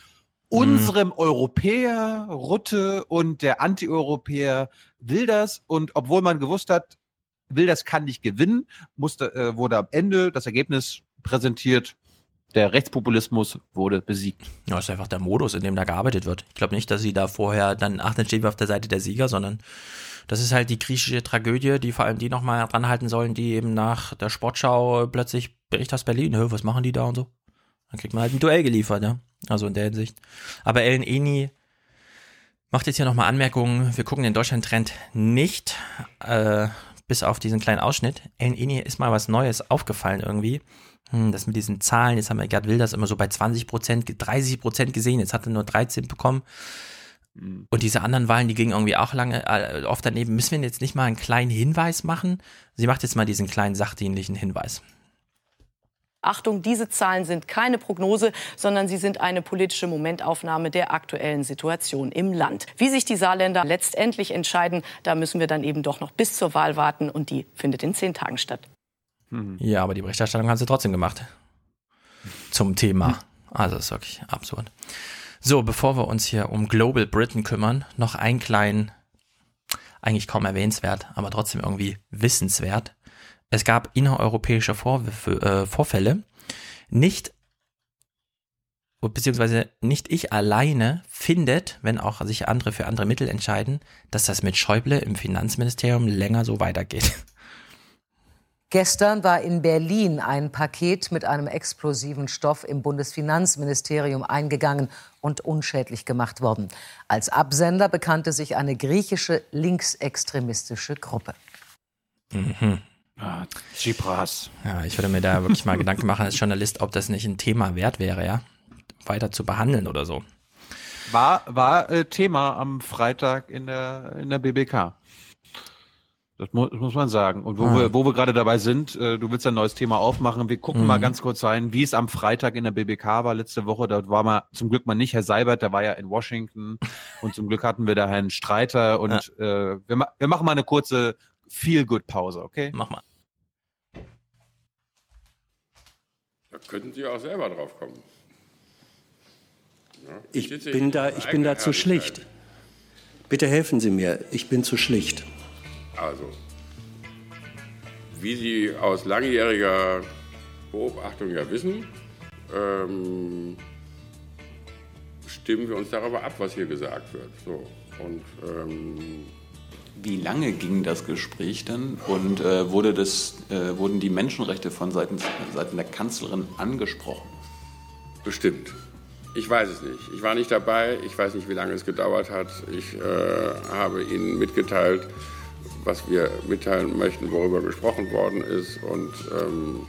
unserem Europäer Rutte und der Anti-Europäer Wilders. Und obwohl man gewusst hat, Wilders kann nicht gewinnen, musste, äh, wurde am Ende das Ergebnis präsentiert. Der Rechtspopulismus wurde besiegt. Ja, ist einfach der Modus, in dem da gearbeitet wird. Ich glaube nicht, dass sie da vorher dann, ach, dann stehen wir auf der Seite der Sieger, sondern das ist halt die griechische Tragödie, die vor allem die nochmal dran halten sollen, die eben nach der Sportschau plötzlich Bericht aus Berlin, was machen die da und so. Dann kriegt man halt ein Duell geliefert, ja. Also in der Hinsicht. Aber Ellen Eni macht jetzt hier nochmal Anmerkungen. Wir gucken den Deutschland-Trend nicht, äh, bis auf diesen kleinen Ausschnitt. Ellen Eni ist mal was Neues aufgefallen irgendwie. Hm, das mit diesen Zahlen, jetzt haben wir Gerd Wilders immer so bei 20 Prozent, 30 Prozent gesehen, jetzt hat er nur 13 bekommen. Und diese anderen Wahlen, die gingen irgendwie auch lange, äh, oft daneben. Müssen wir jetzt nicht mal einen kleinen Hinweis machen? Sie macht jetzt mal diesen kleinen sachdienlichen Hinweis. Achtung, diese Zahlen sind keine Prognose, sondern sie sind eine politische Momentaufnahme der aktuellen Situation im Land. Wie sich die Saarländer letztendlich entscheiden, da müssen wir dann eben doch noch bis zur Wahl warten und die findet in zehn Tagen statt. Ja, aber die Berichterstattung haben sie trotzdem gemacht. Zum Thema. Also das ist wirklich absurd. So, bevor wir uns hier um Global Britain kümmern, noch einen kleinen, eigentlich kaum erwähnenswert, aber trotzdem irgendwie wissenswert. Es gab innereuropäische Vorwürfe, äh, Vorfälle. Nicht, beziehungsweise nicht ich alleine findet, wenn auch sich andere für andere Mittel entscheiden, dass das mit Schäuble im Finanzministerium länger so weitergeht. Gestern war in Berlin ein Paket mit einem explosiven Stoff im Bundesfinanzministerium eingegangen und unschädlich gemacht worden. Als Absender bekannte sich eine griechische linksextremistische Gruppe. Mhm. Ah, Tsipras. Ja, ich würde mir da wirklich mal Gedanken machen als Journalist, ob das nicht ein Thema wert wäre, ja, weiter zu behandeln oder so. War, war äh, Thema am Freitag in der, in der BBK. Das, mu das muss man sagen. Und wo Ah. wir, wo wir gerade dabei sind, äh, du willst ein neues Thema aufmachen. Wir gucken Mhm. mal ganz kurz rein, wie es am Freitag in der BBK war letzte Woche. Dort war mal zum Glück mal nicht Herr Seibert, der war ja in Washington. und zum Glück hatten wir da Herrn Streiter. Und äh, wir, ma wir machen mal eine kurze Feel-Good-Pause, okay? Mach mal. Da könnten Sie auch selber drauf kommen. Ja, Ich bin in da, ich bin da zu schlicht. Bitte helfen Sie mir, ich bin zu schlicht. Also, wie Sie aus langjähriger Beobachtung ja wissen, ähm, stimmen wir uns darüber ab, was hier gesagt wird. So. Und ähm, Wie lange ging das Gespräch dann und äh, wurde das, äh, wurden die Menschenrechte von Seiten, Seiten der Kanzlerin angesprochen? Bestimmt. Ich weiß es nicht. Ich war nicht dabei. Ich weiß nicht, wie lange es gedauert hat. Ich äh, habe Ihnen mitgeteilt, was wir mitteilen möchten, worüber gesprochen worden ist. Und ähm,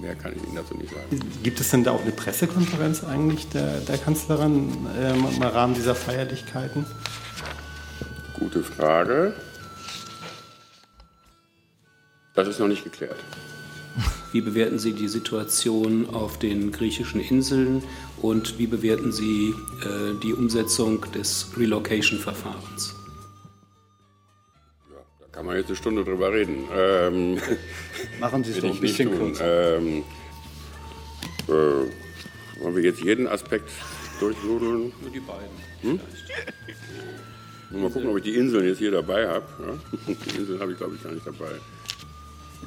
mehr kann ich Ihnen dazu nicht sagen. Gibt es denn da auch eine Pressekonferenz eigentlich der, der Kanzlerin ähm, im Rahmen dieser Feierlichkeiten? Gute Frage. Das ist noch nicht geklärt. Wie bewerten Sie die Situation auf den griechischen Inseln und wie bewerten Sie äh, die Umsetzung des Relocation-Verfahrens? Da kann man jetzt eine Stunde drüber reden. Ähm, Machen Sie es doch ein bisschen kürzer. Ähm, äh, wollen wir jetzt jeden Aspekt durchnudeln? Nur die beiden. Hm? Mal gucken, ob ich die Inseln jetzt hier dabei habe. Ja? Die Inseln habe ich, glaube ich, gar nicht dabei.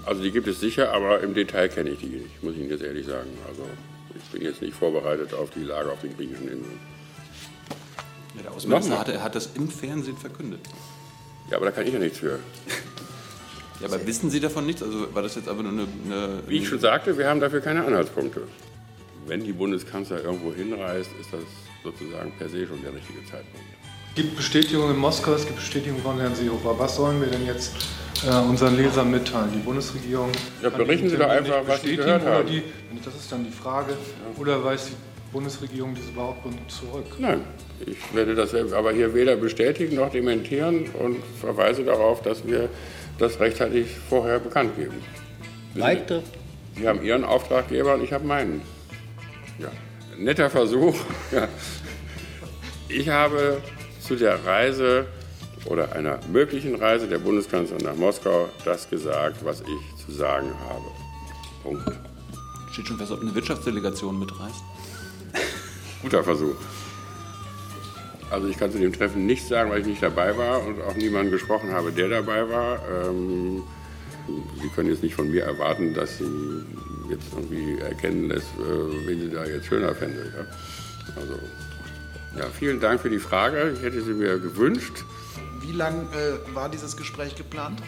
Also die gibt es sicher, aber im Detail kenne ich die nicht, muss ich Ihnen jetzt ehrlich sagen. Also ich bin jetzt nicht vorbereitet auf die Lage auf den griechischen Inseln. Ja, der Außenminister hat, hat das im Fernsehen verkündet. Ja, aber da kann ich ja nichts für. Ja, aber wissen Sie davon nichts? Also war das jetzt einfach nur eine... eine Wie ich schon sagte, wir haben dafür keine Anhaltspunkte. Wenn die Bundeskanzler irgendwo hinreist, ist das sozusagen per se schon der richtige Zeitpunkt. gibt Bestätigung in Moskau, es gibt Bestätigung von Herrn Seehofer. Was sollen wir denn jetzt äh, unseren Lesern mitteilen? Die Bundesregierung. Ja, berichten Sie doch einfach, was Sie gehört oder haben. Die, das ist dann die Frage. Oder weist die Bundesregierung diese Behauptung zurück? Nein, ich werde das aber hier weder bestätigen noch dementieren und verweise darauf, dass wir das rechtzeitig vorher bekannt geben. Weiter. Sie haben Ihren Auftraggeber und ich habe meinen. Ja, netter Versuch. Ja. Ich habe zu der Reise oder einer möglichen Reise der Bundeskanzlerin nach Moskau das gesagt, was ich zu sagen habe. Punkt. Steht schon fest, ob eine Wirtschaftsdelegation mitreist. Guter Versuch. Also ich kann zu dem Treffen nichts sagen, weil ich nicht dabei war und auch niemanden gesprochen habe, der dabei war. Ähm, Sie können jetzt nicht von mir erwarten, dass Sie jetzt irgendwie erkennen lässt, äh, wen Sie da jetzt schöner fände. Ja? Also, ja, vielen Dank für die Frage. Ich hätte sie mir gewünscht. Wie lang äh, war dieses Gespräch geplant?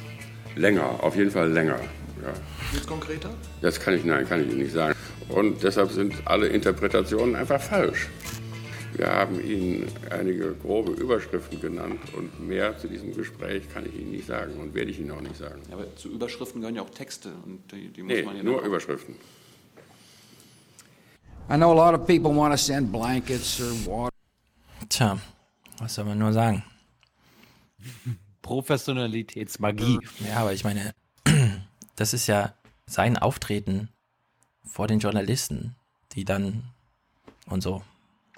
Länger, auf jeden Fall länger. Ja. Jetzt konkreter? Das kann ich, nein, kann ich Ihnen nicht sagen. Und deshalb sind alle Interpretationen einfach falsch. Wir haben Ihnen einige grobe Überschriften genannt und mehr zu diesem Gespräch kann ich Ihnen nicht sagen und werde ich Ihnen auch nicht sagen. Ja, aber zu Überschriften gehören ja auch Texte und die, die muss Nee, man ja nur Überschriften. I know a lot of people want to send blankets or water. Tja, was soll man nur sagen? Professionalitätsmagie. Ja, aber ich meine, das ist ja sein Auftreten vor den Journalisten, die dann und so.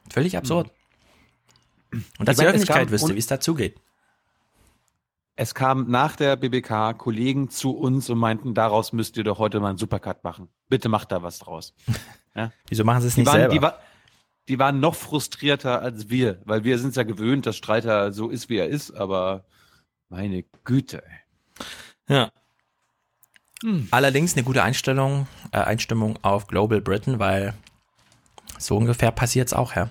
Völlig absurd. Und dass die Öffentlichkeit wüsste, wie es dazugeht. Es kam nach der BBK Kollegen zu uns und meinten, daraus müsst ihr doch heute mal einen Supercut machen. Bitte macht da was draus. Ja? Wieso machen sie es nicht waren, selber? Die, war, die waren noch frustrierter als wir, weil wir sind ja gewöhnt, dass Streiter so ist, wie er ist, aber meine Güte. ey. Ja. Allerdings eine gute Einstellung, äh, Einstimmung auf Global Britain, weil so ungefähr passiert es auch, ja.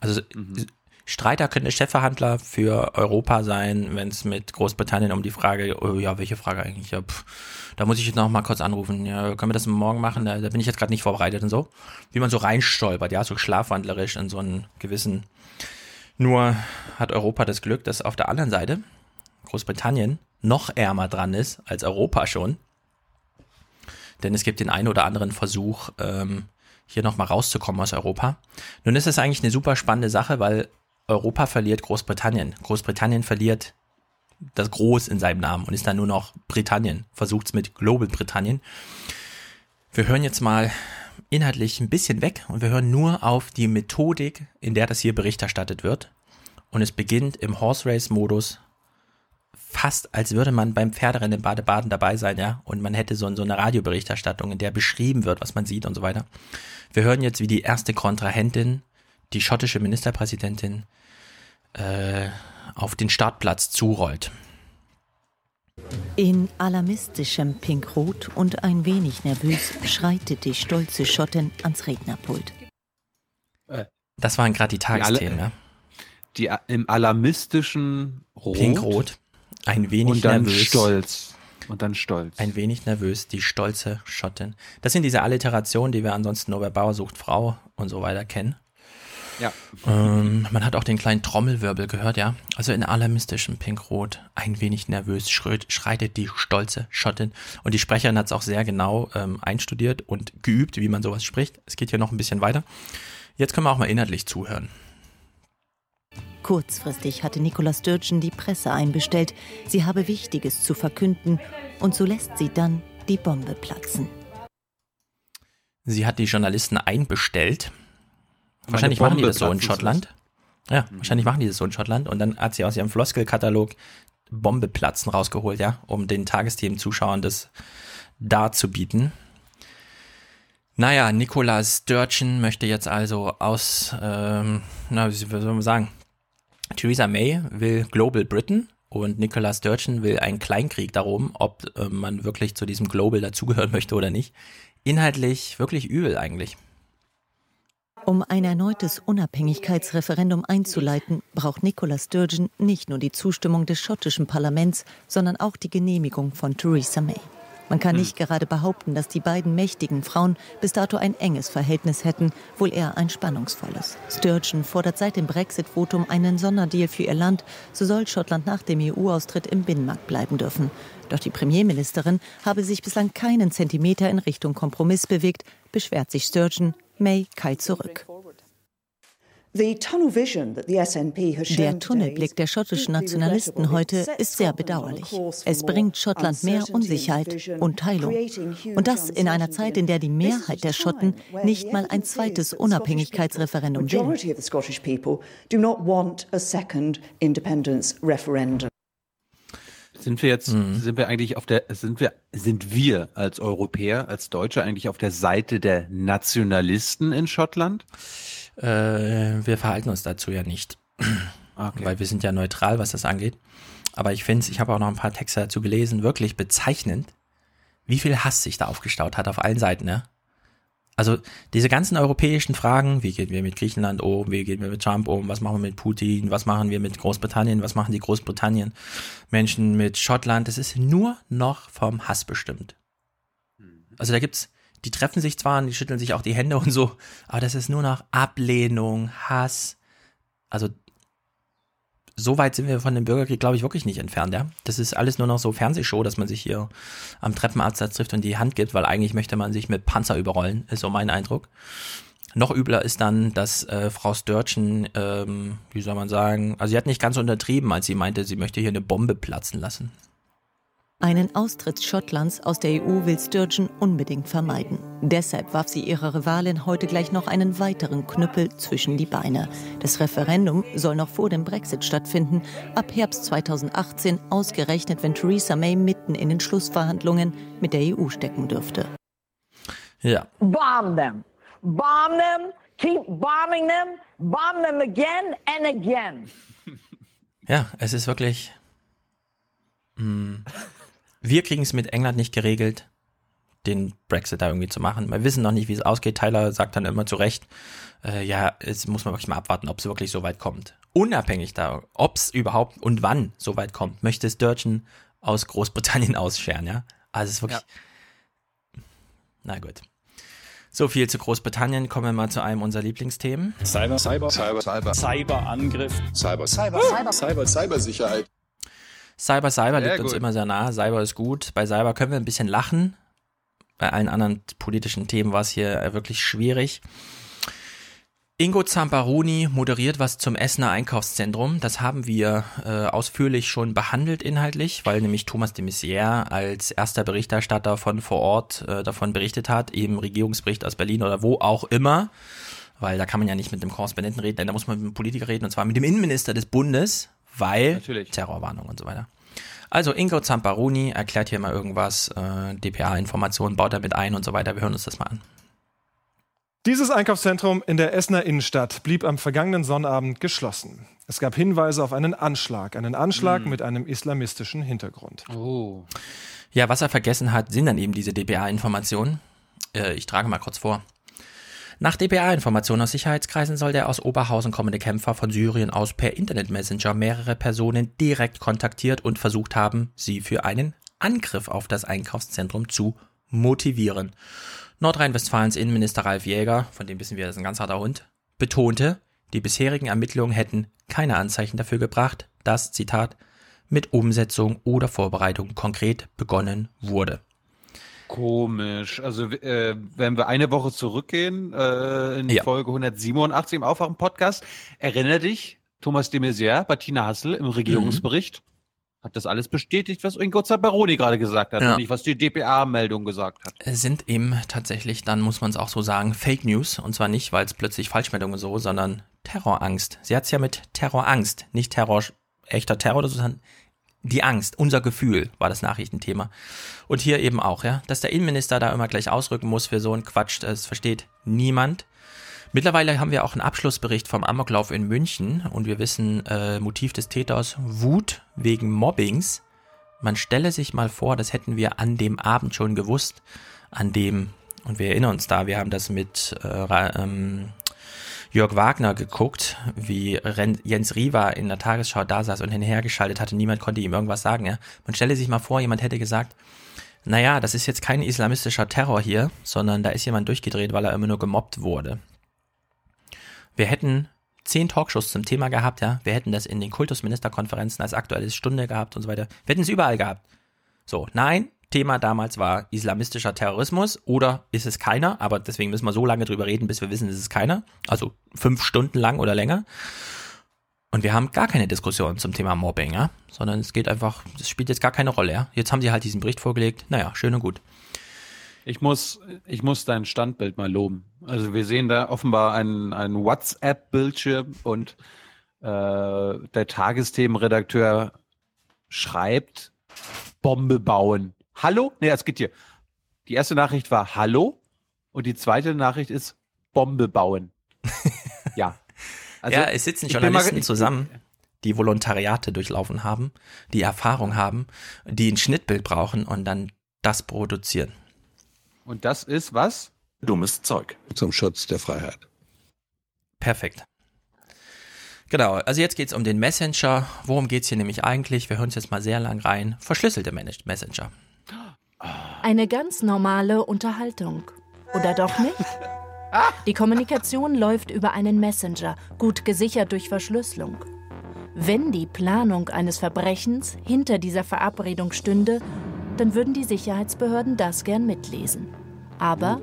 Also Streiter könnte Chefverhandler für Europa sein, wenn es mit Großbritannien um die Frage, oh, ja, welche Frage eigentlich? Ja, pff, da muss ich jetzt noch mal kurz anrufen. Ja, können wir das morgen machen? Da, da bin ich jetzt gerade nicht vorbereitet und so. Wie man so reinstolpert, ja, so schlafwandlerisch in so einen gewissen. Nur hat Europa das Glück, dass auf der anderen Seite Großbritannien noch ärmer dran ist als Europa schon. Denn es gibt den einen oder anderen Versuch, ähm, hier nochmal rauszukommen aus Europa. Nun ist es eigentlich eine super spannende Sache, weil Europa verliert Großbritannien. Großbritannien verliert das Groß in seinem Namen und ist dann nur noch Britannien. Versucht es mit Global Britannien. Wir hören jetzt mal inhaltlich ein bisschen weg und wir hören nur auf die Methodik, in der das hier Bericht erstattet wird. Und es beginnt im Horse Race Modus fast als würde man beim Pferderennen in Baden-Baden dabei sein, ja, und man hätte so, so eine Radioberichterstattung, in der beschrieben wird, was man sieht und so weiter. Wir hören jetzt, wie die erste Kontrahentin, die schottische Ministerpräsidentin, äh, auf den Startplatz zurollt. In alarmistischem Pinkrot und ein wenig nervös schreitet die stolze Schottin ans Rednerpult. Das waren gerade die Tagesthemen, ja. Die im alarmistischen Rot. Pinkrot, ein wenig und dann nervös. stolz. Und dann stolz. Ein wenig nervös, die stolze Schottin. Das sind diese Alliterationen, die wir ansonsten nur bei Bauer sucht Frau und so weiter kennen. Ja. Ähm, man hat auch den kleinen Trommelwirbel gehört, ja. Also in alarmistischem Pinkrot, ein wenig nervös schreit, schreitet die stolze Schottin. Und die Sprecherin hat es auch sehr genau ähm, einstudiert und geübt, wie man sowas spricht. Es geht hier noch ein bisschen weiter. Jetzt können wir auch mal inhaltlich zuhören. Kurzfristig hatte Nicola Sturgeon die Presse einbestellt. Sie habe Wichtiges zu verkünden und so lässt sie dann die Bombe platzen. Sie hat die Journalisten einbestellt. Meine Wahrscheinlich machen die das so in Schottland. Ja, wahrscheinlich machen die das so in Schottland. Und dann hat sie aus ihrem Floskelkatalog Bombe platzen rausgeholt, ja, um den Tagesthemen-Zuschauern das darzubieten. Naja, Nicola Sturgeon möchte jetzt also aus, ähm, na, wie soll man sagen, Theresa May will Global Britain und Nicola Sturgeon will einen Kleinkrieg darum, ob äh, man wirklich zu diesem Global dazugehören möchte oder nicht. Inhaltlich wirklich übel eigentlich. Um ein erneutes Unabhängigkeitsreferendum einzuleiten, braucht Nicola Sturgeon nicht nur die Zustimmung des schottischen Parlaments, sondern auch die Genehmigung von Theresa May. Man kann nicht gerade behaupten, dass die beiden mächtigen Frauen bis dato ein enges Verhältnis hätten, wohl eher ein spannungsvolles. Sturgeon fordert seit dem Brexit-Votum einen Sonderdeal für ihr Land, so soll Schottland nach dem EU-Austritt im Binnenmarkt bleiben dürfen. Doch die Premierministerin habe sich bislang keinen Zentimeter in Richtung Kompromiss bewegt, beschwert sich Sturgeon. May keilt zurück. Der Tunnelblick der schottischen Nationalisten heute ist sehr bedauerlich. Es bringt Schottland mehr Unsicherheit und Teilung. Und das in einer Zeit, in der die Mehrheit der Schotten nicht mal ein zweites Unabhängigkeitsreferendum will. Sind wir jetzt, mhm. sind wir eigentlich auf der, sind wir, sind wir als Europäer, als Deutsche eigentlich auf der Seite der Nationalisten in Schottland? Äh, wir verhalten uns dazu ja nicht. Okay. Weil wir sind ja neutral, was das angeht. Aber ich finde, ich habe auch noch ein paar Texte dazu gelesen, wirklich bezeichnend, wie viel Hass sich da aufgestaut hat auf allen Seiten, ne? Also diese ganzen europäischen Fragen, wie gehen wir mit Griechenland um, wie gehen wir mit Trump um, was machen wir mit Putin, was machen wir mit Großbritannien, was machen die Großbritannien Menschen mit Schottland, das ist nur noch vom Hass bestimmt. Also da gibt's, die treffen sich zwar und die schütteln sich auch die Hände und so, aber das ist nur noch Ablehnung, Hass. Also so weit sind wir von dem Bürgerkrieg, glaube ich, wirklich nicht entfernt, ja. Das ist alles nur noch so Fernsehshow, dass man sich hier am Treppenabsatz trifft und die Hand gibt, weil eigentlich möchte man sich mit Panzer überrollen, ist so mein Eindruck. Noch übler ist dann, dass äh, Frau Störchen, ähm, wie soll man sagen, also sie hat nicht ganz untertrieben, als sie meinte, sie möchte hier eine Bombe platzen lassen. Einen Austritt Schottlands aus der EU will Sturgeon unbedingt vermeiden. Deshalb warf sie ihrer Rivalin heute gleich noch einen weiteren Knüppel zwischen die Beine. Das Referendum soll noch vor dem Brexit stattfinden, ab Herbst 2018 ausgerechnet, wenn Theresa May mitten in den Schlussverhandlungen mit der EU stecken dürfte. Ja. Bomb them. Bomb them. Keep bombing them. Bomb them again and again. Ja, es ist wirklich. Mh. Wir kriegen es mit England nicht geregelt, den Brexit da irgendwie zu machen. Wir wissen noch nicht, wie es ausgeht. Tyler sagt dann immer zu Recht, äh, ja, jetzt muss man wirklich mal abwarten, ob es wirklich so weit kommt. Unabhängig da, ob es überhaupt und wann so weit kommt, möchte Sturgeon aus Großbritannien ausscheren, ja. Also es ist wirklich. Ja. Na gut. So viel zu Großbritannien. Kommen wir mal zu einem unserer Lieblingsthemen. Cyber, Cyber, Cyber, Cyber, Cyberangriff, Cyber, Cyber, Cyber, Cyber, Cybersicherheit. Cyber, Cyber liegt uns immer sehr nah. Cyber ist gut. Bei Cyber können wir ein bisschen lachen. Bei allen anderen politischen Themen war es hier wirklich schwierig. Ingo Zamparoni moderiert was zum Essener Einkaufszentrum. Das haben wir äh, ausführlich schon behandelt inhaltlich, weil nämlich Thomas de Maizière als erster Berichterstatter von vor Ort äh, davon berichtet hat, im Regierungsbericht aus Berlin oder wo auch immer. Weil da kann man ja nicht mit dem Korrespondenten reden, da muss man mit dem Politiker reden, und zwar mit dem Innenminister des Bundes, weil Natürlich. Terrorwarnung und so weiter. Also Ingo Zamparoni erklärt hier mal irgendwas, äh, DPA-Informationen baut er mit ein und so weiter. Wir hören uns das mal an. Dieses Einkaufszentrum in der Essener Innenstadt blieb am vergangenen Sonnabend geschlossen. Es gab Hinweise auf einen Anschlag, einen Anschlag mm. mit einem islamistischen Hintergrund. Oh. Ja, was er vergessen hat, sind dann eben diese DPA-Informationen. Äh, ich trage mal kurz vor. Nach dpa-Informationen aus Sicherheitskreisen soll der aus Oberhausen kommende Kämpfer von Syrien aus per Internet-Messenger mehrere Personen direkt kontaktiert und versucht haben, sie für einen Angriff auf das Einkaufszentrum zu motivieren. Nordrhein-Westfalens Innenminister Ralf Jäger, von dem wissen wir, das ist ein ganz harter Hund, betonte, die bisherigen Ermittlungen hätten keine Anzeichen dafür gebracht, dass, Zitat, mit Umsetzung oder Vorbereitung konkret begonnen wurde. Komisch. Also äh, wenn wir eine Woche zurückgehen, äh, in ja. Folge 187 im Aufwachen-Podcast, erinnere dich, Thomas de Maizière, Bettina Hassel im Regierungsbericht mhm. hat das alles bestätigt, was Ingo Zabaroni gerade gesagt hat ja. und nicht, was die DPA-Meldung gesagt hat. Sind eben tatsächlich, dann muss man es auch so sagen, Fake News. Und zwar nicht, weil es plötzlich Falschmeldungen so, sondern Terrorangst. Sie hat es ja mit Terrorangst, nicht Terror, echter Terror, sondern die Angst, unser Gefühl war das Nachrichtenthema. Und hier eben auch, ja, dass der Innenminister da immer gleich ausrücken muss für so einen Quatsch, das versteht niemand. Mittlerweile haben wir auch einen Abschlussbericht vom Amoklauf in München und wir wissen, äh, Motiv des Täters Wut wegen Mobbings. Man stelle sich mal vor, das hätten wir an dem Abend schon gewusst, an dem, und wir erinnern uns da, wir haben das mit äh, ähm, Jörg Wagner geguckt, wie Jens Riva in der Tagesschau da saß und hinhergeschaltet hatte. Niemand konnte ihm irgendwas sagen. Ja? Man stelle sich mal vor, jemand hätte gesagt, naja, das ist jetzt kein islamistischer Terror hier, sondern da ist jemand durchgedreht, weil er immer nur gemobbt wurde. Wir hätten zehn Talkshows zum Thema gehabt, ja. Wir hätten das in den Kultusministerkonferenzen als aktuelle Stunde gehabt und so weiter. Wir hätten es überall gehabt. So, nein, Thema damals war islamistischer Terrorismus oder ist es keiner, aber deswegen müssen wir so lange drüber reden, bis wir wissen, ist es keiner. Also fünf Stunden lang oder länger. Und wir haben gar keine Diskussion zum Thema Mobbing, ja, sondern es geht einfach, das spielt jetzt gar keine Rolle, ja. Jetzt haben sie halt diesen Bericht vorgelegt. Naja, schön und gut. Ich muss, ich muss dein Standbild mal loben. Also wir sehen da offenbar einen, einen WhatsApp-Bildschirm und äh, der Tagesthemenredakteur schreibt Bombe bauen. Hallo? Nee, es geht hier. Die erste Nachricht war Hallo und die zweite Nachricht ist Bombe bauen. ja. Also, ja, es sitzen Journalisten mal, zusammen, die Volontariate durchlaufen haben, die Erfahrung haben, die ein Schnittbild brauchen und dann das produzieren. Und das ist was? Dummes Zeug. Zum Schutz der Freiheit. Perfekt. Genau, also jetzt geht es um den Messenger. Worum geht es hier nämlich eigentlich? Wir hören uns jetzt mal sehr lang rein. Verschlüsselte Messenger. Eine ganz normale Unterhaltung. Oder doch nicht? Die Kommunikation läuft über einen Messenger, gut gesichert durch Verschlüsselung. Wenn die Planung eines Verbrechens hinter dieser Verabredung stünde, dann würden die Sicherheitsbehörden das gern mitlesen. Aber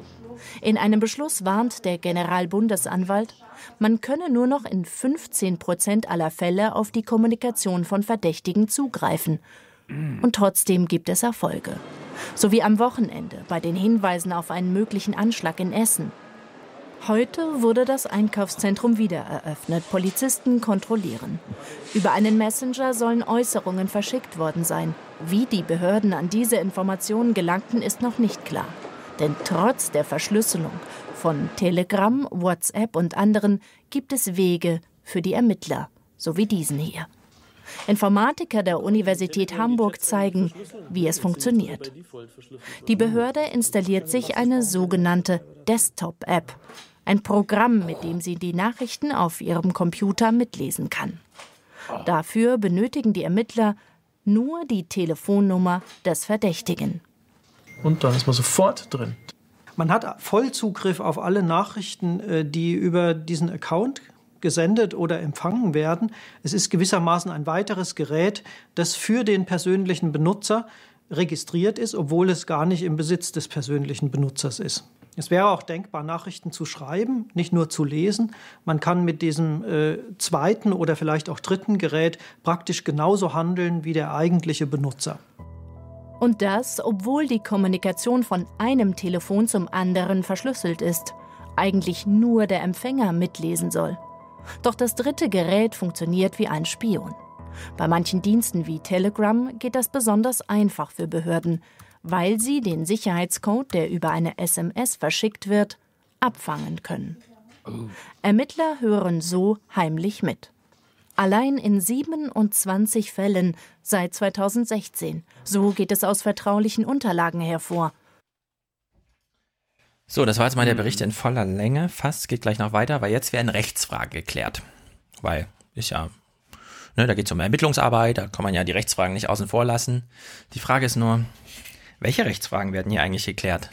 in einem Beschluss warnt der Generalbundesanwalt, man könne nur noch in 15 Prozent aller Fälle auf die Kommunikation von Verdächtigen zugreifen. Und trotzdem gibt es Erfolge. So wie am Wochenende bei den Hinweisen auf einen möglichen Anschlag in Essen. Heute wurde das Einkaufszentrum wieder eröffnet. Polizisten kontrollieren. Über einen Messenger sollen Äußerungen verschickt worden sein. Wie die Behörden an diese Informationen gelangten, ist noch nicht klar. Denn trotz der Verschlüsselung von Telegram, WhatsApp und anderen gibt es Wege für die Ermittler, so wie diesen hier. Informatiker der Universität Hamburg zeigen, wie es funktioniert. Die Behörde installiert sich eine sogenannte Desktop-App, ein Programm, mit dem sie die Nachrichten auf ihrem Computer mitlesen kann. Dafür benötigen die Ermittler nur die Telefonnummer des Verdächtigen. Und dann ist man sofort drin. Man hat Vollzugriff auf alle Nachrichten, äh, die über diesen Account gesendet oder empfangen werden. Es ist gewissermaßen ein weiteres Gerät, das für den persönlichen Benutzer registriert ist, obwohl es gar nicht im Besitz des persönlichen Benutzers ist. Es wäre auch denkbar, Nachrichten zu schreiben, nicht nur zu lesen. Man kann mit diesem äh, zweiten oder vielleicht auch dritten Gerät praktisch genauso handeln wie der eigentliche Benutzer. Und das, obwohl die Kommunikation von einem Telefon zum anderen verschlüsselt ist, eigentlich nur der Empfänger mitlesen soll. Doch das dritte Gerät funktioniert wie ein Spion. Bei manchen Diensten wie Telegram geht das besonders einfach für Behörden, weil sie den Sicherheitscode, der über eine SMS verschickt wird, abfangen können. Ermittler hören so heimlich mit. Allein in 27 Fällen seit 2016. So geht es aus vertraulichen Unterlagen hervor. So, das war jetzt mal der Bericht in voller Länge. Fast geht gleich noch weiter, weil jetzt werden Rechtsfragen geklärt. Weil ist ja, ne, da geht es um Ermittlungsarbeit, da kann man ja die Rechtsfragen nicht außen vor lassen. Die Frage ist nur, welche Rechtsfragen werden hier eigentlich geklärt?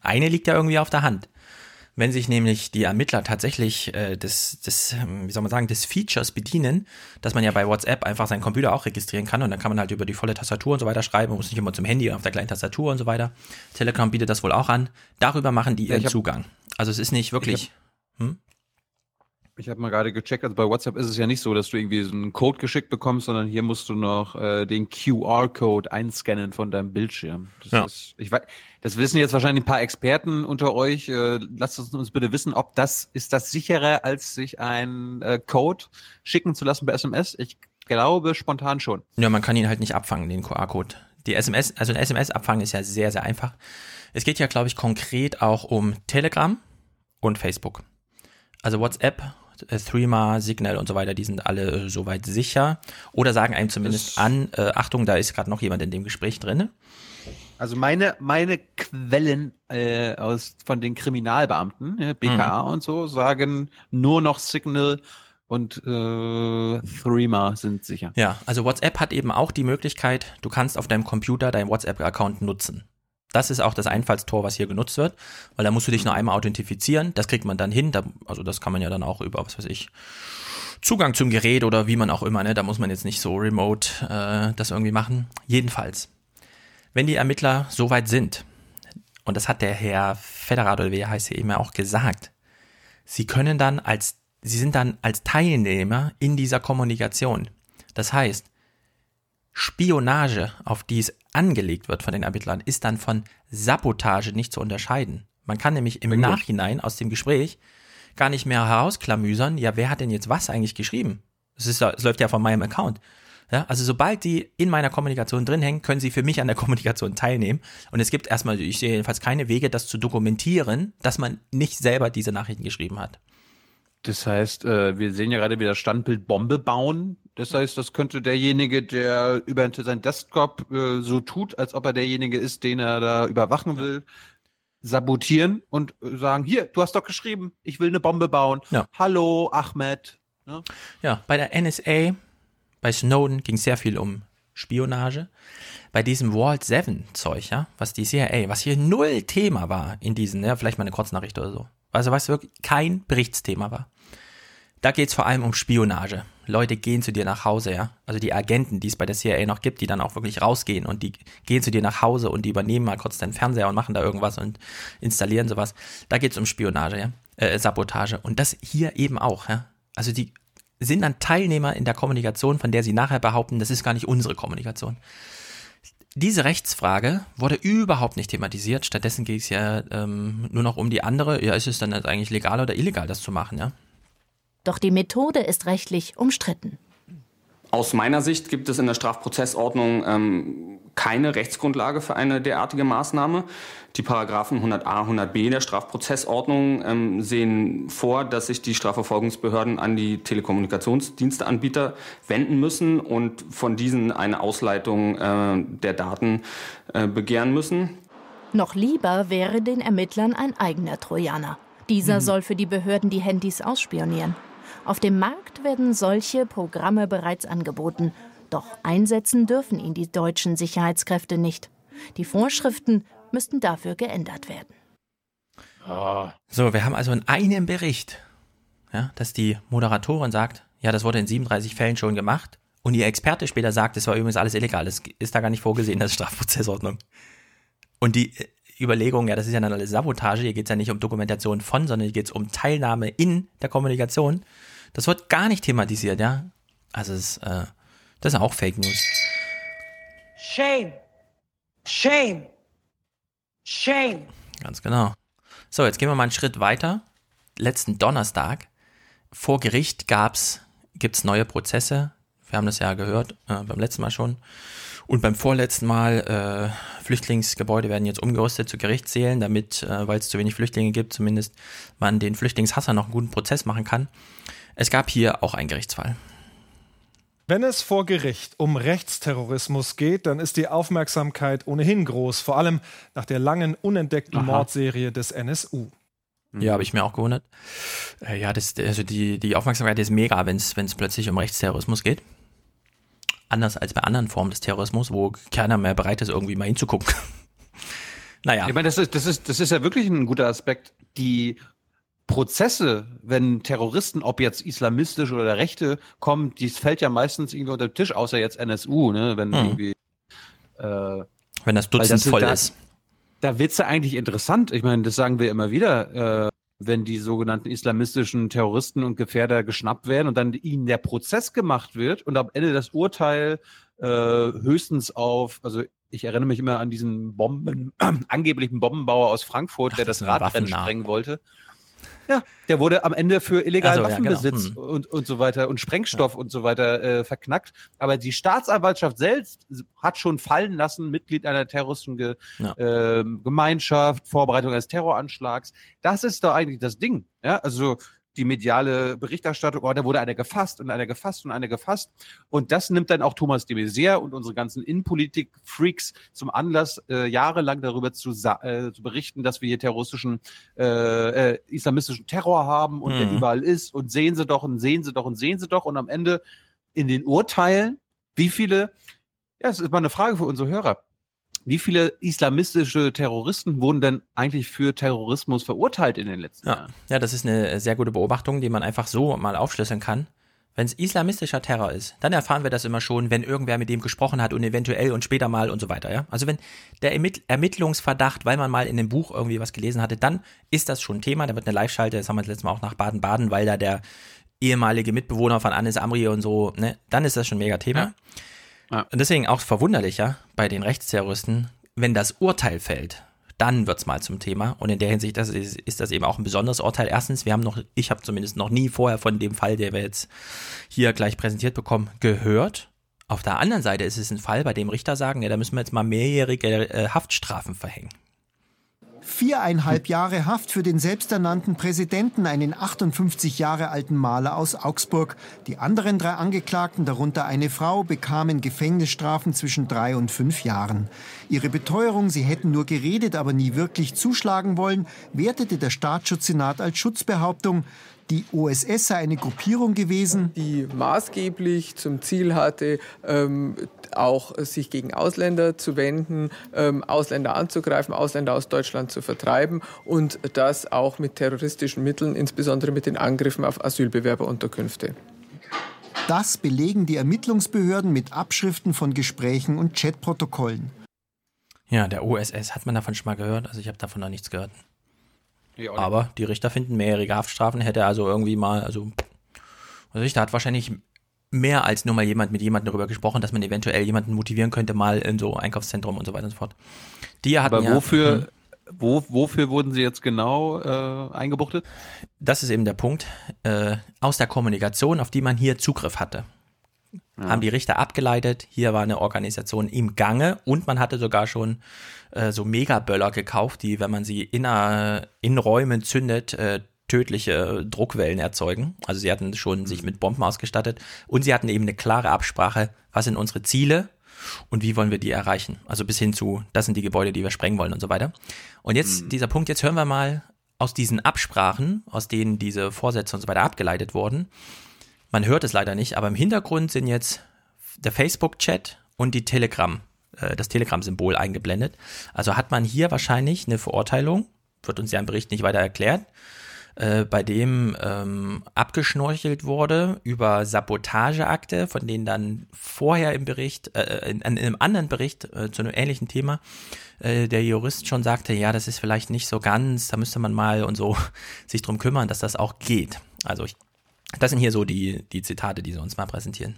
Eine liegt ja irgendwie auf der Hand. Wenn sich nämlich die Ermittler tatsächlich äh, des, des, ähm, wie soll man sagen, des Features bedienen, dass man ja bei WhatsApp einfach seinen Computer auch registrieren kann und dann kann man halt über die volle Tastatur und so weiter schreiben, man muss nicht immer zum Handy auf der kleinen Tastatur und so weiter. Telegram bietet das wohl auch an. Darüber machen die ihren hab, Zugang. Also es ist nicht wirklich. Hm? Ich habe mal gerade gecheckt, also bei WhatsApp ist es ja nicht so, dass du irgendwie so einen Code geschickt bekommst, sondern hier musst du noch äh, den QR-Code einscannen von deinem Bildschirm. Das, ja. ist, ich weiß, das wissen jetzt wahrscheinlich ein paar Experten unter euch. Äh, lasst uns, uns bitte wissen, ob das ist das sicherer, als sich ein äh, Code schicken zu lassen bei SMS. Ich glaube spontan schon. Ja, man kann ihn halt nicht abfangen, den QR-Code. Die SMS, also ein SMS abfangen ist ja sehr, sehr einfach. Es geht ja, glaube ich, konkret auch um Telegram und Facebook. Also WhatsApp Threema, Signal und so weiter, die sind alle äh, soweit sicher. Oder sagen einem zumindest das an, äh, Achtung, da ist gerade noch jemand in dem Gespräch drin. Also meine, meine Quellen äh, aus, von den Kriminalbeamten, ja, BKA mhm. und so, sagen nur noch Signal und äh, Threema sind sicher. Ja, also WhatsApp hat eben auch die Möglichkeit, du kannst auf deinem Computer deinen WhatsApp-Account nutzen. Das ist auch das Einfallstor, was hier genutzt wird, weil da musst du dich nur einmal authentifizieren. Das kriegt man dann hin. Da, also das kann man ja dann auch über, was weiß ich, Zugang zum Gerät oder wie man auch immer, ne? Da muss man jetzt nicht so remote äh, das irgendwie machen. Jedenfalls, wenn die Ermittler so weit sind, und das hat der Herr Federato, oder wie er heißt hier eben auch gesagt, sie können dann als, sie sind dann als Teilnehmer in dieser Kommunikation. Das heißt, Spionage, auf die es angelegt wird von den Ermittlern, ist dann von Sabotage nicht zu unterscheiden. Man kann nämlich im Bingo. Nachhinein aus dem Gespräch gar nicht mehr herausklamüsern, ja, wer hat denn jetzt was eigentlich geschrieben? Es läuft ja von meinem Account. Ja, also sobald die in meiner Kommunikation drin hängen, können sie für mich an der Kommunikation teilnehmen. Und es gibt erstmal, ich sehe jedenfalls keine Wege, das zu dokumentieren, dass man nicht selber diese Nachrichten geschrieben hat. Das heißt, äh, wir sehen ja gerade wieder Standbild Bombe bauen. Das heißt, das könnte derjenige, der über seinen Desktop äh, so tut, als ob er derjenige ist, den er da überwachen will, sabotieren und äh, sagen, hier, du hast doch geschrieben, ich will eine Bombe bauen. Ja. Hallo, Ahmed. Ne? Ja, bei der NSA, bei Snowden ging es sehr viel um Spionage. Bei diesem Vault 7 Zeug, ja, was die CIA, was hier null Thema war in diesen, ja, vielleicht mal eine Kurznachricht oder so. Also was wirklich kein Berichtsthema war. Da geht es vor allem um Spionage. Leute gehen zu dir nach Hause, ja. Also die Agenten, die es bei der CIA noch gibt, die dann auch wirklich rausgehen und die gehen zu dir nach Hause und die übernehmen mal kurz deinen Fernseher und machen da irgendwas und installieren sowas. Da geht es um Spionage, ja. Äh, Sabotage. Und das hier eben auch, ja. Also die sind dann Teilnehmer in der Kommunikation, von der sie nachher behaupten, das ist gar nicht unsere Kommunikation. Diese Rechtsfrage wurde überhaupt nicht thematisiert. Stattdessen ging es ja ähm, nur noch um die andere. Ja, ist es dann eigentlich legal oder illegal, das zu machen, ja? Doch die Methode ist rechtlich umstritten. Aus meiner Sicht gibt es in der Strafprozessordnung ähm, keine Rechtsgrundlage für eine derartige Maßnahme. Die Paragraphen 100a, 100b der Strafprozessordnung ähm, sehen vor, dass sich die Strafverfolgungsbehörden an die Telekommunikationsdiensteanbieter wenden müssen und von diesen eine Ausleitung äh, der Daten äh, begehren müssen. Noch lieber wäre den Ermittlern ein eigener Trojaner. Dieser soll für die Behörden die Handys ausspionieren. Auf dem Markt werden solche Programme bereits angeboten. Doch einsetzen dürfen ihn die deutschen Sicherheitskräfte nicht. Die Vorschriften müssten dafür geändert werden. So, wir haben also in einem Bericht, ja, dass die Moderatorin sagt, ja, das wurde in 37 Fällen schon gemacht. Und ihr Experte später sagt, es war übrigens alles illegal. Das ist da gar nicht vorgesehen, das ist Strafprozessordnung. Und die äh, Überlegung, ja, das ist ja dann alles Sabotage, hier geht es ja nicht um Dokumentation von, sondern hier geht es um Teilnahme in der Kommunikation. Das wird gar nicht thematisiert, ja. Also es, ist, äh, das ist auch Fake News. Shame. Shame. Shame. Ganz genau. So, jetzt gehen wir mal einen Schritt weiter. Letzten Donnerstag vor Gericht gab's, gibt's neue Prozesse. Wir haben das ja gehört, äh, beim letzten Mal schon. Und beim vorletzten Mal, äh, Flüchtlingsgebäude werden jetzt umgerüstet zu Gerichtssälen, damit, äh, weil es zu wenig Flüchtlinge gibt, zumindest man den Flüchtlingshasser noch einen guten Prozess machen kann. Es gab hier auch einen Gerichtsfall. Wenn es vor Gericht um Rechtsterrorismus geht, dann ist die Aufmerksamkeit ohnehin groß, vor allem nach der langen unentdeckten Aha. Mordserie des NSU. Ja, habe ich mir auch gewundert. Äh, ja, das, also die, die Aufmerksamkeit ist mega, wenn es plötzlich um Rechtsterrorismus geht. Anders als bei anderen Formen des Terrorismus, wo keiner mehr bereit ist, irgendwie mal hinzugucken. naja. Ich meine, das ist, das ist, das ist ja wirklich ein guter Aspekt. Die Prozesse, wenn Terroristen, ob jetzt islamistisch oder Rechte kommen, dies fällt ja meistens irgendwie unter den Tisch, außer jetzt NSU, ne, wenn Hm. irgendwie, äh, Wenn das Dutzend das voll da, ist. Da wird's ja eigentlich interessant. Ich meine, das sagen wir immer wieder, äh, wenn die sogenannten islamistischen Terroristen und Gefährder geschnappt werden und dann ihnen der Prozess gemacht wird und am Ende das Urteil äh, höchstens auf, also ich erinnere mich immer an diesen Bomben, angeblichen Bombenbauer aus Frankfurt, der das das Radrennen sprengen wollte. Ja, der wurde am Ende für illegalen Also, ja, genau. Waffenbesitz Hm. und, und so weiter und Sprengstoff und so weiter äh, verknackt. Aber die Staatsanwaltschaft selbst hat schon fallen lassen, Mitglied einer terroristischen Ge Ja. ähm, Gemeinschaft, Vorbereitung eines Terroranschlags. Das ist doch eigentlich das Ding. Ja, also die mediale Berichterstattung, oh, da wurde einer gefasst und einer gefasst und einer gefasst. Und das nimmt dann auch Thomas de Maizière und unsere ganzen Innenpolitik-Freaks zum Anlass, äh, jahrelang darüber zu, äh, zu berichten, dass wir hier terroristischen, äh, äh, islamistischen Terror haben und der Mhm. überall ist und sehen Sie doch und sehen Sie doch und sehen Sie doch. Und am Ende in den Urteilen, wie viele, ja, es ist mal eine Frage für unsere Hörer. Wie viele islamistische Terroristen wurden denn eigentlich für Terrorismus verurteilt in den letzten Ja. Jahren? ja, das ist eine sehr gute Beobachtung, die man einfach so mal aufschlüsseln kann. Wenn es islamistischer Terror ist, dann erfahren wir das immer schon, wenn irgendwer mit dem gesprochen hat und eventuell und später mal und so weiter. Ja? Also wenn der Ermitt Ermittlungsverdacht, weil man mal in dem Buch irgendwie was gelesen hatte, dann ist das schon Thema. Da wird eine Live-Schalte, das haben wir das letzte Mal auch nach Baden-Baden, weil da der ehemalige Mitbewohner von Anis Amri und so, ne, dann ist das schon mega Thema. Und deswegen auch verwunderlich, ja, bei den Rechtsterroristen, wenn das Urteil fällt, dann wird's mal zum Thema. Und in der Hinsicht das ist, ist das eben auch ein besonderes Urteil. Erstens, wir haben noch, ich habe zumindest noch nie vorher von dem Fall, der wir jetzt hier gleich präsentiert bekommen, gehört. Auf der anderen Seite ist es ein Fall, bei dem Richter sagen, ja, da müssen wir jetzt mal mehrjährige äh, Haftstrafen verhängen. Viereinhalb Jahre Haft für den selbsternannten Präsidenten, einen 58 Jahre alten Maler aus Augsburg. Die anderen drei Angeklagten, darunter eine Frau, bekamen Gefängnisstrafen zwischen drei und fünf Jahren. Ihre Beteuerung, sie hätten nur geredet, aber nie wirklich zuschlagen wollen, wertete der Staatsschutzsenat als Schutzbehauptung. Die OSS sei eine Gruppierung gewesen, die maßgeblich zum Ziel hatte, ähm, auch sich gegen Ausländer zu wenden, ähm, Ausländer anzugreifen, Ausländer aus Deutschland zu vertreiben und das auch mit terroristischen Mitteln, insbesondere mit den Angriffen auf Asylbewerberunterkünfte. Das belegen die Ermittlungsbehörden mit Abschriften von Gesprächen und Chatprotokollen. Ja, der OSS, hat man davon schon mal gehört? Also ich habe davon noch nichts gehört. Ja. Aber die Richter finden mehrjährige Haftstrafen, hätte also irgendwie mal, also der Richter hat wahrscheinlich mehr als nur mal jemand mit jemandem darüber gesprochen, dass man eventuell jemanden motivieren könnte, mal in so Einkaufszentrum und so weiter und so fort. Die hatten Aber ja, wofür, Hm. wo, wofür wurden sie jetzt genau äh, eingebuchtet? Das ist eben der Punkt. Äh, aus der Kommunikation, auf die man hier Zugriff hatte, haben die Richter abgeleitet. Hier war eine Organisation im Gange und man hatte sogar schon äh, so Megaböller gekauft, die, wenn man sie in, in Räumen zündet, äh, tödliche Druckwellen erzeugen. Also sie hatten schon sich mit Bomben ausgestattet und sie hatten eben eine klare Absprache, was sind unsere Ziele und wie wollen wir die erreichen. Also bis hin zu, das sind die Gebäude, die wir sprengen wollen und so weiter. Und jetzt dieser Punkt, jetzt hören wir mal aus diesen Absprachen, aus denen diese Vorsätze und so weiter abgeleitet wurden. Man hört es leider nicht, aber im Hintergrund sind jetzt der Facebook-Chat und die Telegram, äh, das Telegram-Symbol eingeblendet. Also hat man hier wahrscheinlich eine Verurteilung, wird uns ja im Bericht nicht weiter erklärt, äh, bei dem ähm, abgeschnorchelt wurde über Sabotageakte, von denen dann vorher im Bericht, äh, in, in einem anderen Bericht äh, zu einem ähnlichen Thema, äh, der Jurist schon sagte, ja, das ist vielleicht nicht so ganz, da müsste man mal und so sich drum kümmern, dass das auch geht. Also ich, das sind hier so die, die Zitate, die sie uns mal präsentieren.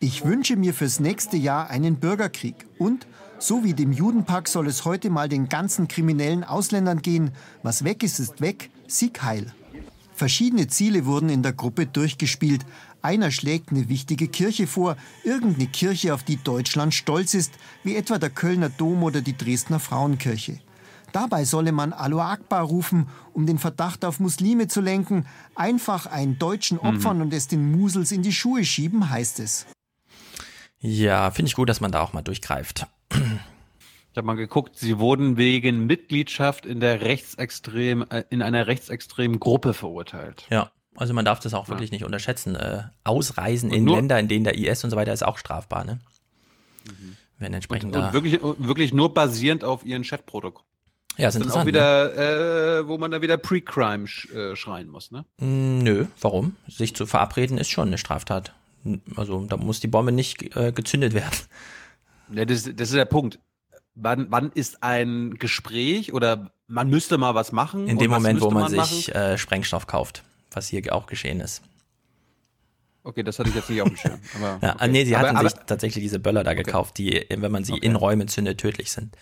Ich wünsche mir fürs nächste Jahr einen Bürgerkrieg. Und, so wie dem Judenpack soll es heute mal den ganzen kriminellen Ausländern gehen. Was weg ist, ist weg. Sieg heil. Verschiedene Ziele wurden in der Gruppe durchgespielt. Einer schlägt eine wichtige Kirche vor, irgendeine Kirche, auf die Deutschland stolz ist, wie etwa der Kölner Dom oder die Dresdner Frauenkirche. Dabei solle man Aloha Akbar rufen, um den Verdacht auf Muslime zu lenken. Einfach einen Deutschen opfern und es den Musels in die Schuhe schieben, heißt es. Ja, finde ich gut, dass man da auch mal durchgreift. Ich habe mal geguckt, sie wurden wegen Mitgliedschaft in der rechtsextrem, äh, in einer rechtsextremen Gruppe verurteilt. Ja, also man darf das auch wirklich nicht unterschätzen. Äh, Ausreisen Und in Länder, in denen der IS und so weiter ist auch strafbar, ne? Wenn entsprechend Und da. wirklich, wirklich nur basierend auf ihren Chatprotokoll. Ja, ist interessant, auch wieder, äh, wo man da wieder Pre-Crime sch äh, schreien muss, ne? Mm, Nö, warum? Sich zu verabreden ist schon eine Straftat. Also da muss die Bombe nicht äh, gezündet werden. Ja, das, das ist der Punkt. Wann, wann ist ein Gespräch oder man müsste mal was machen? In dem Moment, wo müsste man, sich äh, Sprengstoff kauft, was hier auch geschehen ist. Okay, das hatte ich jetzt nicht auf dem Schirm. Aber, Ja, okay. Nee, sie aber, hatten aber, sich tatsächlich diese Böller da gekauft, die, wenn man sie in Räumen zündet, tödlich sind.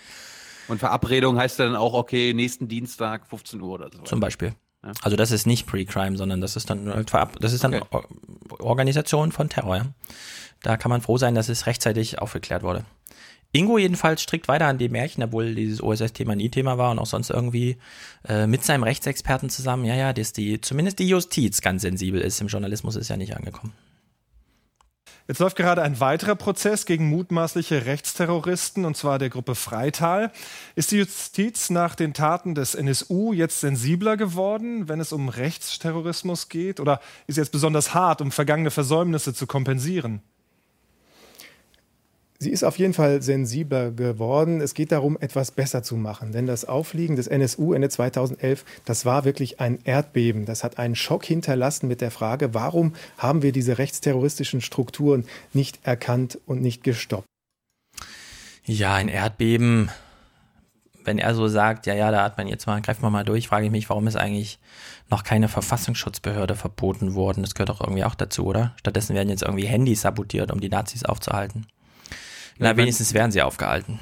Und Verabredung heißt dann auch, okay, nächsten Dienstag, 15 Uhr oder so. Zum Beispiel. Ja. Also das ist nicht Pre-Crime, sondern das ist dann halt das ist dann Or Organisation von Terror. Da kann man froh sein, dass es rechtzeitig aufgeklärt wurde. Ingo jedenfalls strickt weiter an die Märchen, obwohl dieses OSS-Thema nie Thema war und auch sonst irgendwie äh, mit seinem Rechtsexperten zusammen, ja, ja, dass die, zumindest die Justiz ganz sensibel ist. Im Journalismus ist ja nicht angekommen. Jetzt läuft gerade ein weiterer Prozess gegen mutmaßliche Rechtsterroristen, und zwar der Gruppe Freital. Ist die Justiz nach den Taten des NSU jetzt sensibler geworden, wenn es um Rechtsterrorismus geht? Oder ist jetzt besonders hart, um vergangene Versäumnisse zu kompensieren? Sie ist auf jeden Fall sensibler geworden. Es geht darum, etwas besser zu machen. Denn das Auffliegen des NSU Ende 2011, das war wirklich ein Erdbeben. Das hat einen Schock hinterlassen mit der Frage, warum haben wir diese rechtsterroristischen Strukturen nicht erkannt und nicht gestoppt? Ja, ein Erdbeben. Wenn er so sagt, ja, ja, da hat man jetzt mal, greifen wir mal durch, frage ich mich, warum ist eigentlich noch keine Verfassungsschutzbehörde verboten worden? Das gehört doch irgendwie auch dazu, oder? Stattdessen werden jetzt irgendwie Handys sabotiert, um die Nazis aufzuhalten. Na, wenigstens werden sie aufgehalten.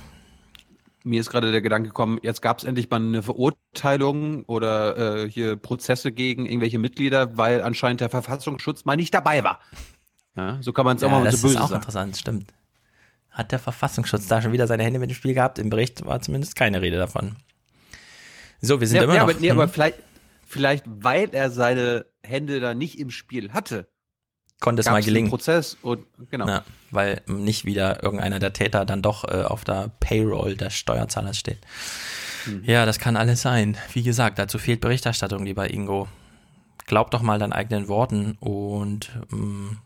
Mir ist gerade der Gedanke gekommen, jetzt gab es endlich mal eine Verurteilung oder äh, hier Prozesse gegen irgendwelche Mitglieder, weil anscheinend der Verfassungsschutz mal nicht dabei war. Ja, so kann man es ja, auch mal das so böse ist auch sagen. interessant, stimmt. Hat der Verfassungsschutz da schon wieder seine Hände mit dem Spiel gehabt? Im Bericht war zumindest keine Rede davon. So, wir sind ja, immer ja, noch. Aber, nee, aber vielleicht, vielleicht, weil er seine Hände da nicht im Spiel hatte, konnte es mal gelingen. Prozess und genau. Ja, weil nicht wieder irgendeiner der Täter dann doch äh, auf der Payroll des Steuerzahlers steht. Hm. Ja, das kann alles sein. Wie gesagt, dazu fehlt Berichterstattung, lieber Ingo. Glaub doch mal deinen eigenen Worten und ähm,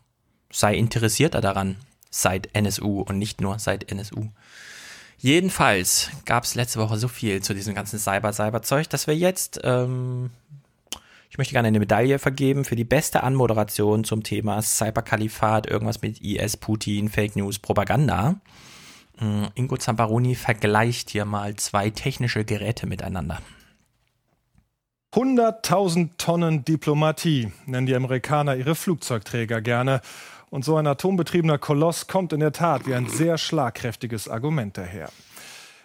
sei interessierter daran, seit NSU und nicht nur seit NSU. Jedenfalls gab es letzte Woche so viel zu diesem ganzen Cyber-Cyber-Zeug, dass wir jetzt ähm, ich möchte gerne eine Medaille vergeben für die beste Anmoderation zum Thema Cyberkalifat, irgendwas mit IS, Putin, Fake News, Propaganda. Ingo Zamparoni vergleicht hier mal zwei technische Geräte miteinander. 100.000 Tonnen Diplomatie nennen die Amerikaner ihre Flugzeugträger gerne. Und so ein atombetriebener Koloss kommt in der Tat wie ein sehr schlagkräftiges Argument daher.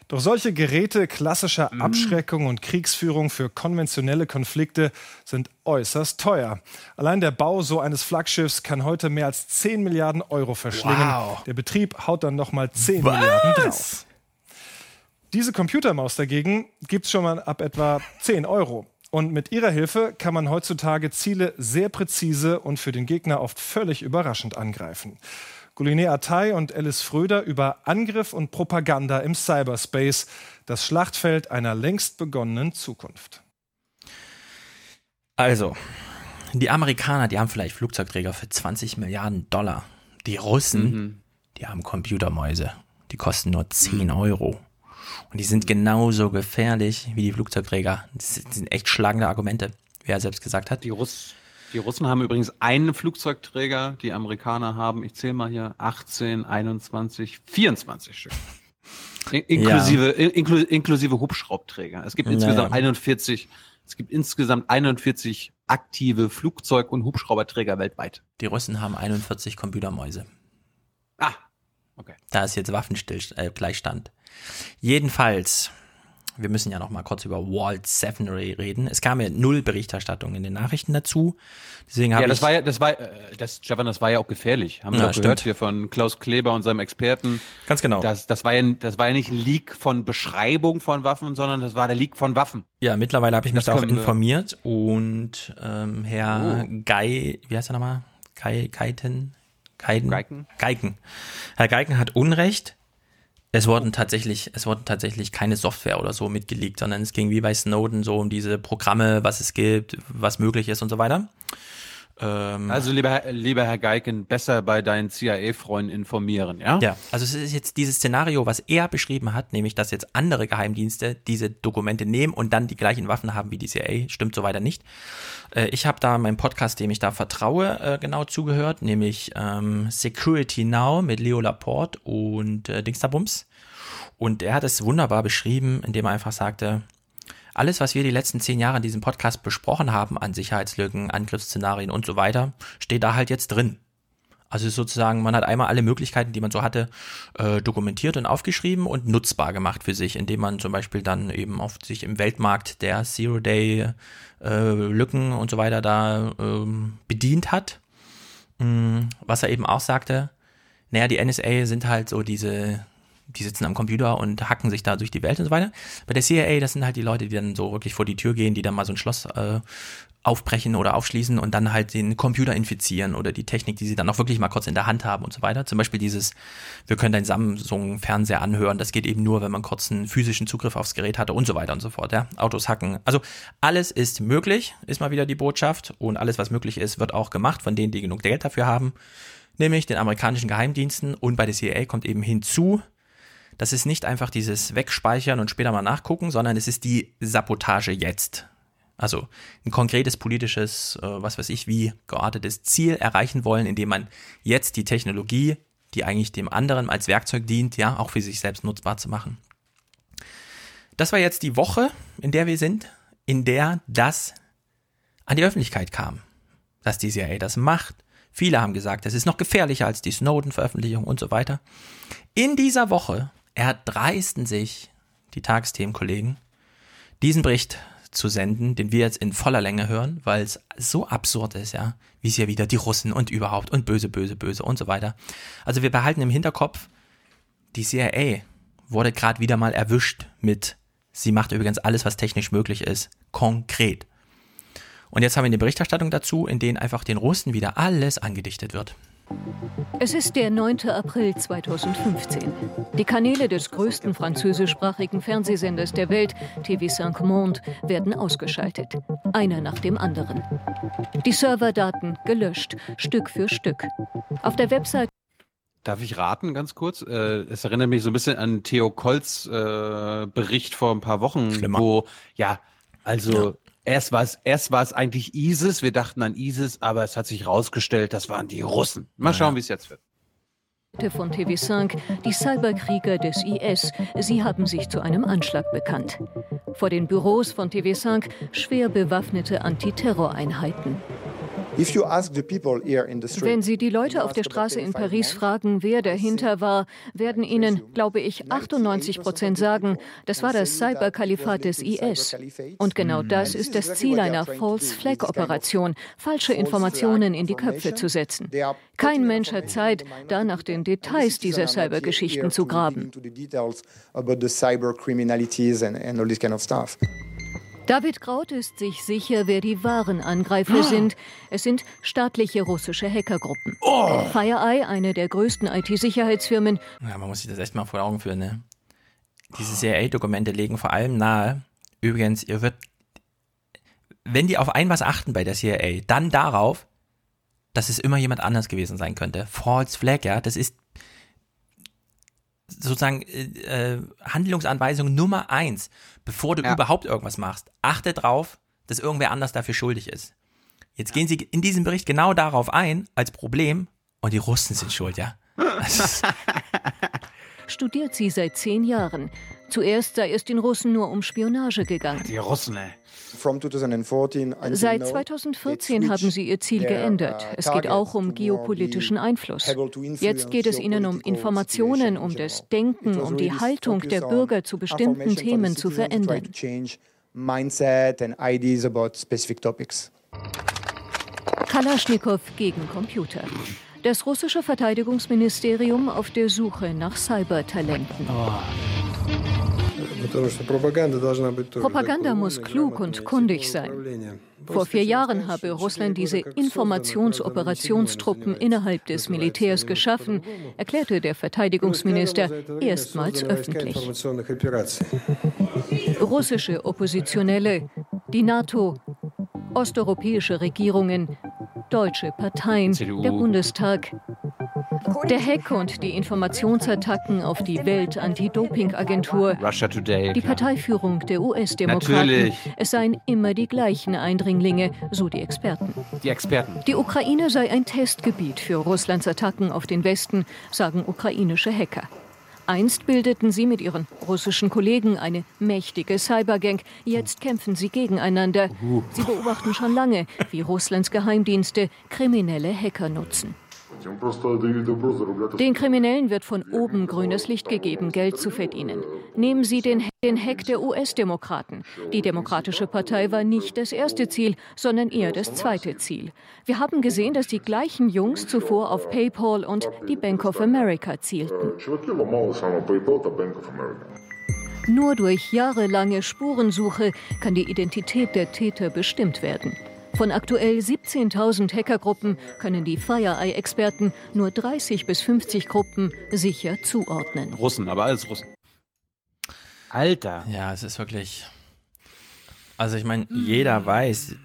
Doch solche Geräte klassischer Abschreckung und Kriegsführung für konventionelle Konflikte sind äußerst teuer. Allein der Bau so eines Flaggschiffs kann heute mehr als 10 Milliarden Euro verschlingen. Wow. Der Betrieb haut dann nochmal 10 Was? Milliarden drauf. Diese Computermaus dagegen gibt es schon mal ab etwa 10 Euro. Und mit ihrer Hilfe kann man heutzutage Ziele sehr präzise und für den Gegner oft völlig überraschend angreifen. Goulinet Attai und Alice Fröder über Angriff und Propaganda im Cyberspace, das Schlachtfeld einer längst begonnenen Zukunft. Also, die Amerikaner, die haben vielleicht Flugzeugträger für 20 Milliarden Dollar. Die Russen, Mhm. die haben Computermäuse. Die kosten nur 10 Euro. Und die sind genauso gefährlich wie die Flugzeugträger. Das sind echt schlagende Argumente, wie er selbst gesagt hat. Die, Russ, die Russen haben übrigens einen Flugzeugträger, die Amerikaner haben, ich zähle mal hier, 18, 21, 24 Stück. In, inklusive, inklu, inklusive Hubschraubträger. Es gibt Ja, insgesamt ja. 41, es gibt insgesamt 41 aktive Flugzeug- und Hubschrauberträger weltweit. Die Russen haben 41 Computermäuse. Ah, okay. Da ist jetzt Waffenstillstand, äh. Jedenfalls, wir müssen ja noch mal kurz über Walt 7 re- reden. Es kam ja null Berichterstattung in den Nachrichten dazu. Deswegen habe Ja, das ich war ja, das war, äh, das, Stefan, das war ja auch gefährlich. Haben wir Ja, doch gehört hier von Klaus Kleber und seinem Experten. Ganz genau. Das, das war ja, das war ja nicht ein Leak von Beschreibung von Waffen, sondern das war der Leak von Waffen. Ja, mittlerweile habe ich mich da auch informiert und ähm, Herr Oh. Gei, wie heißt er nochmal? Gei, Geiten? Geiden? Geiken? Geiken. Herr Geiken hat Unrecht. Es wurden tatsächlich, es wurden tatsächlich keine Software oder so mitgeleakt, sondern es ging wie bei Snowden so um diese Programme, was es gibt, was möglich ist und so weiter. Ähm, Also, lieber, Herr- lieber Herr Geiken, besser bei deinen CIA-Freunden informieren, ja? Ja, also es ist jetzt dieses Szenario, was er beschrieben hat, nämlich dass jetzt andere Geheimdienste diese Dokumente nehmen und dann die gleichen Waffen haben wie die CIA, stimmt so weiter nicht. Äh, ich habe da meinen Podcast, dem ich da vertraue, äh, genau zugehört, nämlich ähm, Security Now mit Leo Laporte und äh, Dingsterbums. Und er hat es wunderbar beschrieben, indem er einfach sagte, alles, was wir die letzten zehn Jahre in diesem Podcast besprochen haben an Sicherheitslücken, Angriffsszenarien und so weiter, steht da halt jetzt drin. Also sozusagen, man hat einmal alle Möglichkeiten, die man so hatte, äh, dokumentiert und aufgeschrieben und nutzbar gemacht für sich, indem man zum Beispiel dann eben auf sich im Weltmarkt der Zero-Day-Lücken und so weiter da ähm, bedient hat. Mm, Was er eben auch sagte, naja, die NSA sind halt so diese, die sitzen am Computer und hacken sich da durch die Welt und so weiter. Bei der CIA, das sind halt die Leute, die dann so wirklich vor die Tür gehen, die dann mal so ein Schloss äh, aufbrechen oder aufschließen und dann halt den Computer infizieren oder die Technik, die sie dann auch wirklich mal kurz in der Hand haben und so weiter. Zum Beispiel dieses, wir können deinen Samsung-Fernseher anhören, das geht eben nur, wenn man kurz einen physischen Zugriff aufs Gerät hatte und so weiter und so fort. Ja? Autos hacken. Also alles ist möglich, ist mal wieder die Botschaft und alles, was möglich ist, wird auch gemacht von denen, die genug Geld dafür haben. nämlich den amerikanischen Geheimdiensten und bei der CIA kommt eben hinzu, das ist nicht einfach dieses Wegspeichern und später mal nachgucken, sondern es ist die Sabotage jetzt. Also ein konkretes politisches, äh, was weiß ich, wie geartetes Ziel erreichen wollen, indem man jetzt die Technologie, die eigentlich dem anderen als Werkzeug dient, ja, auch für sich selbst nutzbar zu machen. Das war jetzt die Woche, in der wir sind, in der das an die Öffentlichkeit kam, dass die CIA das macht. Viele haben gesagt, es ist noch gefährlicher als die Snowden-Veröffentlichung und so weiter. In dieser Woche erdreisten sich die Tagesthemenkollegen, diesen Bericht zu senden, den wir jetzt in voller Länge hören, weil es so absurd ist, ja, wie es ja wieder die Russen und überhaupt und böse, böse, böse und so weiter. Also wir behalten im Hinterkopf, die CIA wurde gerade wieder mal erwischt mit, sie macht übrigens alles, was technisch möglich ist, konkret. Und jetzt haben wir eine Berichterstattung dazu, in denen einfach den Russen wieder alles angedichtet wird. Es ist der 9. April 2015. Die Kanäle des größten französischsprachigen Fernsehsenders der Welt, TV5 Monde, werden ausgeschaltet. Einer nach dem anderen. Die Serverdaten gelöscht, Stück für Stück. Auf der Website Darf ich raten, ganz kurz? Äh, es erinnert mich so ein bisschen an Theo Kolz äh, Bericht vor ein paar Wochen, Schlimmer. wo, ja, also ja. Erst war es erst war es eigentlich ISIS, wir dachten an ISIS, aber es hat sich rausgestellt, das waren die Russen. Mal schauen, wie es jetzt wird. von TV5, die Cyberkrieger des IS. Sie haben sich zu einem Anschlag bekannt. Vor den Büros von TV5 schwer bewaffnete Antiterroreinheiten. Wenn Sie die Leute auf der Straße in Paris fragen, wer dahinter war, werden Ihnen, glaube ich, 98 Prozent sagen, das war das Cyberkalifat des IS. Und genau das ist das Ziel einer False Flag Operation, falsche Informationen in die Köpfe zu setzen. Kein Mensch hat Zeit, da nach den Details dieser Cybergeschichten zu graben. David Kraut ist sich sicher, wer die wahren Angreifer sind. Es sind staatliche russische Hackergruppen. Oh. FireEye, eine der größten IT-Sicherheitsfirmen. Ja, man muss sich das echt mal vor Augen führen, ne? Diese CIA-Dokumente legen vor allem nahe, übrigens, ihr wird, wenn die auf ein was achten bei der CIA, dann darauf, dass es immer jemand anders gewesen sein könnte. False Flag, ja, das ist sozusagen äh, Handlungsanweisung Nummer eins, bevor du ja. überhaupt irgendwas machst. Achte drauf, dass irgendwer anders dafür schuldig ist. Jetzt gehen sie in diesem Bericht genau darauf ein, als Problem, und die Russen sind schuld, ja. Studiert sie seit zehn Jahren. Zuerst sei es den Russen nur um Spionage gegangen. Die Russen, ey. Seit 2014 haben sie ihr Ziel geändert. Es geht auch um geopolitischen Einfluss. Jetzt geht es ihnen um Informationen, um das Denken, um die Haltung der Bürger zu bestimmten Themen zu verändern. Kalaschnikow gegen Computer. Das russische Verteidigungsministerium auf der Suche nach Cybertalenten. Oh. Propaganda muss klug und kundig sein. Vor vier Jahren habe Russland diese Informationsoperationsstruppen innerhalb des Militärs geschaffen, erklärte der Verteidigungsminister erstmals öffentlich. Russische Oppositionelle, die NATO, osteuropäische Regierungen, deutsche Parteien, CDU. der Bundestag. Der Hack und die Informationsattacken auf die Welt-Anti-Doping-Agentur, die. Parteiführung der US-Demokraten. Es seien immer die gleichen Eindringlinge, so die Experten. Die Experten. Die Ukraine sei ein Testgebiet für Russlands Attacken auf den Westen, sagen ukrainische Hacker. Einst bildeten sie mit ihren russischen Kollegen eine mächtige Cybergang. Jetzt kämpfen sie gegeneinander. Sie beobachten schon lange, wie Russlands Geheimdienste kriminelle Hacker nutzen. Den Kriminellen wird von oben grünes Licht gegeben, Geld zu verdienen. Nehmen Sie den, den Hack der US-Demokraten. Die Demokratische Partei war nicht das erste Ziel, sondern eher das zweite Ziel. Wir haben gesehen, dass die gleichen Jungs zuvor auf PayPal und die Bank of America zielten. Nur durch jahrelange Spurensuche kann die Identität der Täter bestimmt werden. Von aktuell 17.000 Hackergruppen können die FireEye-Experten nur 30 bis 50 Gruppen sicher zuordnen. Russen, aber alles Russen. Alter. Ja, es ist wirklich. Also ich meine, jeder weiß,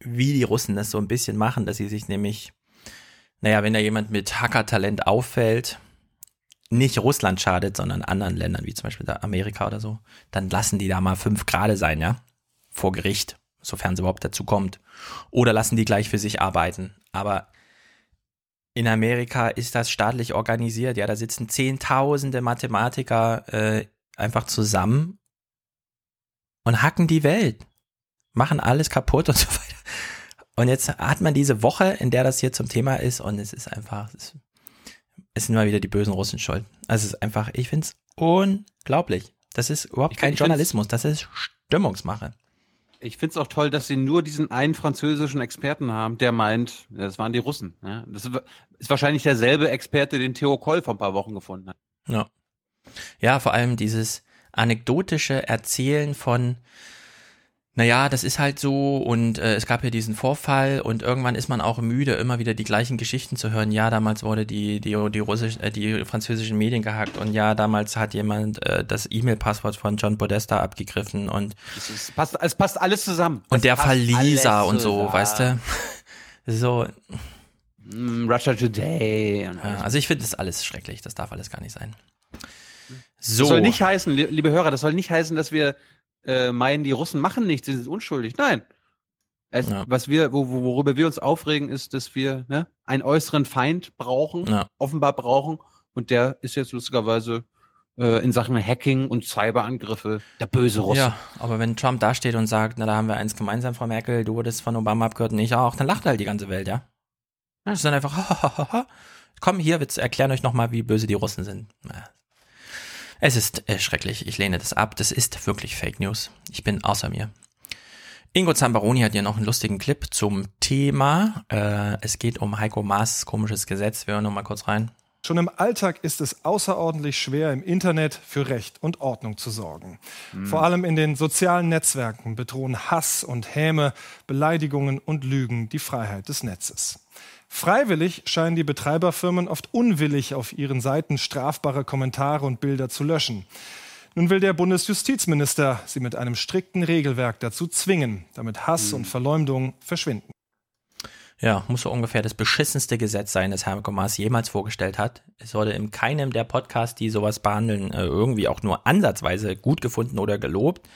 wie die Russen das so ein bisschen machen, dass sie sich nämlich naja, wenn da jemand mit Hackertalent auffällt, nicht Russland schadet, sondern anderen Ländern, wie zum Beispiel Amerika oder so, dann lassen die da mal fünf Grade sein, ja, vor Gericht, sofern es überhaupt dazu kommt. Oder lassen die gleich für sich arbeiten. Aber in Amerika ist das staatlich organisiert, ja, da sitzen zehntausende Mathematiker äh, einfach zusammen und hacken die Welt, machen alles kaputt und so weiter. Und jetzt hat man diese Woche, in der das hier zum Thema ist, und es ist einfach, es, es sind mal wieder die bösen Russen schuld. Also es ist einfach, ich finde es unglaublich. Das ist überhaupt ich kein Journalismus, das ist Stimmungsmache. Ich finde es auch toll, dass sie nur diesen einen französischen Experten haben, der meint, das waren die Russen. Ja? Das ist wahrscheinlich derselbe Experte, den Theo Koll vor ein paar Wochen gefunden hat. Ja. Ja, vor allem dieses anekdotische Erzählen von, naja, das ist halt so und äh, es gab ja diesen Vorfall und irgendwann ist man auch müde, immer wieder die gleichen Geschichten zu hören. Ja, damals wurde die, die, die, russisch, äh, die französischen Medien gehackt und ja, damals hat jemand äh, das E-Mail-Passwort von John Podesta abgegriffen und es passt, es passt alles zusammen. Und der Fall Lisa und so, weißt du? so. Mm, Russia Today. Also ich finde das alles schrecklich, das darf alles gar nicht sein. So. Das soll nicht heißen, liebe Hörer, das soll nicht heißen, dass wir äh, meinen, die Russen machen nichts, sie sind unschuldig. Nein. Es, ja. Was wir, wo, worüber wir uns aufregen, ist, dass wir ne, einen äußeren Feind brauchen, ja. offenbar brauchen, und der ist jetzt lustigerweise äh, in Sachen Hacking und Cyberangriffe der böse Russe. Ja, aber wenn Trump dasteht und sagt, na, da haben wir eins gemeinsam, Frau Merkel, du wurdest von Obama abgehört und ich auch, dann lacht halt die ganze Welt, ja? Das ist dann einfach, komm hier, wir erklären euch nochmal, wie böse die Russen sind. Es ist äh, schrecklich. Ich lehne das ab. Das ist wirklich Fake News. Ich bin außer mir. Ingo Zambaroni hat hier noch einen lustigen Clip zum Thema. Äh, es geht um Heiko Maas komisches Gesetz. Wir hören noch mal kurz rein. Schon im Alltag ist es außerordentlich schwer, im Internet für Recht und Ordnung zu sorgen. Mhm. Vor allem in den sozialen Netzwerken bedrohen Hass und Häme, Beleidigungen und Lügen die Freiheit des Netzes. Freiwillig scheinen die Betreiberfirmen oft unwillig auf ihren Seiten strafbare Kommentare und Bilder zu löschen. Nun will der Bundesjustizminister sie mit einem strikten Regelwerk dazu zwingen, damit Hass und Verleumdung verschwinden. Ja, muss so ungefähr das beschissenste Gesetz sein, das Herr Maas jemals vorgestellt hat. Es wurde in keinem der Podcasts, die sowas behandeln, äh, irgendwie auch nur ansatzweise gut gefunden oder gelobt.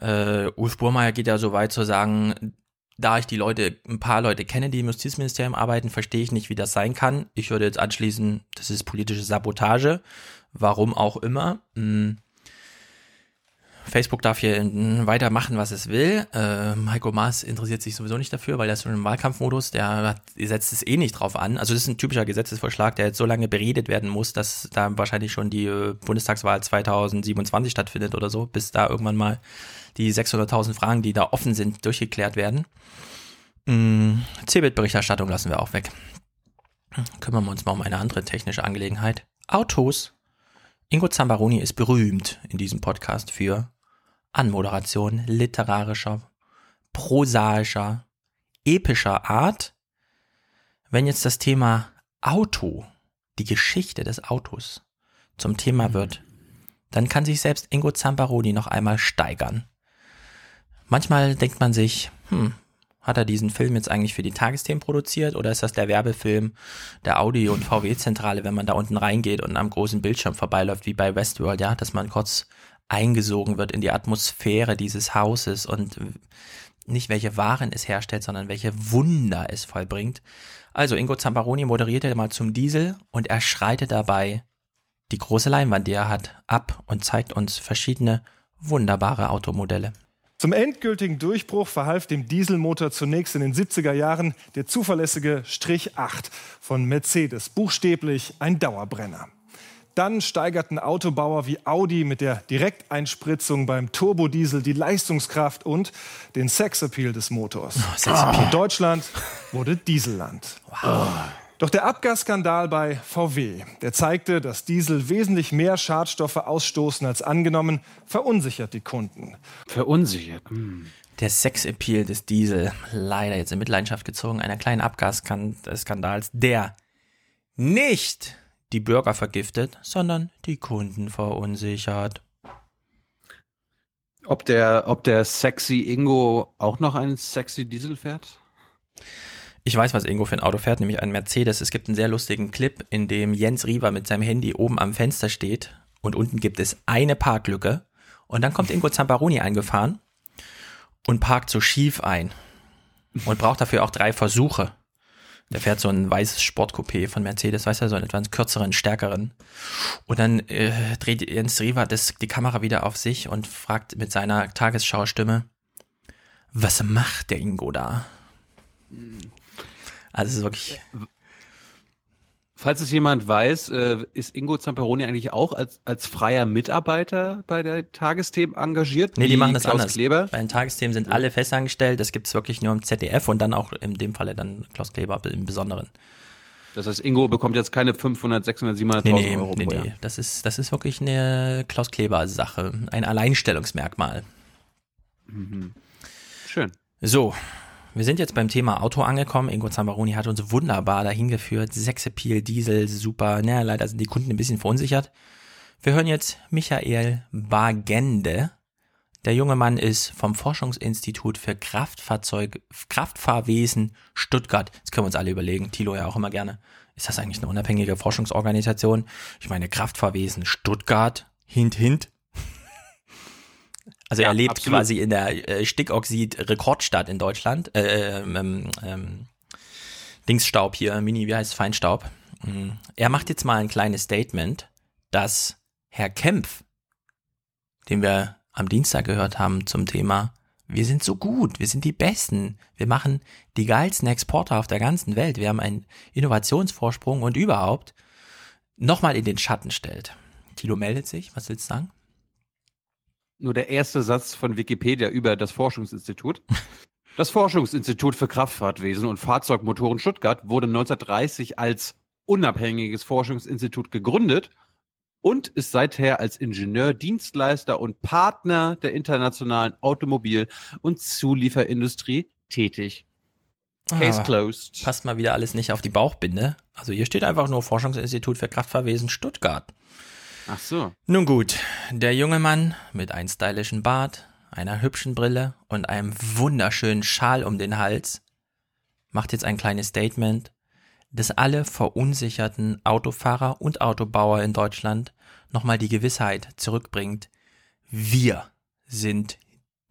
Äh, Ulf Burmeier geht ja so weit zu sagen, da ich die Leute, ein paar Leute kenne, die im Justizministerium arbeiten, verstehe ich nicht, wie das sein kann. Ich würde jetzt anschließen, das ist politische Sabotage. Warum auch immer. Hm. Facebook darf hier weitermachen, was es will. Äh, Heiko Maas interessiert sich sowieso nicht dafür, weil ist schon im Wahlkampfmodus, der setzt es eh nicht drauf an. Also das ist ein typischer Gesetzesvorschlag, der jetzt so lange beredet werden muss, dass da wahrscheinlich schon die äh, Bundestagswahl 2027 stattfindet oder so, bis da irgendwann mal die 600.000 Fragen, die da offen sind, durchgeklärt werden. Mhm. CeBIT-Berichterstattung lassen wir auch weg. Kümmern wir uns mal um eine andere technische Angelegenheit. Autos. Ingo Zambaroni ist berühmt in diesem Podcast für Anmoderation literarischer, prosaischer, epischer Art. Wenn jetzt das Thema Auto, die Geschichte des Autos zum Thema wird, dann kann sich selbst Ingo Zambaroni noch einmal steigern. Manchmal denkt man sich, hm, hat er diesen Film jetzt eigentlich für die Tagesthemen produziert oder ist das der Werbefilm der Audi- und VW-Zentrale, wenn man da unten reingeht und am großen Bildschirm vorbeiläuft, wie bei Westworld, ja, dass man kurz eingesogen wird in die Atmosphäre dieses Hauses und nicht welche Waren es herstellt, sondern welche Wunder es vollbringt. Also Ingo Zamparoni moderierte mal zum Diesel und er schreitet dabei die große Leinwand, die er hat, ab und zeigt uns verschiedene wunderbare Automodelle. Zum endgültigen Durchbruch verhalf dem Dieselmotor zunächst in den 70er Jahren der zuverlässige Strich 8 von Mercedes, buchstäblich ein Dauerbrenner. Dann steigerten Autobauer wie Audi mit der Direkteinspritzung beim Turbodiesel die Leistungskraft und den Sexappeal des Motors. Oh, Sexappeal. Deutschland wurde Dieselland. Wow. Doch der Abgasskandal bei VW, der zeigte, dass Diesel wesentlich mehr Schadstoffe ausstoßen als angenommen, verunsichert die Kunden. Verunsichert. Hm. Der Sexappeal des Diesel, leider jetzt in Mitleidenschaft gezogen, einer kleinen Abgasskandals, der nicht die Bürger vergiftet, sondern die Kunden verunsichert. Ob der, ob der sexy Ingo auch noch einen sexy Diesel fährt? Ich weiß, was Ingo für ein Auto fährt, nämlich einen Mercedes. Es gibt einen sehr lustigen Clip, in dem Jens Riewer mit seinem Handy oben am Fenster steht und unten gibt es eine Parklücke und dann kommt Ingo Zamparoni eingefahren und parkt so schief ein und braucht dafür auch drei Versuche. Der fährt so ein weißes Sportcoupé von Mercedes, weißt du, so einen etwas kürzeren, stärkeren. Und dann äh, dreht Jens Riewer das, die Kamera wieder auf sich und fragt mit seiner Tagesschaustimme, was macht der Ingo da? Also es ist wirklich. Falls es jemand weiß, äh, ist Ingo Zamperoni eigentlich auch als, als freier Mitarbeiter bei der Tagesthemen engagiert? Nee, die machen das Klaus anders. Kleber? Bei den Tagesthemen sind alle festangestellt, das gibt es wirklich nur im ZDF und dann auch in dem Falle dann Klaus Kleber im Besonderen. Das heißt, Ingo bekommt jetzt keine 500, 600, 700.000 Nee, nee, Euro nee, pro Jahr. nee. Das ist, das ist wirklich eine Klaus Kleber-Sache. Ein Alleinstellungsmerkmal. Mhm. Schön. So, wir sind jetzt beim Thema Auto angekommen. Ingo Zambaroni hat uns wunderbar dahin geführt. Sexappeal, Diesel, super. Naja, leider sind die Kunden ein bisschen verunsichert. Wir hören jetzt Michael Bagende. Der junge Mann ist vom Forschungsinstitut für Kraftfahrzeug, Kraftfahrwesen Stuttgart. Das können wir uns alle überlegen. Thilo ja auch immer gerne. Ist das eigentlich eine unabhängige Forschungsorganisation? Ich meine, Kraftfahrwesen Stuttgart, hint, hint. Also er lebt absolut. quasi in der äh, Stickoxid-Rekordstadt in Deutschland. Äh, ähm, ähm, Dingsstaub hier, Mini, wie heißt es, Feinstaub. Mm. Er macht jetzt mal ein kleines Statement, dass Herr Kempf, den wir am Dienstag gehört haben zum Thema, wir sind so gut, wir sind die Besten, wir machen die geilsten Exporter auf der ganzen Welt, wir haben einen Innovationsvorsprung und überhaupt, nochmal in den Schatten stellt. Tilo meldet sich, was willst du sagen? Nur der erste Satz von Wikipedia über das Forschungsinstitut. Das Forschungsinstitut für Kraftfahrtwesen und Fahrzeugmotoren Stuttgart wurde 1930 als unabhängiges Forschungsinstitut gegründet und ist seither als Ingenieur, Dienstleister und Partner der internationalen Automobil- und Zulieferindustrie tätig. Case Ah, closed. Passt mal wieder alles nicht auf die Bauchbinde. Also hier steht einfach nur Forschungsinstitut für Kraftfahrwesen Stuttgart. Ach so. Nun gut, der junge Mann mit einem stylischen Bart, einer hübschen Brille und einem wunderschönen Schal um den Hals macht jetzt ein kleines Statement, das alle verunsicherten Autofahrer und Autobauer in Deutschland nochmal die Gewissheit zurückbringt. Wir sind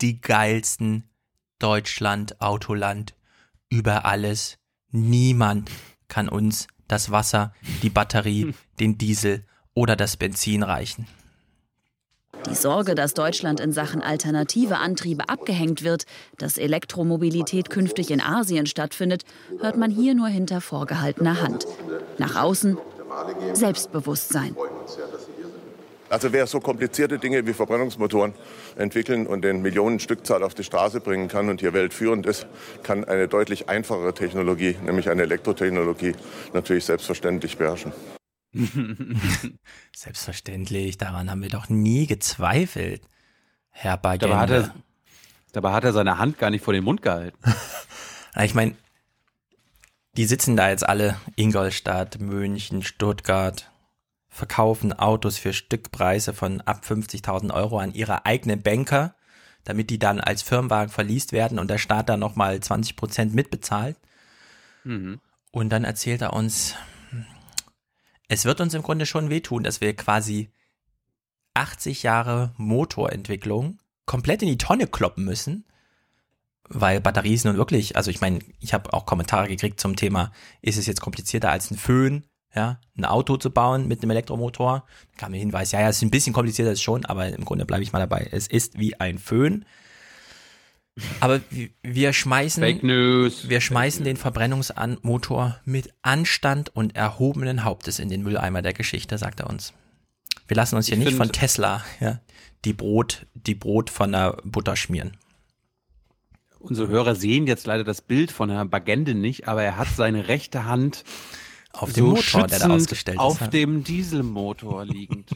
die geilsten Deutschland-Autoland über alles. Niemand kann uns das Wasser, die Batterie, den Diesel oder das Benzin reichen. Die Sorge, dass Deutschland in Sachen alternative Antriebe abgehängt wird, dass Elektromobilität künftig in Asien stattfindet, hört man hier nur hinter vorgehaltener Hand. Nach außen Selbstbewusstsein. Also wer so komplizierte Dinge wie Verbrennungsmotoren entwickeln und den Millionen Stückzahl auf die Straße bringen kann und hier weltführend ist, kann eine deutlich einfachere Technologie, nämlich eine Elektrotechnologie, natürlich selbstverständlich beherrschen. Selbstverständlich, daran haben wir doch nie gezweifelt, Herr Bagende. Dabei hat, er, dabei hat er seine Hand gar nicht vor den Mund gehalten. Ich meine, die sitzen da jetzt alle, Ingolstadt, München, Stuttgart, verkaufen Autos für Stückpreise von ab 50.000 Euro an ihre eigenen Banker, damit die dann als Firmenwagen verliest werden und der Staat dann nochmal 20 Prozent mitbezahlt. Mhm. Und dann erzählt er uns, es wird uns im Grunde schon wehtun, dass wir quasi 80 Jahre Motorentwicklung komplett in die Tonne kloppen müssen, weil Batterie ist nun wirklich, also ich meine, ich habe auch Kommentare gekriegt zum Thema, ist es jetzt komplizierter als ein Föhn, ja, ein Auto zu bauen mit einem Elektromotor? Da kam der Hinweis, ja, ja, es ist ein bisschen komplizierter ist schon, aber im Grunde bleibe ich mal dabei. Es ist wie ein Föhn. Aber wir- schmeißen, Fake News. wir schmeißen den Verbrennungsmotor mit Anstand und erhobenen Hauptes in den Mülleimer der Geschichte, sagt er uns. Wir lassen uns hier Ich nicht von Tesla ja, die Brot, die Brot von der Butter schmieren. Unsere Hörer sehen jetzt leider das Bild von Herrn Bagende nicht, aber er hat seine rechte Hand Auf dem Motor, der da ausgestellt ist, Auf dem Dieselmotor liegend.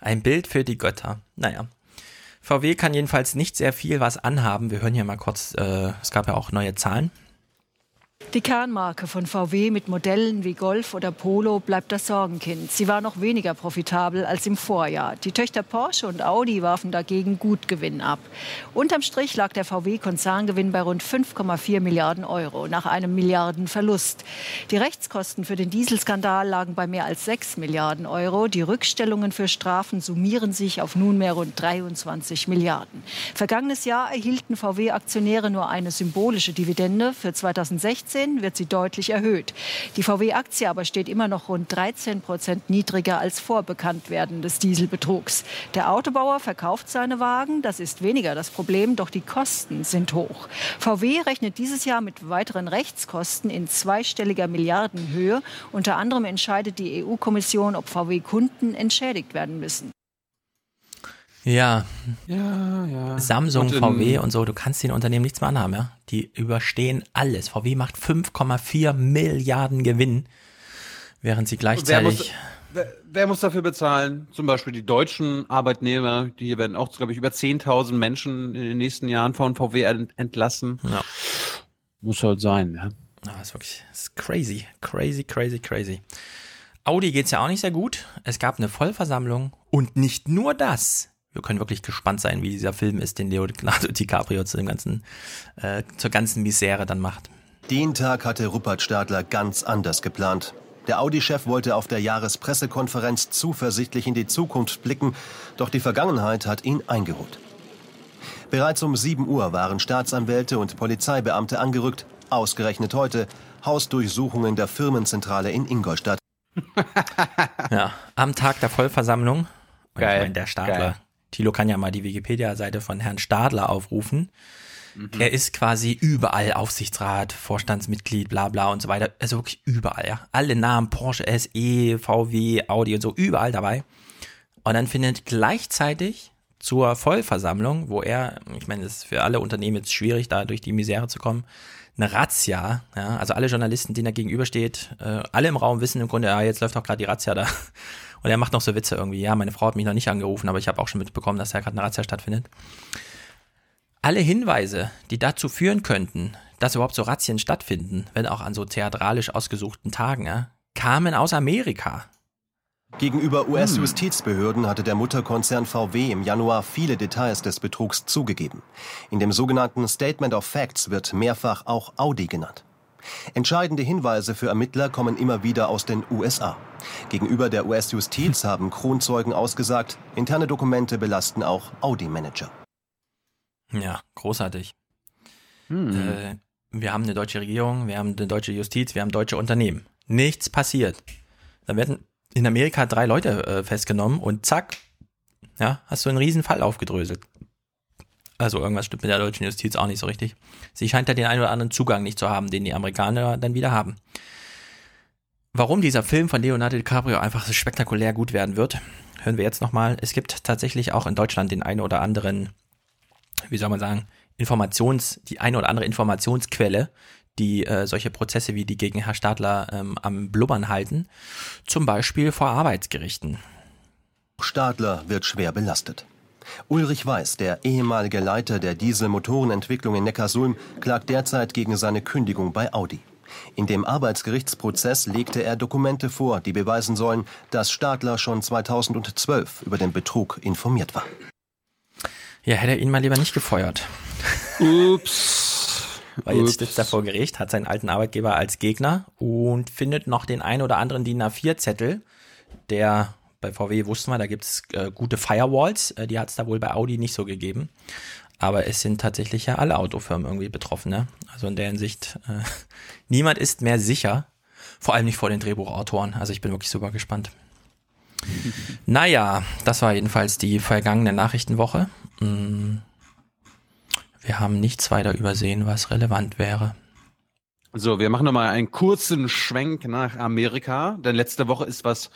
Ein Bild für die Götter. Naja. VW kann jedenfalls nicht sehr viel was anhaben. Wir hören hier mal kurz, äh, es gab ja auch neue Zahlen. Die Kernmarke von VW mit Modellen wie Golf oder Polo bleibt das Sorgenkind. Sie war noch weniger profitabel als im Vorjahr. Die Töchter Porsche und Audi warfen dagegen gut Gewinn ab. Unterm Strich lag der VW-Konzerngewinn bei rund 5,4 Milliarden Euro nach einem Milliardenverlust. Die Rechtskosten für den Dieselskandal lagen bei mehr als 6 Milliarden Euro. Die Rückstellungen für Strafen summieren sich auf nunmehr rund 23 Milliarden. Vergangenes Jahr erhielten VW-Aktionäre nur eine symbolische Dividende. Für 2016 2016 wird sie deutlich erhöht. Die VW-Aktie aber steht immer noch rund 13 Prozent niedriger als vor Bekanntwerden des Dieselbetrugs. Der Autobauer verkauft seine Wagen, das ist weniger das Problem, doch die Kosten sind hoch. VW rechnet dieses Jahr mit weiteren Rechtskosten in zweistelliger Milliardenhöhe. Unter anderem entscheidet die EU-Kommission, ob VW-Kunden entschädigt werden müssen. Ja. Ja, ja. Samsung, Und VW und so, du kannst den Unternehmen nichts mehr anhaben, ja. Die überstehen alles. VW macht 5,4 Milliarden Gewinn, während sie Wer muss, gleichzeitig. wer, wer muss dafür bezahlen? Zum Beispiel die deutschen Arbeitnehmer, die werden auch, glaube ich, über 10.000 Menschen in den nächsten Jahren von VW ent- entlassen. Ja. Muss halt sein, ja. Ah, ist wirklich ist crazy, crazy, crazy, crazy. Audi geht's ja auch nicht sehr gut. Es gab eine Vollversammlung und nicht nur das. Wir können wirklich gespannt sein, wie dieser Film ist, den Leonardo DiCaprio zu dem ganzen, äh, zur ganzen Misere dann macht. Den Tag hatte Rupert Stadler ganz anders geplant. Der Audi-Chef wollte auf der Jahrespressekonferenz zuversichtlich in die Zukunft blicken, doch die Vergangenheit hat ihn eingeholt. Bereits um 7 Uhr waren Staatsanwälte und Polizeibeamte angerückt, ausgerechnet heute Hausdurchsuchungen der Firmenzentrale in Ingolstadt. Ja, am Tag der Vollversammlung. Und Geil, Ich meine, der Stadler. geil. Thilo kann ja mal die Wikipedia-Seite von Herrn Stadler aufrufen. Mhm. Er ist quasi überall Aufsichtsrat, Vorstandsmitglied, bla bla und so weiter. Also wirklich überall, ja. Alle Namen, Porsche, SE, VW, Audi und so, überall dabei. Und dann findet gleichzeitig zur Vollversammlung, wo er, ich meine, es ist für alle Unternehmen jetzt schwierig, da durch die Misere zu kommen, eine Razzia, ja, also alle Journalisten, denen er gegenübersteht, äh, alle im Raum wissen im Grunde, ja, jetzt läuft doch gerade die Razzia da. Und er macht noch so Witze irgendwie, ja, meine Frau hat mich noch nicht angerufen, aber ich habe auch schon mitbekommen, dass da gerade eine Razzia stattfindet. Alle Hinweise, die dazu führen könnten, dass überhaupt so Razzien stattfinden, wenn auch an so theatralisch ausgesuchten Tagen, ja, kamen aus Amerika. Gegenüber US-Justizbehörden hatte der Mutterkonzern VW im Januar viele Details des Betrugs zugegeben. In dem sogenannten Statement of Facts wird mehrfach auch Audi genannt. Entscheidende Hinweise für Ermittler kommen immer wieder aus den USA. Gegenüber der US-Justiz haben Kronzeugen ausgesagt, interne Dokumente belasten auch Audi-Manager. Ja, großartig. Hm. Äh, wir haben eine deutsche Regierung, wir haben eine deutsche Justiz, wir haben deutsche Unternehmen. Nichts passiert. Dann werden in Amerika drei Leute äh, festgenommen und zack, ja, hast du einen riesen Fall aufgedröselt. Also irgendwas stimmt mit der deutschen Justiz auch nicht so richtig. Sie scheint da den einen oder anderen Zugang nicht zu haben, den die Amerikaner dann wieder haben. Warum dieser Film von Leonardo DiCaprio einfach so spektakulär gut werden wird, hören wir jetzt nochmal. Es gibt tatsächlich auch in Deutschland den einen oder anderen, wie soll man sagen, Informations, die eine oder andere Informationsquelle, die äh, solche Prozesse wie die gegen Herr Stadler ähm, am Blubbern halten. Zum Beispiel vor Arbeitsgerichten. Stadler wird schwer belastet. Ulrich Weiß, der ehemalige Leiter der Dieselmotorenentwicklung in Neckarsulm, klagt derzeit gegen seine Kündigung bei Audi. In dem Arbeitsgerichtsprozess legte er Dokumente vor, die beweisen sollen, dass Stadler schon 2012 über den Betrug informiert war. Ja, hätte er ihn mal lieber nicht gefeuert. Ups. Weil jetzt Ups. sitzt er vor Gericht, hat seinen alten Arbeitgeber als Gegner und findet noch den ein oder anderen DIN A4-Zettel, der bei VW wussten wir, da gibt es äh, gute Firewalls, äh, die hat es da wohl bei Audi nicht so gegeben. Aber es sind tatsächlich ja alle Autofirmen irgendwie betroffen. Ne? Also in der Hinsicht, äh, niemand ist mehr sicher, vor allem nicht vor den Drehbuchautoren. Also ich bin wirklich super gespannt. naja, das war jedenfalls die vergangene Nachrichtenwoche. Mm. Wir haben nichts weiter übersehen, was relevant wäre. So, wir machen nochmal einen kurzen Schwenk nach Amerika, denn letzte Woche ist was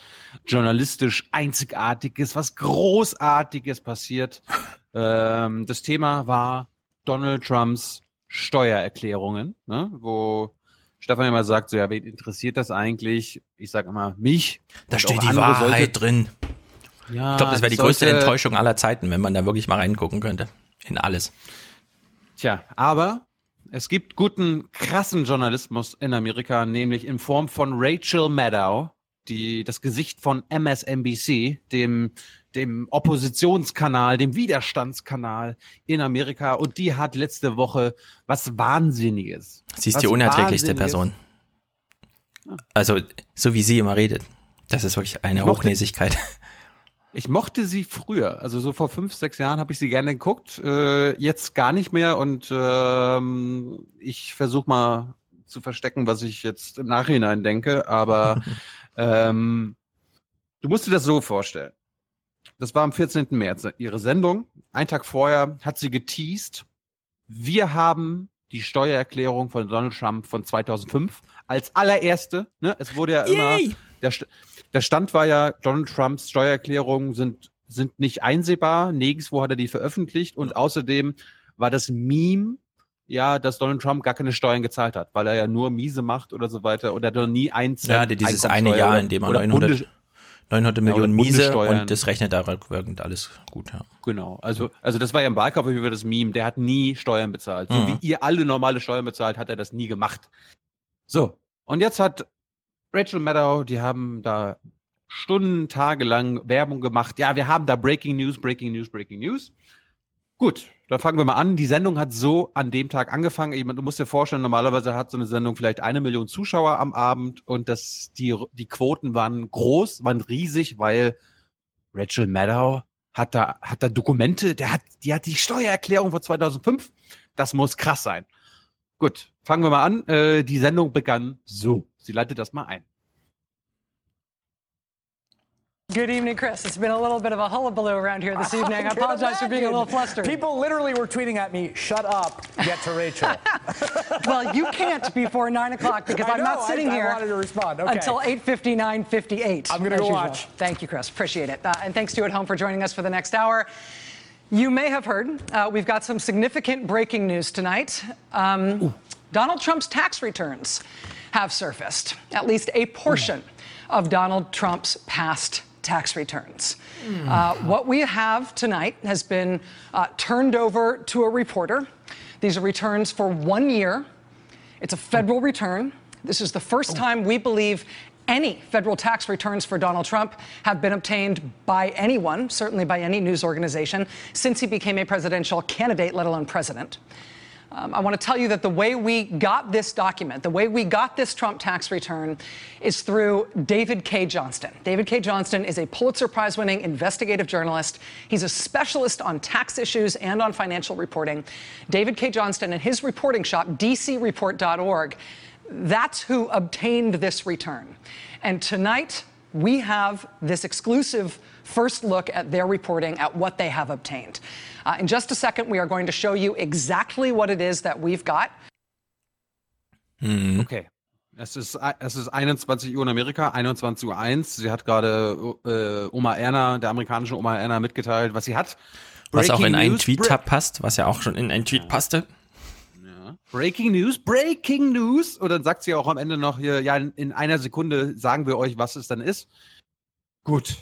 journalistisch Einzigartiges, was Großartiges passiert. ähm, das Thema war Donald Trumps Steuererklärungen, ne? wo Stefan immer sagt, so ja, wen interessiert das eigentlich? Ich sage immer mich. Da steht die Wahrheit sollte- drin. Ja, ich glaube, das wäre die größte Enttäuschung aller Zeiten, wenn man da wirklich mal reingucken könnte. In alles. Tja, aber Es gibt guten, krassen Journalismus in Amerika, nämlich in Form von Rachel Maddow, die, das Gesicht von MSNBC, dem, dem Oppositionskanal, dem Widerstandskanal in Amerika. Und die hat letzte Woche was Wahnsinniges. Sie ist was die unerträglichste Person. Also, so wie sie immer redet. Das ist wirklich eine Ich mochte- Hochnäsigkeit. Ich mochte sie früher, also so vor fünf, sechs Jahren habe ich sie gerne geguckt, äh, jetzt gar nicht mehr und ähm, ich versuche mal zu verstecken, was ich jetzt im Nachhinein denke, aber ähm, du musst dir das so vorstellen. Das war am 14. März ihre Sendung. Ein Tag vorher hat sie geteased, wir haben die Steuererklärung von Donald Trump von 2005 als allererste. Ne? Es wurde ja immer, Yay! Der, der Stand war ja, Donald Trumps Steuererklärungen sind, sind nicht einsehbar. Nirgendwo hat er die veröffentlicht. Und außerdem war das Meme, ja, dass Donald Trump gar keine Steuern gezahlt hat, weil er ja nur miese macht oder so weiter. Und er hat noch nie ein Cent Ja, dieses eine Jahr, oder- in dem er oder 900, Bundes- 900 Ja, Millionen oder Miese und das rechnet da rückwirkend alles gut, ja. Genau, also, also das war ja im Wahlkampf über das Meme, der hat nie Steuern bezahlt. So Mhm. wie ihr alle normale Steuern bezahlt, hat er das nie gemacht. So, und jetzt hat Rachel Maddow, die haben da Stunden, Tage lang Werbung gemacht. Ja, wir haben da Breaking News, Breaking News, Breaking News. Gut, dann fangen wir mal an. Die Sendung hat so an dem Tag angefangen. Ich Du musst dir vorstellen, normalerweise hat so eine Sendung vielleicht eine Million Zuschauer am Abend und das, die, die Quoten waren groß, waren riesig, weil Rachel Maddow hat da, hat da Dokumente, der hat, die hat die Steuererklärung von 2005. Das muss krass sein. Gut, fangen wir mal an. Äh, die Sendung begann so. Sie leitet das mal ein. Good evening, Chris. It's been a little bit of a hullabaloo around here this evening. I apologize for being a little flustered. People literally were tweeting at me, shut up, get to Rachel. well, you can't before 9 o'clock because I I'm not know, sitting I- I wanted to respond. Okay. until 8.59, 58. I'm gonna as go usual. watch. Thank you, Chris. Appreciate it. Uh, and thanks to you at home for joining us for the next hour. You may have heard uh, we've got some significant breaking news tonight. Um, Donald Trump's tax returns have surfaced, at least a portion of Donald Trump's past tax returns. Uh, what we have tonight has been uh, turned over to a reporter. These are returns for one year. It's a federal return. This is the first time we believe any federal tax returns for Donald Trump have been obtained by anyone, certainly by any news organization, since he became a presidential candidate, let alone president. Um, I want to tell you that the way we got this document, the way we got this Trump tax return, is through David K. Johnston. David K. Johnston is a Pulitzer Prize winning investigative journalist. He's a specialist on tax issues and on financial reporting. David K. Johnston and his reporting shop, dcreport.org, that's who obtained this return. And tonight, we have this exclusive first look at their reporting at what they have obtained. Uh, in just a second, we are going to show you exactly what it is that we've got. Okay. Es ist, es ist 21 Uhr in Amerika, 21 Uhr 1. Sie hat gerade äh, Oma Erna, der amerikanischen Oma Erna, mitgeteilt, was sie hat. Was auch in Breaking einen Tweet passt, was ja auch schon in einen Tweet passte. Breaking News, Breaking News. Und dann sagt sie auch am Ende noch hier, ja, in, in einer Sekunde sagen wir euch, was es dann ist. Gut.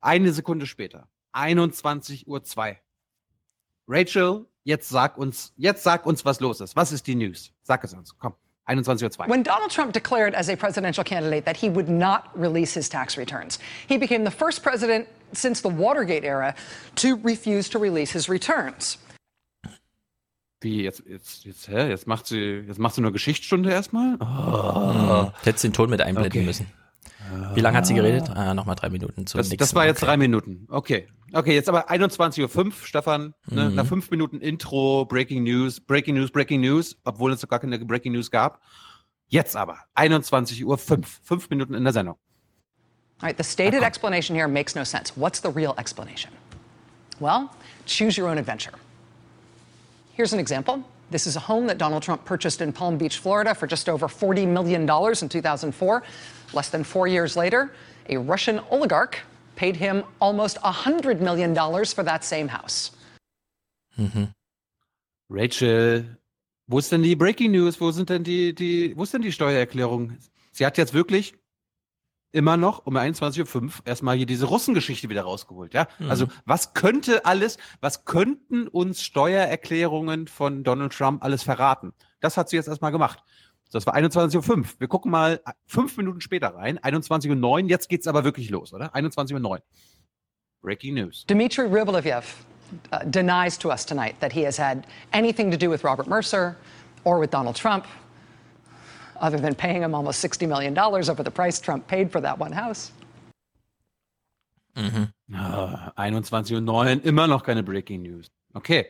Eine Sekunde später. 21 Uhr 2. Rachel, jetzt sag uns, jetzt sag uns, was los ist. Was ist die News? Sag es uns. Komm. 21 Uhr 2. When Donald Trump declared as a presidential candidate that he would not release his tax returns, he became the first president since the Watergate era to refuse to release his returns. Wie, jetzt, jetzt, jetzt, hä? Jetzt macht sie, jetzt macht sie nur Geschichtsstunde erstmal? Oh. Hättest den Ton mit einblenden Okay. müssen. Wie lange hat sie geredet? Ah, Nochmal drei Minuten zum Das, das war jetzt drei Minuten. Okay. Okay, jetzt aber 21.05 Uhr, Stefan. Ne? Mhm. Nach fünf Minuten Intro, Breaking News, Breaking News, Breaking News, obwohl es noch gar keine Breaking News gab. Jetzt aber 21.05 Uhr, fünf Minuten in der Sendung. All right, the stated explanation here makes no sense. What's the real explanation? Well, choose your own adventure. Here's an example. This is a home that Donald Trump purchased in Palm Beach, Florida for just over $40 million in 2004. Less than four years later, a Russian oligarch paid him almost $100 million for that same house. Mhm. Rachel, wo ist denn die Breaking News? Wo sind denn die, die, wo ist denn die Steuererklärung? Sie hat jetzt wirklich immer noch um 21.05 Uhr erstmal hier diese Russengeschichte wieder rausgeholt, ja? Mhm. Also, was könnte alles, was könnten uns Steuererklärungen von Donald Trump alles verraten? Das hat sie jetzt erstmal gemacht. Das war 21.05 Uhr. Wir gucken mal fünf Minuten später rein. 21.09 Uhr. Jetzt geht's aber wirklich los, oder? 21.09 Uhr. Breaking news. Dmitry Rybolovyev uh, denies to us tonight that he has had anything to do with Robert Mercer or with Donald Trump, other than paying him almost $60 million over the price Trump paid for that one house. Mhm. Ah, 21.09 Uhr, immer noch keine Breaking News. Okay.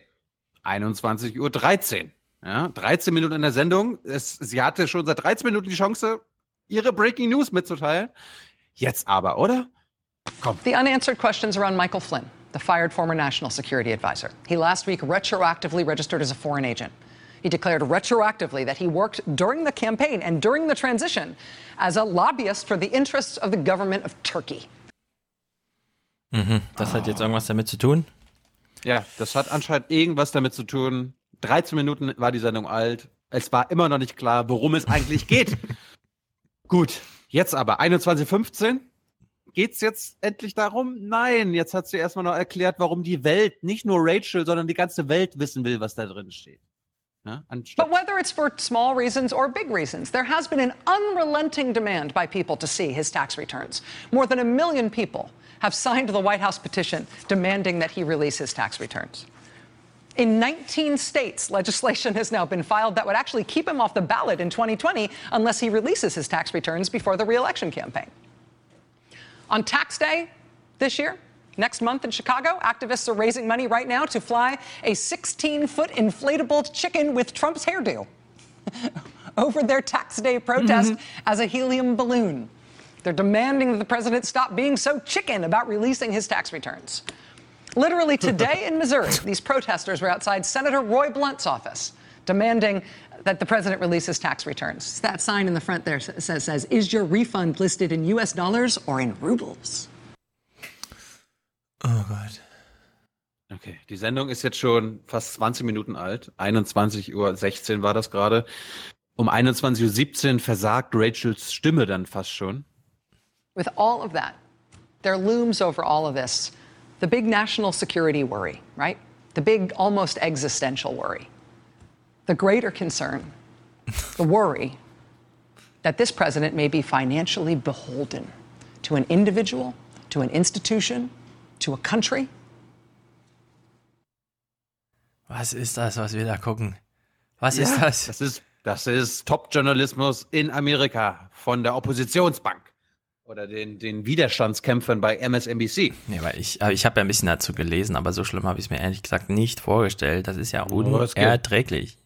21.13 Uhr. Ja, 13 Minuten in der Sendung. Es, sie hatte schon seit 13 Minuten die Chance, ihre Breaking News mitzuteilen. Jetzt aber, oder? Komm. The unanswered questions around Michael Flynn, the fired former national security advisor. He last week retroactively registered as a foreign agent. He declared retroactively that he worked during the campaign and during the transition as a lobbyist for the interests of the government of Turkey. Mhm, das hat jetzt irgendwas damit zu tun? Ja, das hat anscheinend irgendwas damit zu tun. 13 Minuten war die Sendung alt. Es war immer noch nicht klar, worum es eigentlich geht. Gut, jetzt aber 21.15 Geht es jetzt endlich darum? Nein, jetzt hat sie erstmal noch erklärt, warum die Welt, nicht nur Rachel, sondern die ganze Welt wissen will, was da drin steht. Ja, But whether it's for small reasons or big reasons, there has been an unrelenting demand by people to see his tax returns. More than a million people have signed the White House petition demanding that he release his tax returns. In 19 states, legislation has now been filed that would actually keep him off the ballot in 2020 unless he releases his tax returns before the reelection campaign. On tax day this year, next month in Chicago, activists are raising money right now to fly a 16 foot inflatable chicken with Trump's hairdo over their tax day protest mm-hmm. as a helium balloon. They're demanding that the president stop being so chicken about releasing his tax returns. Literally today in Missouri, these protesters were outside Senator Roy Blunt's office demanding that the president releases tax returns. That sign in the front there says, says Is your refund listed in US dollars or in rubles? Oh Gott. Okay, die Sendung ist jetzt schon fast 20 Minuten alt. 21.16 Uhr war das gerade. Um 21.17 Uhr versagt Rachels Stimme dann fast schon. With all of that, there looms over all of this the big national security worry, right? The big, almost existential worry. The greater concern, the worry that this president may be financially beholden to an individual, to an institution, to a country. Was ist das, was wir da gucken? Was ja, ist das? Das ist, das ist Top-Journalismus in Amerika von der Oppositionsbank. Oder den, den Widerstandskämpfern bei MSNBC. Nee, weil ich, ich habe ja ein bisschen dazu gelesen, aber so schlimm habe ich es mir ehrlich gesagt nicht vorgestellt. Das ist ja unerträglich.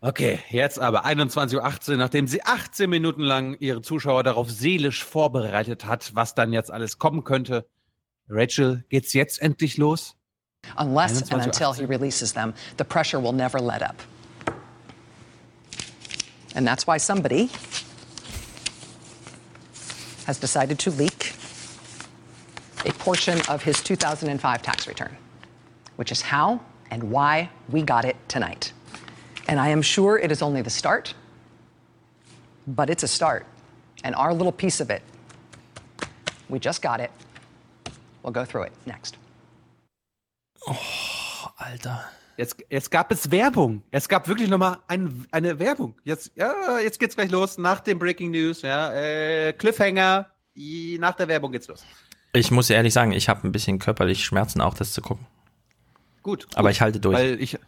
Okay, jetzt aber 21.18 Uhr, nachdem sie 18 Minuten lang ihre Zuschauer darauf seelisch vorbereitet hat, was dann jetzt alles kommen könnte. Rachel, geht's jetzt endlich los? Unless and until he releases them, the pressure will never let up. And that's why somebody has decided to leak a portion of his 2005 tax return, which is how and why we got it tonight. And I am sure it is only the start, but it's a start. And our little piece of it, we just got it. We'll go through it next. Oh, Alter. Jetzt, jetzt gab es Werbung. Es gab wirklich nochmal ein, eine Werbung. Jetzt, ja, jetzt geht's gleich los nach dem Breaking News. Ja, äh, Cliffhanger. Nach der Werbung geht's los. Ich muss ehrlich sagen, ich habe ein bisschen körperlich Schmerzen, auch das zu gucken. Gut. gut Aber ich halte durch. Weil ich.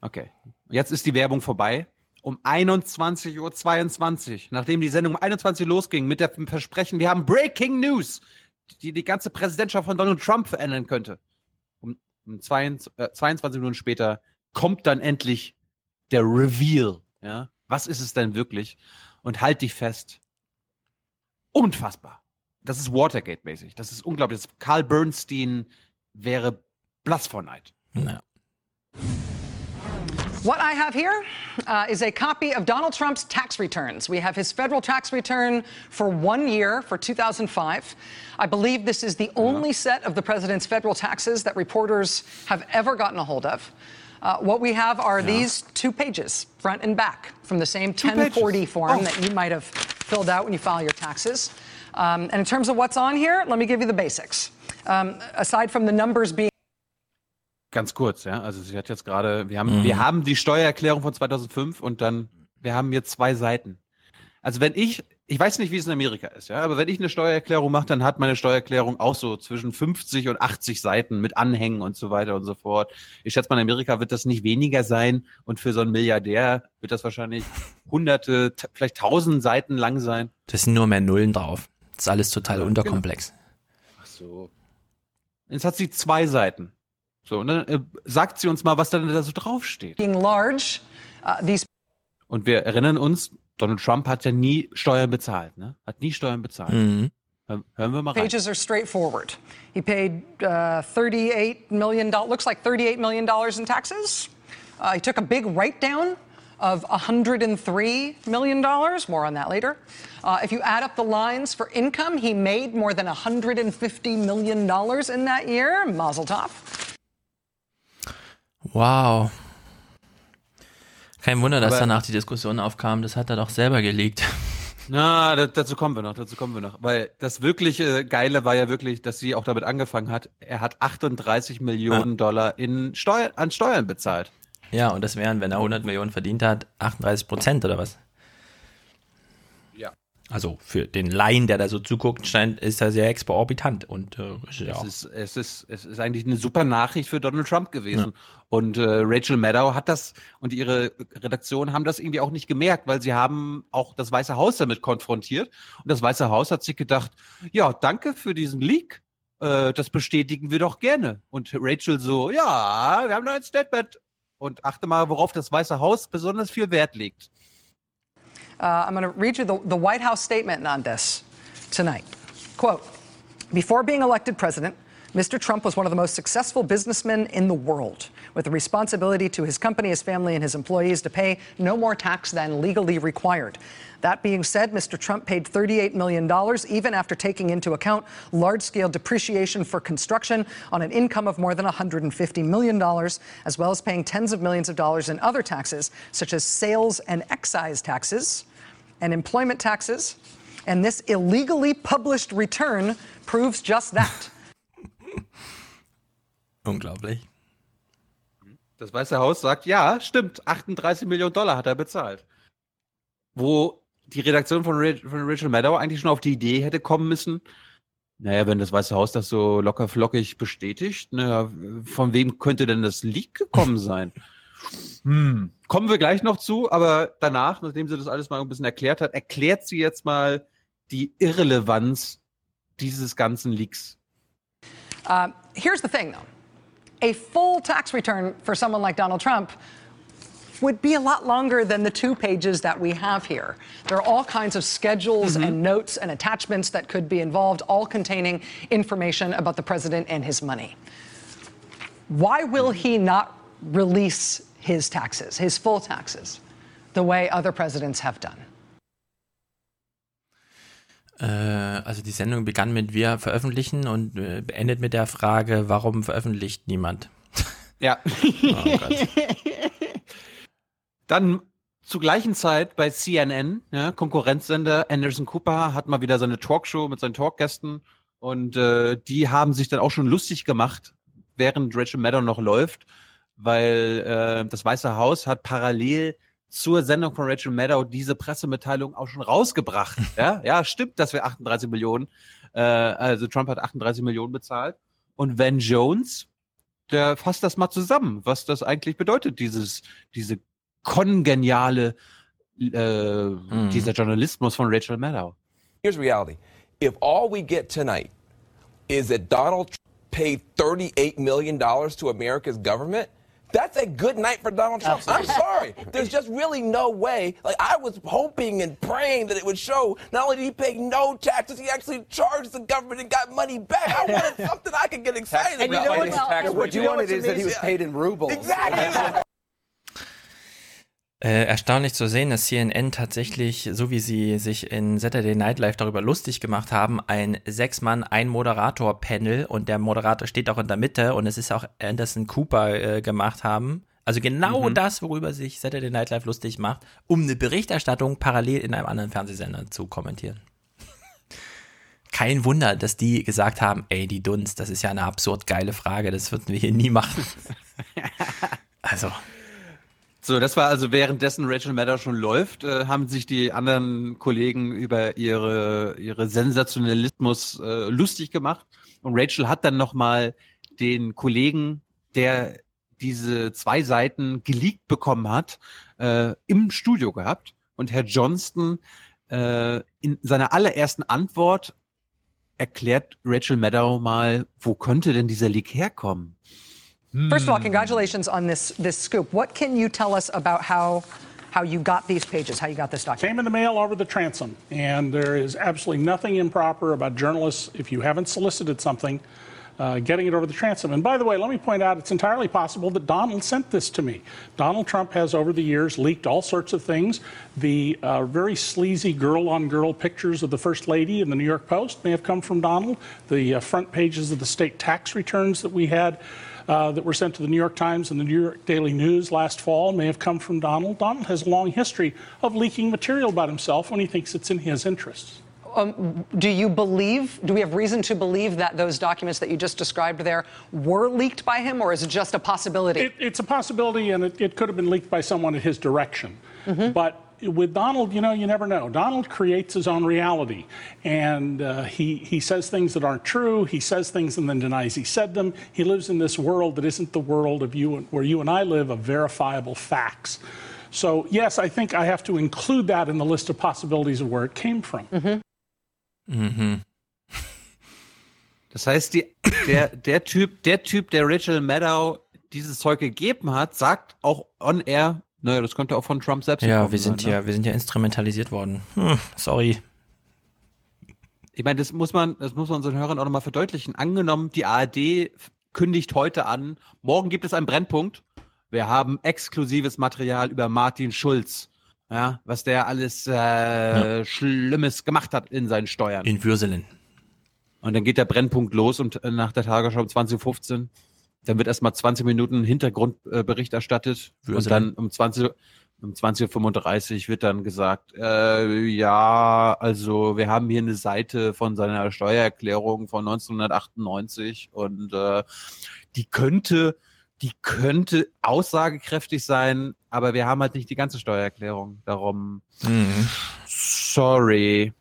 Okay. Jetzt ist die Werbung vorbei. Um 21.22 Uhr, nachdem die Sendung um 21 Uhr losging, mit dem Versprechen, wir haben Breaking News, die die ganze Präsidentschaft von Donald Trump verändern könnte 22, äh, 22 Minuten später kommt dann endlich der Reveal. Ja? Was ist es denn wirklich? Und halt dich fest. Unfassbar. Das ist Watergate-mäßig. Das ist unglaublich. Das Carl Bernstein wäre blass vor Neid. Ja. What I have here uh, is a copy of Donald Trump's tax returns. We have his federal tax return for one year for 2005. I believe this is the only set of the president's federal taxes that reporters have ever gotten a hold of. Uh, what we have are yeah. these two pages, front and back, from the same 1040 form oh. that you might have filled out when you file your taxes. Um, and in terms of what's on here, let me give you the basics. Um, aside from the numbers being Ganz kurz, ja. Also sie hat jetzt gerade, wir haben, mhm. wir haben die Steuererklärung von 2005 und dann, wir haben hier zwei Seiten. Also wenn ich, ich weiß nicht, wie es in Amerika ist, ja, aber wenn ich eine Steuererklärung mache, dann hat meine Steuererklärung auch so zwischen 50 und 80 Seiten mit Anhängen und so weiter und so fort. Ich schätze mal, in Amerika wird das nicht weniger sein und für so einen Milliardär wird das wahrscheinlich hunderte, vielleicht tausend Seiten lang sein. Das sind nur mehr Nullen drauf. Das ist alles total ja, unterkomplex. Genau. Ach so. Jetzt hat sie zwei Seiten. So, und dann äh, sagt sie uns mal, was da so draufsteht. Large, uh, these und wir erinnern uns, Donald Trump hat ja nie Steuern bezahlt, ne? Hat nie Steuern bezahlt. Mhm. Hören wir mal rein. Pages are straightforward. He paid uh, 38 million looks like 38 million dollars in taxes. Uh, he took a big write down of 103 million dollars. More on that later. Uh, if you add up the lines for income, he made more than 150 million dollars in that year. Mazel tov. Wow. Kein Wunder, dass Aber danach die Diskussion aufkam. Das hat er doch selber gelegt. Na, dazu kommen wir noch, dazu kommen wir noch. Weil das wirklich äh, Geile war ja wirklich, dass sie auch damit angefangen hat. Er hat 38 Millionen ja. Dollar in Steuer, an Steuern bezahlt. Ja, und das wären, wenn er 100 Millionen verdient hat, 38 Prozent oder was? Also für den Laien, der da so zuguckt, scheint, ist er sehr exorbitant. Und äh, ja. es, ist, es, ist, es ist eigentlich eine super Nachricht für Donald Trump gewesen. Ja. Und äh, Rachel Maddow hat das und ihre Redaktion haben das irgendwie auch nicht gemerkt, weil sie haben auch das Weiße Haus damit konfrontiert. Und das Weiße Haus hat sich gedacht, ja, danke für diesen Leak. Äh, das bestätigen wir doch gerne. Und Rachel so, ja, wir haben da ein Statement. Und achte mal, worauf das Weiße Haus besonders viel Wert legt. Uh, I'm going to read you the, the White House statement on this tonight. Quote Before being elected president, Mr. Trump was one of the most successful businessmen in the world, with a responsibility to his company, his family, and his employees to pay no more tax than legally required. That being said, Mr. Trump paid $38 million, even after taking into account large scale depreciation for construction on an income of more than $150 million, as well as paying tens of millions of dollars in other taxes, such as sales and excise taxes and employment taxes. And this illegally published return proves just that. Unglaublich. Das Weiße Haus sagt, ja, stimmt, 38 Millionen Dollar hat er bezahlt. Wo die Redaktion von, Rich, von Rachel Maddow eigentlich schon auf die Idee hätte kommen müssen, naja, wenn das Weiße Haus das so locker flockig bestätigt, naja, von wem könnte denn das Leak gekommen sein? Hm. Kommen wir gleich noch zu, aber danach, nachdem sie das alles mal ein bisschen erklärt hat, erklärt sie jetzt mal die Irrelevanz dieses ganzen Leaks. Uh, here's the thing, though. A full tax return for someone like Donald Trump would be a lot longer than the two pages that we have here. There are all kinds of schedules mm-hmm. and notes and attachments that could be involved, all containing information about the president and his money. Why will he not release his taxes, his full taxes, the way other presidents have done? Äh, also die Sendung begann mit wir veröffentlichen und äh, beendet mit der Frage, warum veröffentlicht niemand? Ja. oh Dann zur gleichen Zeit bei CNN, ja, Konkurrenzsender, Anderson Cooper hat mal wieder seine Talkshow mit seinen Talkgästen und äh, die haben sich dann auch schon lustig gemacht, während Rachel Maddow noch läuft, weil äh, das Weiße Haus hat parallel zur Sendung von Rachel Maddow diese Pressemitteilung auch schon rausgebracht. ja, ja, stimmt, dass wir 38 Millionen, äh, also Trump hat 38 Millionen bezahlt und Van Jones, der fasst das mal zusammen, was das eigentlich bedeutet, dieses, diese kongeniale äh, mm. dieser Journalismus von Rachel Maddow. Here's reality. If all we get tonight is that Donald Trump paid $38 million to America's government, that's a good night for Donald Trump. I'm sorry. There's just really no way. Like, I was hoping and praying that it would show not only did he pay no taxes, he actually charged the government and got money back. I wanted something I could get excited and about. You know what, what you wanted is that he was paid in rubles. Exactly. Äh, erstaunlich zu sehen, dass CNN tatsächlich, so wie sie sich in Saturday Night Live darüber lustig gemacht haben, ein Sechs-Mann, ein Moderator-Panel und der Moderator steht auch in der Mitte und es ist auch Anderson Cooper äh, gemacht haben. Also genau mhm. das, worüber sich Saturday Night Live lustig macht, um eine Berichterstattung parallel in einem anderen Fernsehsender zu kommentieren. kein Wunder, dass die gesagt haben, ey, die Dunst, das ist ja eine absurd geile Frage, das würden wir hier nie machen. also. So, das war also währenddessen Rachel Maddow schon läuft, äh, haben sich die anderen Kollegen über ihre, ihre Sensationalismus äh, lustig gemacht. Und Rachel hat dann nochmal den Kollegen, der diese zwei Seiten geleakt bekommen hat, äh, im Studio gehabt. Und Herr Johnston äh, in seiner allerersten Antwort erklärt Rachel Maddow mal, wo könnte denn dieser Leak herkommen? First of all, congratulations on this this scoop. What can you tell us about how how you got these pages, how you got this document? Came in the mail over the transom, and there is absolutely nothing improper about journalists if you haven't solicited something. Uh, getting it over the transom. And by the way, let me point out it's entirely possible that Donald sent this to me. Donald Trump has, over the years, leaked all sorts of things. The uh, very sleazy girl on girl pictures of the First Lady in the New York Post may have come from Donald. The uh, front pages of the state tax returns that we had. Uh, that were sent to the New York Times and the New York Daily News last fall may have come from Donald. Donald has a long history of leaking material about himself when he thinks it's in his interests. Um, do you believe, do we have reason to believe that those documents that you just described there were leaked by him, or is it just a possibility? It, it's a possibility, and it, it, could have been leaked by someone at his direction. Mm-hmm. But with Donald, you know, you never know. Donald creates his own reality, and uh, he he says things that aren't true. He says things and then denies he said them. He lives in this world that isn't the world of you, and, where you and I live, of verifiable facts. So yes, I think I have to include that in the list of possibilities of where it came from. Mm-hmm. Mm-hmm. Das heißt, die, der, der Typ, der Typ, der Rachel Maddow dieses Zeug gegeben hat, sagt auch on air, naja, das könnte auch von Trump selbst Ja, wir sind sein, ja, ne? wir sind ja instrumentalisiert worden. Hm, sorry. Ich meine, das muss man, das muss man unseren Hörern auch nochmal verdeutlichen. Angenommen, die ARD kündigt heute an, morgen gibt es einen Brennpunkt. Wir haben exklusives Material über Martin Schulz. Ja, was der alles äh, Schlimmes gemacht hat in seinen Steuern. In Würselen. Und dann geht der Brennpunkt los und äh, nach der Tagesschau um 20.15 Uhr. Dann wird erstmal 20 Minuten Hintergrundbericht erstattet. Und Würselen. dann um 20 Uhr- um 20.35 Uhr wird dann gesagt, äh, ja, also wir haben hier eine Seite von seiner Steuererklärung von 1998 und äh, die könnte, die könnte aussagekräftig sein, aber wir haben halt nicht die ganze Steuererklärung. Darum, Mhm. sorry.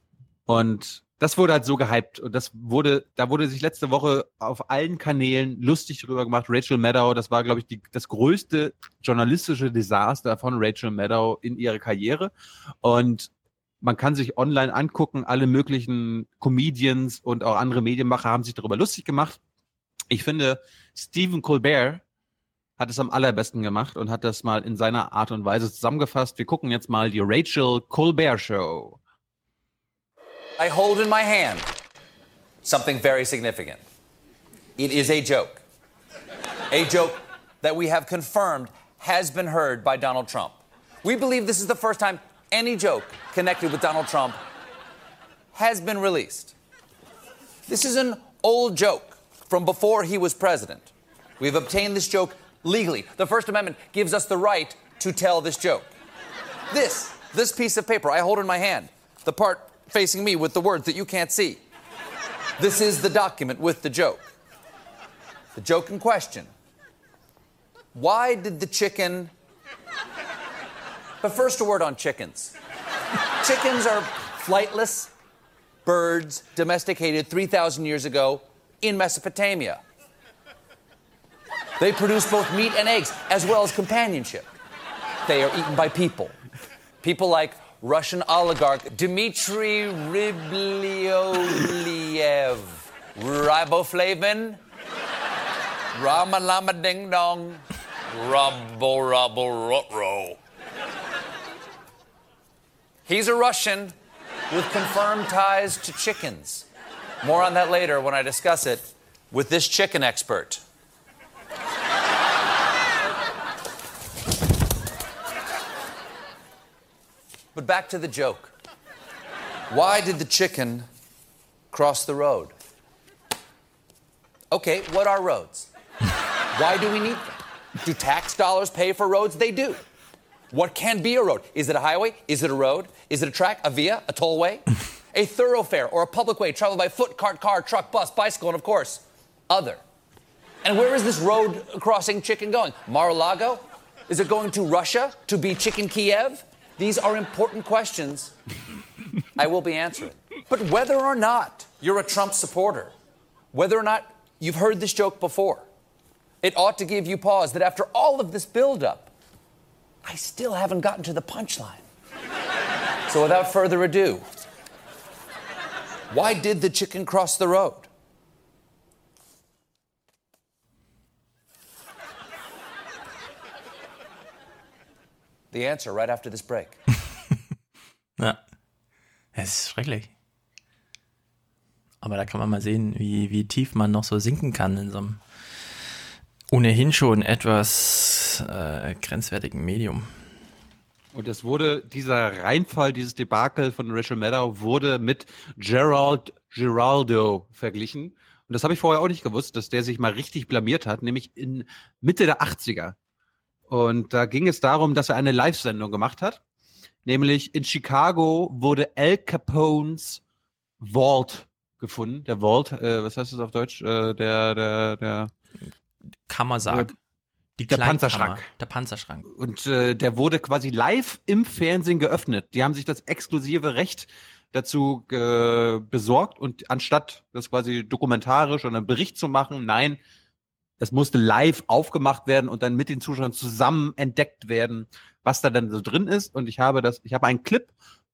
Und das wurde halt so gehypt und das wurde, da wurde sich letzte Woche auf allen Kanälen lustig drüber gemacht. Rachel Maddow, das war, glaube ich, die, das größte journalistische Desaster von Rachel Maddow in ihrer Karriere. Und man kann sich online angucken, alle möglichen Comedians und auch andere Medienmacher haben sich darüber lustig gemacht. Ich finde, Stephen Colbert hat es am allerbesten gemacht und hat das mal in seiner Art und Weise zusammengefasst. Wir gucken jetzt mal die Rachel Colbert Show. I hold in my hand something very significant. It is a joke. A joke that we have confirmed has been heard by Donald Trump. We believe this is the first time any joke connected with Donald Trump has been released. This is an old joke from before he was president. We've obtained this joke legally. The First Amendment gives us the right to tell this joke. This, this piece of paper I hold in my hand, the part facing me with the words that you can't see. This is the document with the joke. The joke in question. Why did the chicken. But first, a word on chickens. Chickens are flightless birds domesticated 3,000 years ago in Mesopotamia. They produce both meat and eggs, as well as companionship. They are eaten by people. People like Russian oligarch Dmitry Ryblyouliev. Riboflavin. Rama lama ding dong. Rubble rubble rutro. He's a Russian with confirmed ties to chickens. More on that later when I discuss it with this chicken expert. But back to the joke. Why did the chicken cross the road? Okay, what are roads? Why do we need them? Do tax dollars pay for roads? They do. What can be a road? Is it a highway? Is it a road? Is it a track, a via, a tollway? a thoroughfare or a public way traveled by foot, cart, car, truck, bus, bicycle, and of course, other. And where is this road crossing chicken going? Mar-a-Lago? Is it going to Russia to be chicken Kiev? These are important questions I will be answering. But whether or not you're a Trump supporter, whether or not you've heard this joke before, it ought to give you pause that after all of this buildup, I still haven't gotten to the punchline. So without further ado, why did the chicken cross the road? The answer right after this break. Ja. Es ist schrecklich. Aber da kann man mal sehen, wie, wie tief man noch so sinken kann in so einem ohnehin schon etwas äh, grenzwertigen Medium. Und es wurde, dieser Reinfall, dieses Debakel von Rachel Maddow wurde mit Gerald Giraldo verglichen. Und das habe ich vorher auch nicht gewusst, dass der sich mal richtig blamiert hat, nämlich in Mitte der 80er. Und da ging es darum, dass er eine Live-Sendung gemacht hat. Nämlich in Chicago wurde Al Capones Vault gefunden. Der Vault, äh, was heißt das auf Deutsch? Äh, der, der, der Kammersarg. Äh, Die der Panzerschrank. Der Panzerschrank. Und äh, der wurde quasi live im Fernsehen geöffnet. Die haben sich das exklusive Recht dazu äh, besorgt und anstatt das quasi dokumentarisch oder einen Bericht zu machen, nein, es musste live aufgemacht werden und dann mit den Zuschauern zusammen entdeckt werden, was da dann so drin ist. Und ich habe das, ich habe einen Clip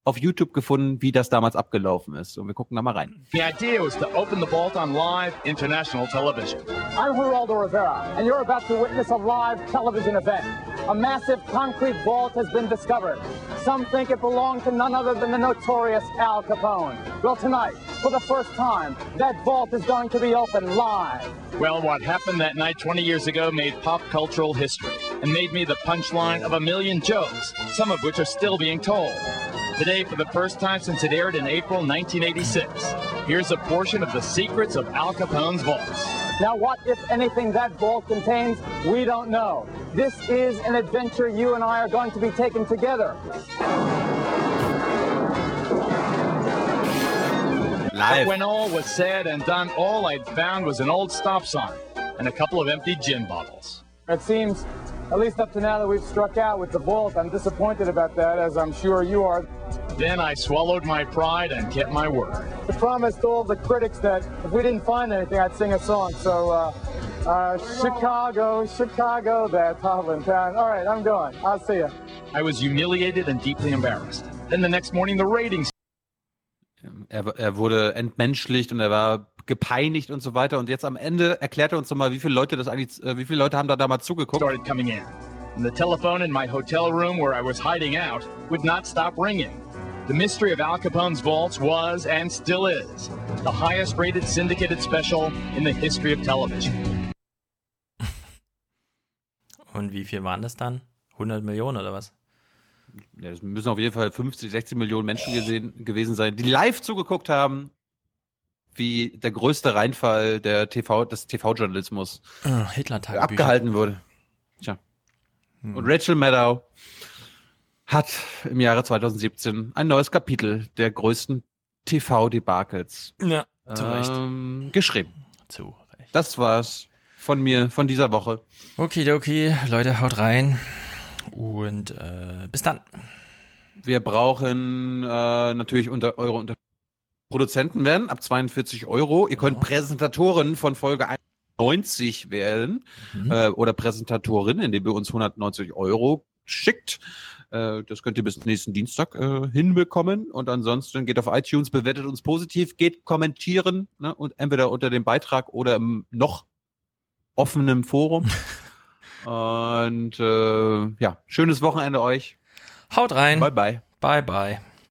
auf YouTube gefunden, wie das damals abgelaufen ist. Und wir gucken da mal rein. The idea was to open the vault on live international television. I'm Geraldo Rivera, and you're about to witness a live television event. A massive concrete vault has been discovered. Some think it belonged to none other than the notorious Al Capone. Well, tonight, for the first time, that vault is going to be open live. Well, what happened that night 20 years ago made pop cultural history and made me the punchline of a million jokes, some of which are still being told. Today, for the first time since it aired in April 1986, here's a portion of the secrets of Al Capone's vaults. Now, what, if anything, that vault contains, we don't know. This is an adventure you and I are going to be taking together. But when all was said and done, all I'd found was an old stop sign and a couple of empty gin bottles. It seems, at least up to now that we've struck out with the vault, I'm disappointed about that, as I'm sure you are. Then I swallowed my pride and kept my word. I promised all the critics that if we didn't find anything, I'd sing a song. So, uh, uh, Chicago, Chicago, that Hovland town. All right, I'm going. I'll see you. I was humiliated and deeply embarrassed. Then the next morning, the ratings Er, er wurde entmenschlicht und er war gepeinigt und so weiter. Und jetzt am Ende erklärt er uns nochmal, wie viele Leute das eigentlich, äh, wie viele Leute haben da damals zugeguckt. started coming in. And the telephone in my hotel room where I was hiding out would not stop ringing. The mystery of Al Capone's vaults was and still is the highest rated syndicated special in the history of television. Und wie viel waren das dann? 100 Millionen oder was? Ja, es müssen auf jeden Fall 50, 60 Millionen Menschen gesehen, gewesen sein, die live zugeguckt haben, wie der größte Reinfall der TV, des TV-Journalismus Ah, abgehalten wurde. Tja. Und Rachel Maddow hat im Jahre 2017 ein neues Kapitel der größten TV-Debakels Ja, ähm, geschrieben. Zu Recht. Das war's von mir, von dieser Woche. Okay, okay, Leute, haut rein. Und äh, bis dann. Wir brauchen äh, natürlich unter eure unter Produzenten werden ab 42 Euro. Ihr könnt Präsentatoren von Folge 91 werden äh, oder Präsentatorin, indem ihr uns 190 Euro schickt. Äh, das könnt ihr bis nächsten Dienstag äh, hinbekommen. Und ansonsten geht auf iTunes, bewertet uns positiv, geht kommentieren ne, und entweder unter dem Beitrag oder im noch offenen Forum. und äh, ja, schönes Wochenende euch. Haut rein. Bye bye. Bye bye.